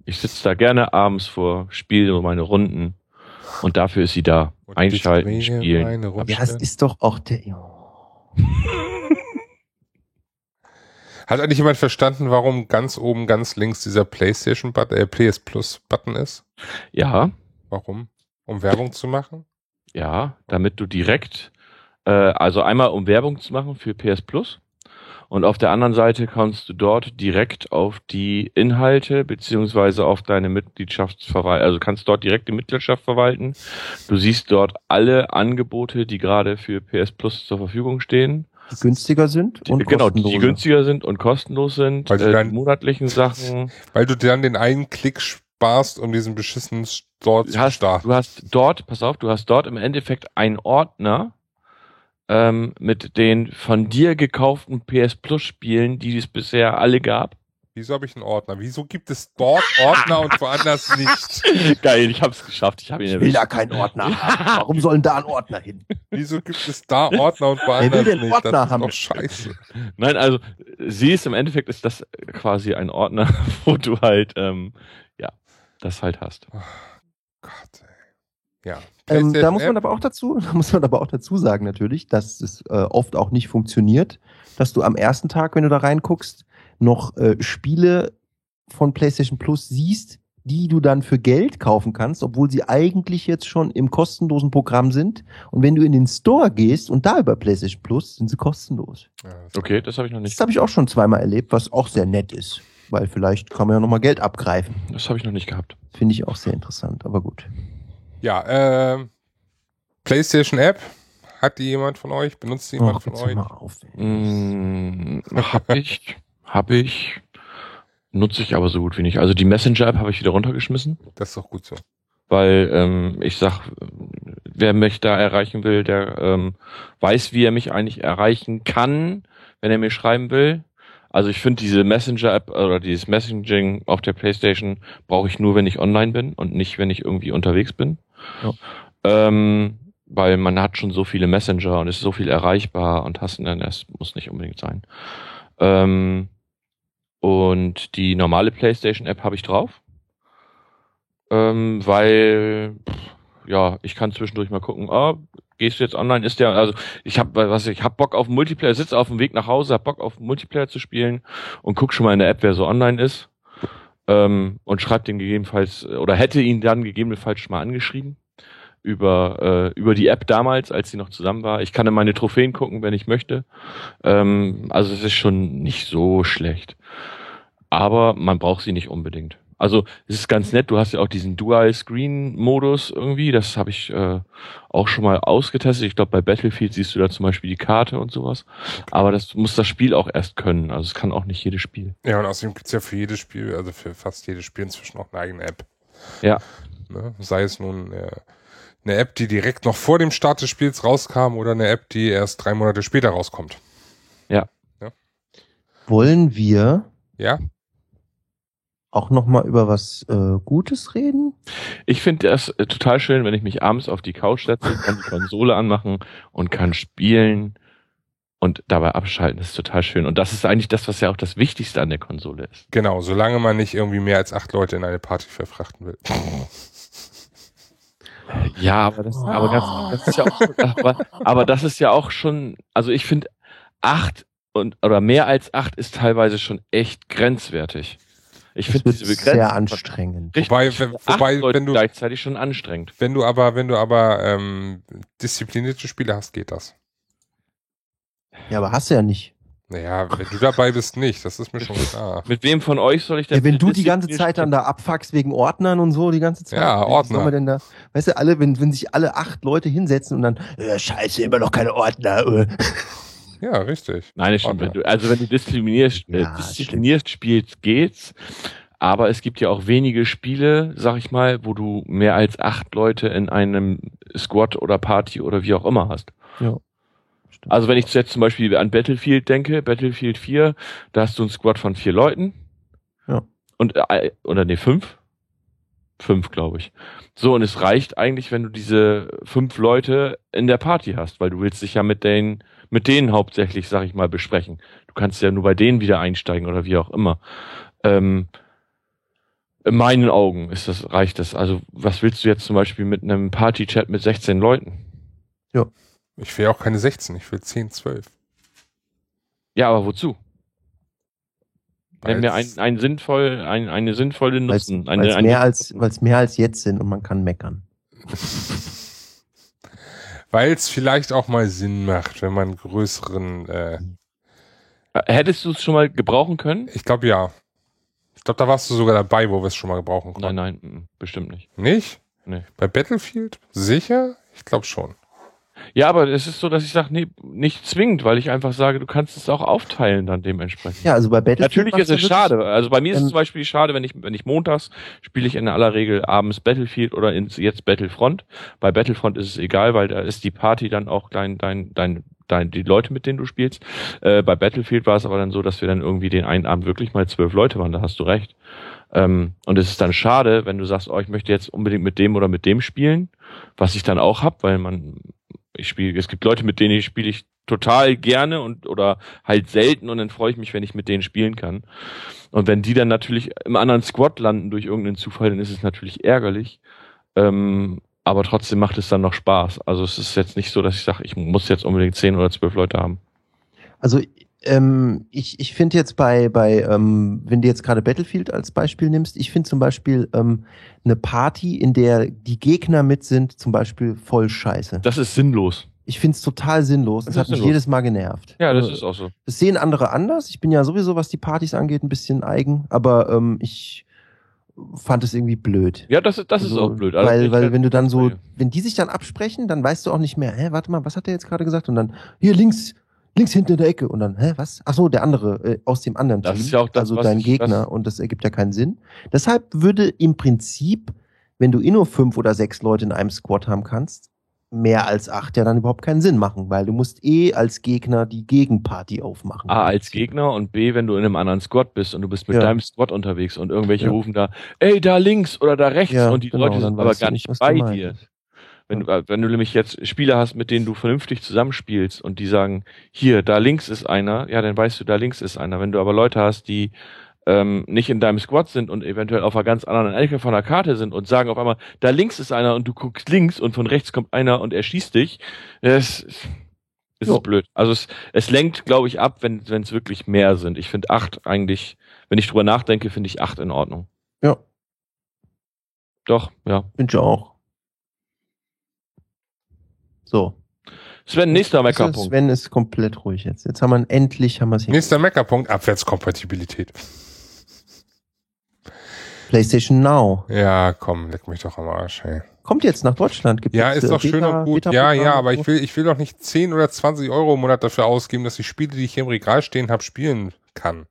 Ich sitze da gerne abends vor, spiele meine Runden und dafür ist sie da. Und Einschalten, spielen. Ja, es ist doch auch der. Hat eigentlich jemand verstanden, warum ganz oben, ganz links dieser PlayStation Button, äh, PS Plus Button ist? Ja, Warum? Um Werbung zu machen? Ja, damit du direkt, äh, also einmal um Werbung zu machen für PS Plus und auf der anderen Seite kannst du dort direkt auf die Inhalte beziehungsweise auf deine Mitgliedschaftsverwaltung, also kannst dort direkt die Mitgliedschaft verwalten. Du siehst dort alle Angebote, die gerade für PS Plus zur Verfügung stehen. Die günstiger sind Die, und genau, die günstiger sind und kostenlos sind, Weil du äh, dann- die monatlichen Sachen. Weil du dann den einen Klick sparst, um diesen beschissenen Store Du zu hast, starten. du hast dort, pass auf, du hast dort im Endeffekt einen Ordner ähm, mit den von dir gekauften PS Plus Spielen, die es bisher alle gab. Wieso habe ich einen Ordner? Wieso gibt es dort Ordner und woanders nicht? Geil, ich hab's geschafft. Ich habe ihn Ich will da keinen Ordner haben. Warum sollen da ein Ordner hin? Wieso gibt es da Ordner und woanders will den nicht? Ordner das ist haben? doch scheiße. Nein, also sie ist im Endeffekt ist das quasi ein Ordner, wo du halt ähm, das halt hast. Gott, ey. Ja. Ähm, da muss man aber auch dazu, da muss man aber auch dazu sagen natürlich, dass es äh, oft auch nicht funktioniert, dass du am ersten Tag, wenn du da reinguckst, noch äh, Spiele von PlayStation Plus siehst, die du dann für Geld kaufen kannst, obwohl sie eigentlich jetzt schon im kostenlosen Programm sind. Und wenn du in den Store gehst und da über PlayStation Plus, sind sie kostenlos. Ja, das- Okay, das habe ich noch Das nicht. habe ich auch schon zweimal erlebt, was auch sehr nett ist. Weil vielleicht kann man ja nochmal Geld abgreifen. Das habe ich noch nicht gehabt. Finde ich auch sehr interessant, aber gut. Ja, ähm, PlayStation App. Hat die jemand von euch? Benutzt die jemand Ach, von euch? mal auf. Mm, hab ich, hab ich, nutze ich aber so gut wie nicht. Also die Messenger-App habe ich wieder runtergeschmissen, Das ist doch gut so. weil ähm, ich sag, wer mich da erreichen will, der ähm, weiß, wie er mich eigentlich erreichen kann, wenn er mir schreiben will. Also ich finde diese Messenger-App oder dieses Messaging auf der Playstation brauche ich nur, wenn ich online bin und nicht, wenn ich irgendwie unterwegs bin. Ja. Ähm, weil man hat schon so viele Messenger und ist so viel erreichbar und hast dann, das muss nicht unbedingt sein. Ähm, und die normale PlayStation-App habe ich drauf. Ähm, weil, ja, ich kann zwischendurch mal gucken, ah, gehst du jetzt online, ist der, also ich habe was ich hab Bock auf Multiplayer, sitze auf dem Weg nach Hause, hab Bock auf Multiplayer zu spielen und guck schon mal in der App, wer so online ist. Ähm, und schreibt den gegebenenfalls, oder hätte ihn dann gegebenenfalls schon mal angeschrieben über, äh, über die App damals, als sie noch zusammen war. Ich kann in meine Trophäen gucken, wenn ich möchte. Ähm, also es ist schon nicht so schlecht. Aber man braucht sie nicht unbedingt. Also es ist ganz nett, du hast ja auch diesen Dual-Screen-Modus irgendwie, das habe ich äh, auch schon mal ausgetestet. Ich glaube, bei Battlefield siehst du da zum Beispiel die Karte und sowas. Aber das muss das Spiel auch erst können. Also es kann auch nicht jedes Spiel. Ja, und außerdem gibt's ja für jedes Spiel, also für fast jedes Spiel inzwischen auch eine eigene App. Ja. Ne? Sei es nun äh, eine App, die direkt noch vor dem Start des Spiels rauskam oder eine App, die erst drei Monate später rauskommt. Wollen wir Ja? Auch noch mal über was äh, Gutes reden? Ich finde das äh, total schön, wenn ich mich abends auf die Couch setze, kann die Konsole anmachen und kann spielen und dabei abschalten. Das ist total schön. Und das ist eigentlich das, was ja auch das Wichtigste an der Konsole ist. Genau, solange man nicht irgendwie mehr als acht Leute in eine Party verfrachten will. Ja, aber das, aber ganz, das ist ja auch, aber, aber das ist ja auch schon, also ich finde acht und oder mehr als acht ist teilweise schon echt grenzwertig. Ich finde diese Begrenzung sehr anstrengend. Richtig, Wobei, wenn- acht wobei, Leute wenn du- gleichzeitig schon anstrengend. Wenn du aber, wenn du aber ähm, disziplinierte Spiele hast, geht das. Ja, aber hast du ja nicht. Naja, wenn du dabei bist, nicht. Das ist mir schon klar. Mit wem von euch soll ich denn? Ja, wenn du die ganze Zeit dann da abfuckst wegen Ordnern und so, die ganze Zeit. Ja, Ordner. soll man denn da, weißt du, alle, wenn, wenn sich alle acht Leute hinsetzen und dann, äh, scheiße, immer noch keine Ordner. Äh. Ja, richtig. Nein, das stimmt. Wenn du, also wenn du disziplinierst, äh, Ja, diszipliniert spielst, geht's. Aber es gibt ja auch wenige Spiele, sag ich mal, wo du mehr als acht Leute in einem Squad oder Party oder wie auch immer hast. Ja. Also wenn ich jetzt zum Beispiel an Battlefield denke, Battlefield 4, da hast du ein Squad von vier Leuten. Ja. Und, äh, oder nee, fünf? Fünf, glaube ich. So, und es reicht eigentlich, wenn du diese fünf Leute in der Party hast, weil du willst dich ja mit denen, mit denen hauptsächlich, sag ich mal, besprechen. Du kannst ja nur bei denen wieder einsteigen oder wie auch immer. Ähm, in meinen Augen ist das, reicht das. Also, was willst du jetzt zum Beispiel mit einem Party-Chat mit 16 Leuten? Ich will auch keine 16, ich will 10, 12. Ja, aber wozu? Nenn mir ein, ein sinnvoll, ein, eine sinnvolle Weil es Nutzen. Eine, eine, mehr als, mehr als jetzt sind und man kann meckern. Weil es vielleicht auch mal Sinn macht, wenn man größeren, äh, Hättest du es schon mal gebrauchen können? ich glaube ja. Ich glaube, da warst du sogar dabei, wo wir es schon mal gebrauchen konnten. Nein, nein, mm, bestimmt nicht. Nicht? Nee. Bei Battlefield? Sicher? Ich glaube schon. Ja, aber es ist so, dass ich sage, nee, nicht zwingend, weil ich einfach sage, du kannst es auch aufteilen dann dementsprechend. Ja, also bei Battlefield. Natürlich ist es schade. Also bei mir ist es ähm, zum Beispiel schade, wenn ich, wenn ich montags spiele ich in aller Regel abends Battlefield oder ins, jetzt Battlefront. Bei Battlefront ist es egal, weil da ist die Party dann auch dein, dein, dein, dein, die Leute, mit denen du spielst. Äh, bei Battlefield war es aber dann so, dass wir dann irgendwie den einen Abend wirklich mal zwölf Leute waren, da hast du recht. Ähm, und es ist dann schade, wenn du sagst, oh, ich möchte jetzt unbedingt mit dem oder mit dem spielen, was ich dann auch hab, weil man, ich spiele, es gibt Leute, mit denen ich spiele ich total gerne und oder halt selten und dann freue ich mich, wenn ich mit denen spielen kann. Und wenn die dann natürlich im anderen Squad landen durch irgendeinen Zufall, dann ist es natürlich ärgerlich. Ähm, aber trotzdem macht es dann noch Spaß. Also es ist jetzt nicht so, dass ich sage, ich muss jetzt unbedingt zehn oder zwölf Leute haben. Also ähm, ich, ich finde jetzt bei, bei ähm, wenn du jetzt gerade Battlefield als Beispiel nimmst, ich finde zum Beispiel ähm, eine Party, in der die Gegner mit sind, zum Beispiel voll scheiße. Das ist sinnlos. Ich finde es total sinnlos. Das Das, ist hat mich sinnlos. jedes Mal genervt. Ja, das Also, ist auch so. Das sehen andere anders. Ich bin ja sowieso, was die Partys angeht, ein bisschen eigen, aber ähm, ich fand es irgendwie blöd. Ja, das ist, das ist Also, auch blöd. Also weil, weil wenn du dann so, wenn die sich dann absprechen, dann weißt du auch nicht mehr, hä, warte mal, was hat der jetzt gerade gesagt? Und dann, hier links, links hinten in der Ecke. Und dann, hä, was? Ach so, der andere, äh, aus dem anderen Das Team. ist ja auch das, also dein ich- Gegner. und das ergibt ja keinen Sinn. Deshalb würde im Prinzip, wenn du eh nur fünf oder sechs Leute in einem Squad haben kannst, mehr als acht ja dann überhaupt keinen Sinn machen, weil du musst eh als Gegner die Gegenparty aufmachen. A als Gegner und B, wenn du in einem anderen Squad bist und du bist mit Ja. deinem Squad unterwegs und irgendwelche Ja. rufen da, ey, da links oder da rechts Ja, und die genau, Leute sind aber gar nicht, bei dir. Wenn du, äh, wenn du nämlich jetzt Spieler hast, mit denen du vernünftig zusammenspielst und die sagen, hier, da links ist einer, ja, dann weißt du, da links ist einer. Wenn du aber Leute hast, die ähm, nicht in deinem Squad sind und eventuell auf einer ganz anderen Ecke von der Karte sind und sagen auf einmal, da links ist einer und du guckst links und von rechts kommt einer und er schießt dich, Jo. ist blöd. Also es, es lenkt, glaube ich, ab, wenn wenn es wirklich mehr sind. Ich finde acht eigentlich, wenn ich drüber nachdenke, finde ich acht in Ordnung. Ja, Doch, ja. bin ich auch. So. Sven, nächster Meckerpunkt. Sven ist komplett ruhig jetzt. Jetzt haben wir ihn, endlich haben wir es hier. Nächster Meckerpunkt, Abwärtskompatibilität. PlayStation Now. Ja, komm, leck mich doch am Arsch, ey. Kommt jetzt nach Deutschland. Gibt Ja, jetzt, ist äh, doch schön und gut. Ja, ja, aber ich will, ich will doch nicht 10 oder 20 Euro im Monat dafür ausgeben, dass ich Spiele, die ich hier im Regal stehen habe, spielen kann.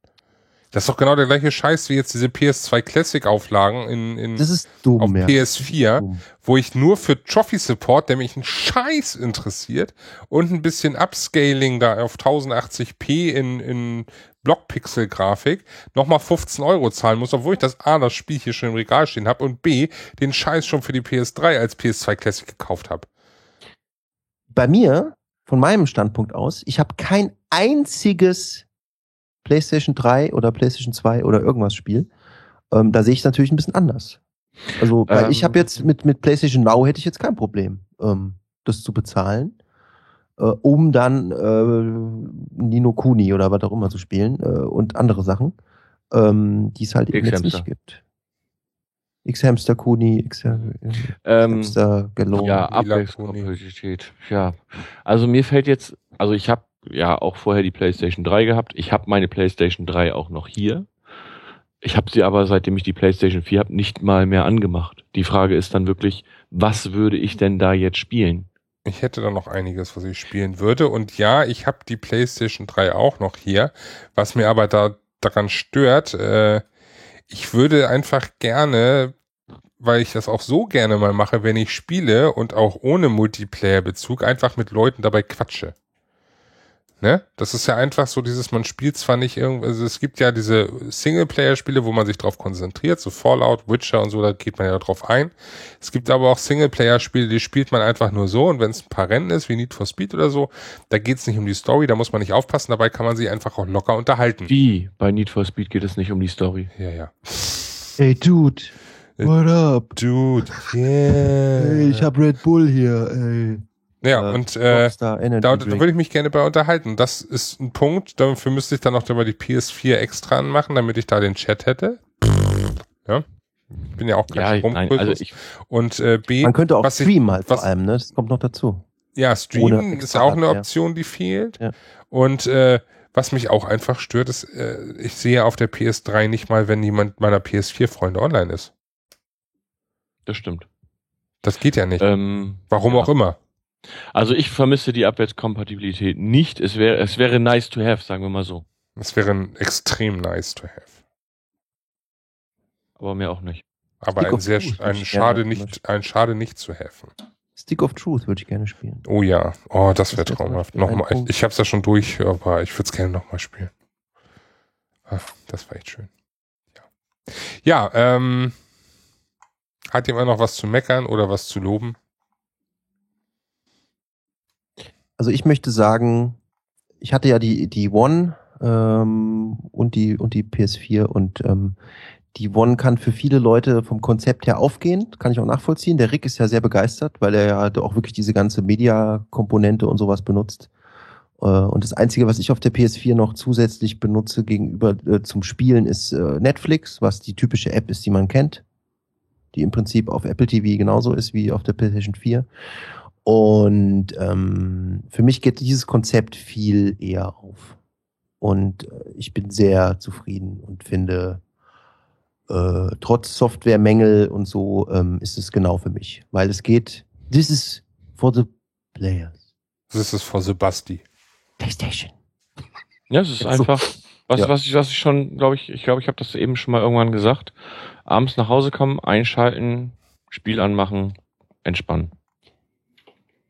Das ist doch genau der gleiche Scheiß wie jetzt diese PS2 Classic Auflagen in, in Das ist dumm, auf ja. PS4, Dumm. wo ich nur für Trophy Support, der mich einen Scheiß interessiert und ein bisschen Upscaling da auf 1080p in, in Blockpixel Grafik nochmal 15 Euro zahlen muss, obwohl ich das A, das Spiel hier schon im Regal stehen habe und B, den Scheiß schon für die PS3 als PS2 Classic gekauft habe. Bei mir, von meinem Standpunkt aus, ich habe kein einziges PlayStation 3 oder PlayStation 2 oder irgendwas Spiel. Ähm, da sehe ich es natürlich ein bisschen anders. Also, weil Ähm, ich habe jetzt mit, mit PlayStation Now hätte ich jetzt kein Problem, ähm, das zu bezahlen, äh, um dann äh, Nino Kuni oder was auch immer zu spielen äh, und andere Sachen, ähm, die es halt eben jetzt nicht gibt. X-Hamster Kuni, X-Hamster Ähm, Galore. ja, Abwärtskompatibilität. Ja. Also mir fällt jetzt, also ich habe ja auch vorher die PlayStation 3 gehabt. Ich habe meine PlayStation 3 auch noch hier. Ich habe sie aber, seitdem ich die PlayStation 4 habe, nicht mal mehr angemacht. Die Frage ist dann wirklich, was würde ich denn da jetzt spielen? Ich hätte da noch einiges, was ich spielen würde. Und ja, ich habe die PlayStation 3 auch noch hier. Was mir aber da daran stört, äh, ich würde einfach gerne, weil ich das auch so gerne mal mache, wenn ich spiele und auch ohne Multiplayer-Bezug, einfach mit Leuten dabei quatsche. Ne? Das ist ja einfach so dieses, man spielt zwar nicht irgendwie, also es gibt ja diese Singleplayer-Spiele, wo man sich drauf konzentriert, so Fallout, Witcher und so, da geht man ja drauf ein. Es gibt aber auch Singleplayer-Spiele, die spielt man einfach nur so und wenn es ein paar Rennen ist, wie Need for Speed oder so, da geht es nicht um die Story, da muss man nicht aufpassen, dabei kann man sich einfach auch locker unterhalten. Wie? Bei Need for Speed geht es nicht um die Story. Ja, ja. Hey Dude, what up? Dude, yeah. Hey, ich hab Red Bull hier, ey. Ja, und äh, Rockstar Energy Da, da würde ich mich gerne bei unterhalten. Das ist ein Punkt. Dafür müsste ich dann noch über die PS4 extra anmachen, damit ich da den Chat hätte. Ja. Ich bin ja auch Ja, kein nein, Stromkultus. also ich, Und äh, B, Man könnte auch was ich- streamen halt was- vor allem, ne? Das kommt noch dazu. ja, Streamen ist auch eine. Option, die fehlt. Ja. Und äh, was mich auch einfach stört, ist, äh, ich sehe auf der PS3 nicht mal, wenn jemand meiner PS4-Freunde online ist. das stimmt. Das geht ja nicht. Ähm, Warum ja. auch immer. Also ich vermisse die Abwärtskompatibilität nicht. Es wäre, es wäre nice to have, sagen wir mal so. Das wäre extrem nice to have. Aber mir auch nicht. Aber Stick ein sehr, Truth ein ich schade nicht, ein schade nicht zu have. Stick of Truth würde ich gerne spielen. Oh ja, oh, das wäre traumhaft. Ein Nochmal, Punkt. ich hab's ja schon durch, aber ich würde es gerne nochmal spielen. Ah, Das war echt schön. Ja, ja ähm, hat jemand noch was zu meckern oder was zu loben? Also ich möchte sagen, ich hatte ja die, die One ähm, und, die, und die PS4 und ähm, die One kann für viele Leute vom Konzept her aufgehen, kann ich auch nachvollziehen. Der Rick ist ja sehr begeistert, weil er ja auch wirklich diese ganze Media-Komponente und sowas benutzt. Äh, Und das Einzige, was ich auf der PS4 noch zusätzlich benutze gegenüber äh, zum Spielen, ist äh, Netflix, was die typische App ist, die man kennt, die im Prinzip auf Apple TV genauso ist wie auf der PlayStation 4. Und ähm, für mich geht dieses Konzept viel eher auf. Und äh, ich bin sehr zufrieden und finde, äh, trotz Softwaremängel und so ähm, ist es genau für mich. Weil es geht, this is for the players. Das ist for Sebasti. PlayStation. Ja, es ist Jetzt so- einfach, was, Ja. was ich, was ich schon, glaube ich, ich glaube, ich habe das eben schon mal irgendwann gesagt. Abends nach Hause kommen, einschalten, Spiel anmachen, entspannen.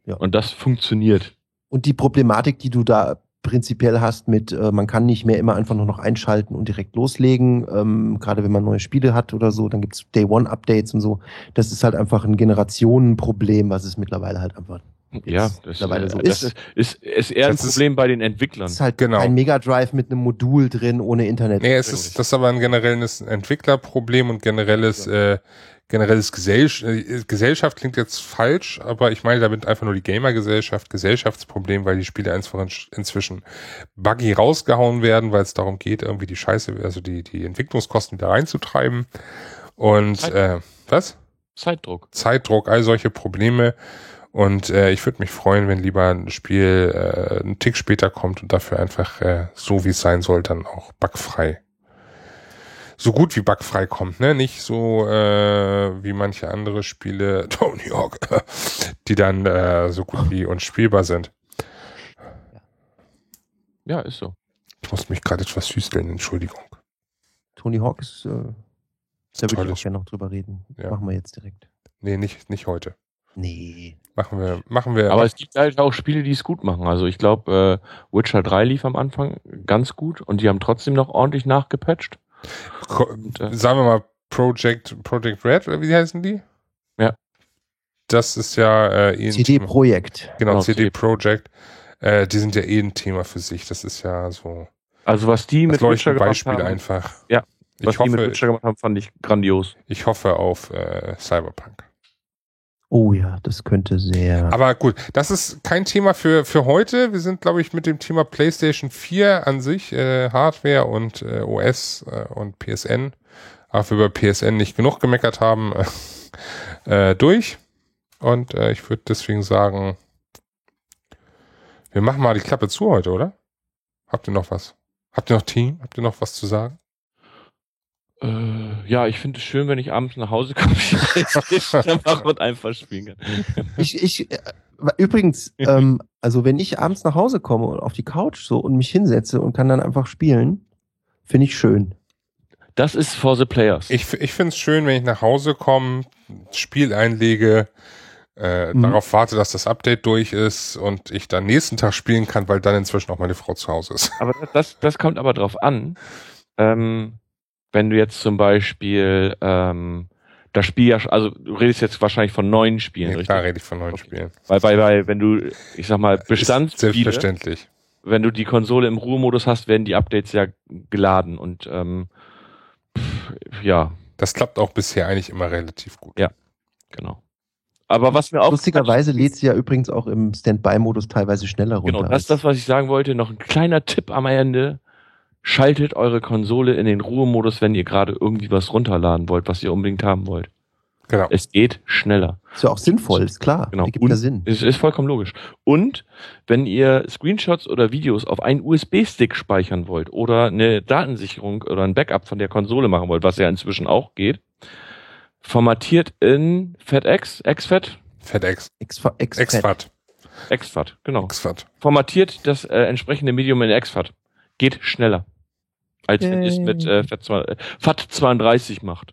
Ja. Und das funktioniert. Und die Problematik, die du da prinzipiell hast mit, äh, man kann nicht mehr immer einfach nur noch einschalten und direkt loslegen, ähm, gerade wenn man neue Spiele hat oder so, dann gibt's Day-One-Updates und so. Das ist halt einfach ein Generationenproblem, was es mittlerweile halt einfach Ja, das, mittlerweile so das ist. ist, ist, ist eher ein Das ist- Problem bei den Entwicklern. Es ist halt Genau. ein Mega Drive mit einem Modul drin ohne Internet. Nee, es ist, das ist aber ein generelles Entwicklerproblem und generelles, äh, generelles Gesell äh, Gesellschaft klingt jetzt falsch, aber ich meine damit einfach nur die Gamer-Gesellschaft, Gesellschaftsproblem, weil die Spiele einfach in, inzwischen buggy rausgehauen werden, weil es darum geht, irgendwie die Scheiße, also die, die Entwicklungskosten wieder reinzutreiben. Und Zeit- äh, was? Zeitdruck. Zeitdruck, all solche Probleme. Und äh, ich würde mich freuen, wenn lieber ein Spiel äh, einen Tick später kommt und dafür einfach äh, so wie es sein soll, dann auch bugfrei. So gut wie bugfrei kommt, ne? Nicht so äh, wie manche andere Spiele, Tony Hawk, die dann äh, so gut wie unspielbar sind. Ja, ist so. Ich muss mich gerade etwas hüsteln, Entschuldigung. Tony Hawk ist, äh, da würde ich auch gerne noch drüber reden. Ja. Machen wir jetzt direkt. Nee, nicht, nicht heute. Nee. Machen wir, machen wir. Aber es gibt halt auch Spiele, die es gut machen. Also ich glaube, äh, Witcher 3 lief am Anfang ganz gut und die haben trotzdem noch ordentlich nachgepatcht. Und, äh, sagen wir mal Project, Project Red, oder wie heißen die? Ja. Das ist ja äh, eh ein CD Thema- Projekt. Genau, Genau, CD CD. Projekt. Äh, die sind ja eh ein Thema für sich. Das ist ja so Also was die mit Witcher gemacht Beispiel haben, einfach. Ja, was Ich die mit hoffe, Witcher gemacht haben, fand ich grandios. ich hoffe auf äh, Cyberpunk. Oh ja, das könnte sehr. Aber gut, das ist kein Thema für, für heute. Wir sind, glaube ich, mit dem Thema PlayStation 4 an sich, äh, Hardware und äh, OS äh, und PSN, auch wir über PSN nicht genug gemeckert haben, äh, durch. Und äh, ich würde deswegen sagen, wir machen mal die Klappe zu heute, oder? Habt ihr noch was? Habt ihr noch Team? Habt ihr noch was zu sagen? Äh, ja, ich finde es schön, wenn ich abends nach Hause komme, dann mache und einfach spielen kann. Ich, ich, äh, übrigens, ähm, also wenn ich abends nach Hause komme und auf die Couch so und mich hinsetze und kann dann einfach spielen, finde ich schön. Das ist for the players. Ich, ich finde es schön, wenn ich nach Hause komme, Spiel einlege, äh, Mhm. darauf warte, dass das Update durch ist und ich dann nächsten Tag spielen kann, weil dann inzwischen auch meine Frau zu Hause ist. Aber das, das, das kommt aber drauf an, ähm, wenn du jetzt zum Beispiel ähm, das Spiel ja, also du redest jetzt wahrscheinlich von neuen Spielen, Nee, richtig? klar rede ich von neuen Okay. Spielen. Weil, weil, weil, wenn du, ich sag mal, Bestandsspiele, Selbstverständlich. wenn du die Konsole im Ruhemodus hast, werden die Updates ja geladen und ähm, pff, ja, Das klappt auch bisher eigentlich immer relativ gut. Ja. genau. Aber was mir auch Lustigerweise lädt sie ja übrigens auch im Standby-Modus teilweise schneller runter. Genau, das ist das, was ich sagen wollte. Noch ein kleiner Tipp am Ende. Schaltet eure Konsole in den Ruhemodus, wenn ihr gerade irgendwie was runterladen wollt, was ihr unbedingt haben wollt. Genau. Es geht schneller. ist ja auch sinnvoll, ist klar. Genau. Ergibt Und ja Sinn. Es ist vollkommen logisch. Und wenn ihr Screenshots oder Videos auf einen USB-Stick speichern wollt oder eine Datensicherung oder ein Backup von der Konsole machen wollt, was ja inzwischen auch geht, formatiert in FATX, XFAT, FedEx. Ex, ex, Exfat. Exfat, genau. Exfat. Formatiert das äh, entsprechende Medium in Exfat. Geht schneller. Als wenn ihr es mit äh, FAT32 macht.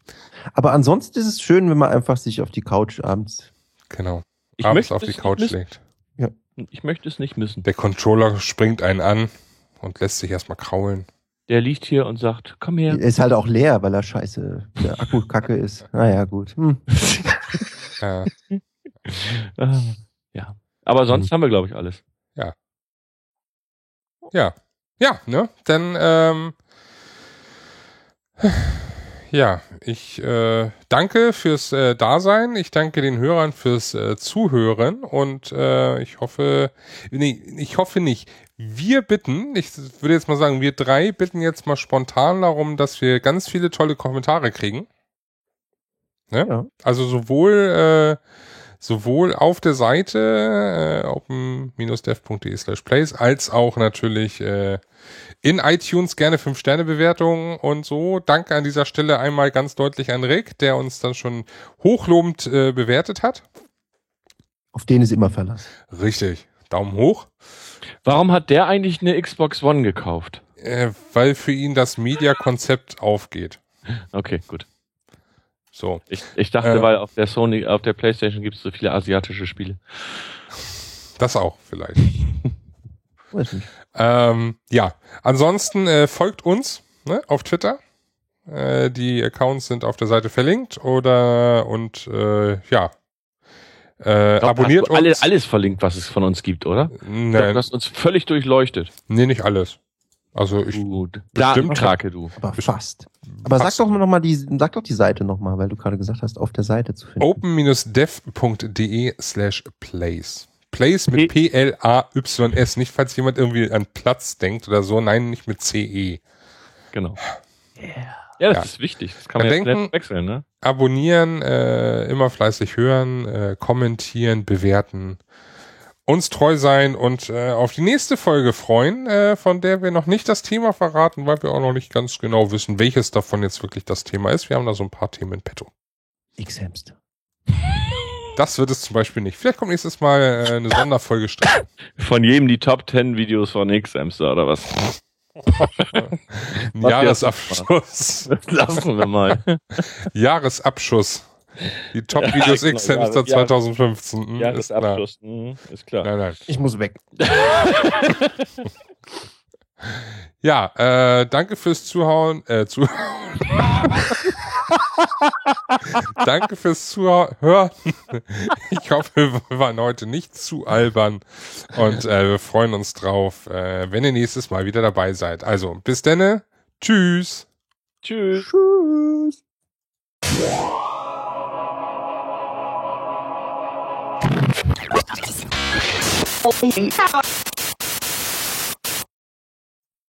Aber ansonsten ist es schön, wenn man einfach sich auf die Couch abends. Genau. Ich Abends möchte auf die es Couch nicht legt. missen. Ich möchte es nicht missen. Der Controller springt einen an und lässt sich erstmal kraulen. Der liegt hier und sagt, komm her. Er ist halt auch leer, weil er scheiße, der Akku kacke ist. Naja, gut. Hm. Ja. Ah, ja. Aber sonst Mhm. haben wir, glaube ich, alles. Ja. Ja, ne? Dann, ähm, ja, ich äh, danke fürs äh, Dasein. Ich danke den Hörern fürs äh, Zuhören und äh, ich hoffe, nee, ich hoffe nicht. Wir bitten, ich würde jetzt mal sagen, wir drei bitten jetzt mal spontan darum, dass wir ganz viele tolle Kommentare kriegen. Ne? Ja. Also sowohl äh, sowohl auf der Seite äh, open-dev.de slash plays als auch natürlich äh, in iTunes gerne 5-Sterne-Bewertungen und so. Danke an dieser Stelle einmal ganz deutlich an Rick, der uns dann schon hochlobend äh, bewertet hat. Auf den ist immer Verlass. Richtig. Daumen hoch. Warum hat der eigentlich eine Xbox One gekauft? Äh, weil für ihn das Media-Konzept aufgeht. Okay, gut. So. Ich, ich dachte, Äh. weil auf der Sony, auf der Playstation gibt es so viele asiatische Spiele. Das auch vielleicht. Ähm, ja, ansonsten äh, folgt uns ne, auf Twitter. Äh, die Accounts sind auf der Seite verlinkt oder und äh, ja. Äh, glaub, abonniert hast du alle, uns. alles verlinkt, was es von uns gibt, oder? Nein, Du hast uns völlig durchleuchtet. nee, nicht alles. Also ich Gut. bestimmt- Datenkrake, du. Aber fast. Aber sag doch noch mal die, sag doch die Seite noch mal, weil du gerade gesagt hast, auf der Seite zu finden. open-dev.de slash plays. Plays mit P-L-A-Y-S. Nicht, falls jemand irgendwie an Platz denkt oder so. Nein, nicht mit C-E. Genau. Ja, das Ja. ist wichtig. Das kann man jetzt denken- wechseln, ne? abonnieren, äh, immer fleißig hören, äh, kommentieren, bewerten, uns treu sein und äh, auf die nächste Folge freuen, äh, von der wir noch nicht das Thema verraten, weil wir auch noch nicht ganz genau wissen, welches davon jetzt wirklich das Thema ist. Wir haben da so ein paar Themen in petto. X-Hamster. Das wird es zum Beispiel nicht. Vielleicht kommt nächstes Mal äh, eine Sonderfolge Strich. Von jedem die Top 10 Videos von X-Amster oder was? Ein Jahresabschluss. Das lassen wir mal. Jahresabschuss. Die Top-Videos Ja, genau, X-Hamster Jahres- 2015. Hm, ist klar. Jahresabschluss. Mhm, ist klar. Nein, nein. Ich muss weg. Ja, äh, danke fürs Zuhauen, äh, Zuhauen. danke fürs Zuhören. Ich hoffe, wir waren heute nicht zu albern und äh, wir freuen uns drauf, äh, wenn ihr nächstes Mal wieder dabei seid. Also, bis denne. Tschüss. Tschüss. Tschüss. Oh, yeah.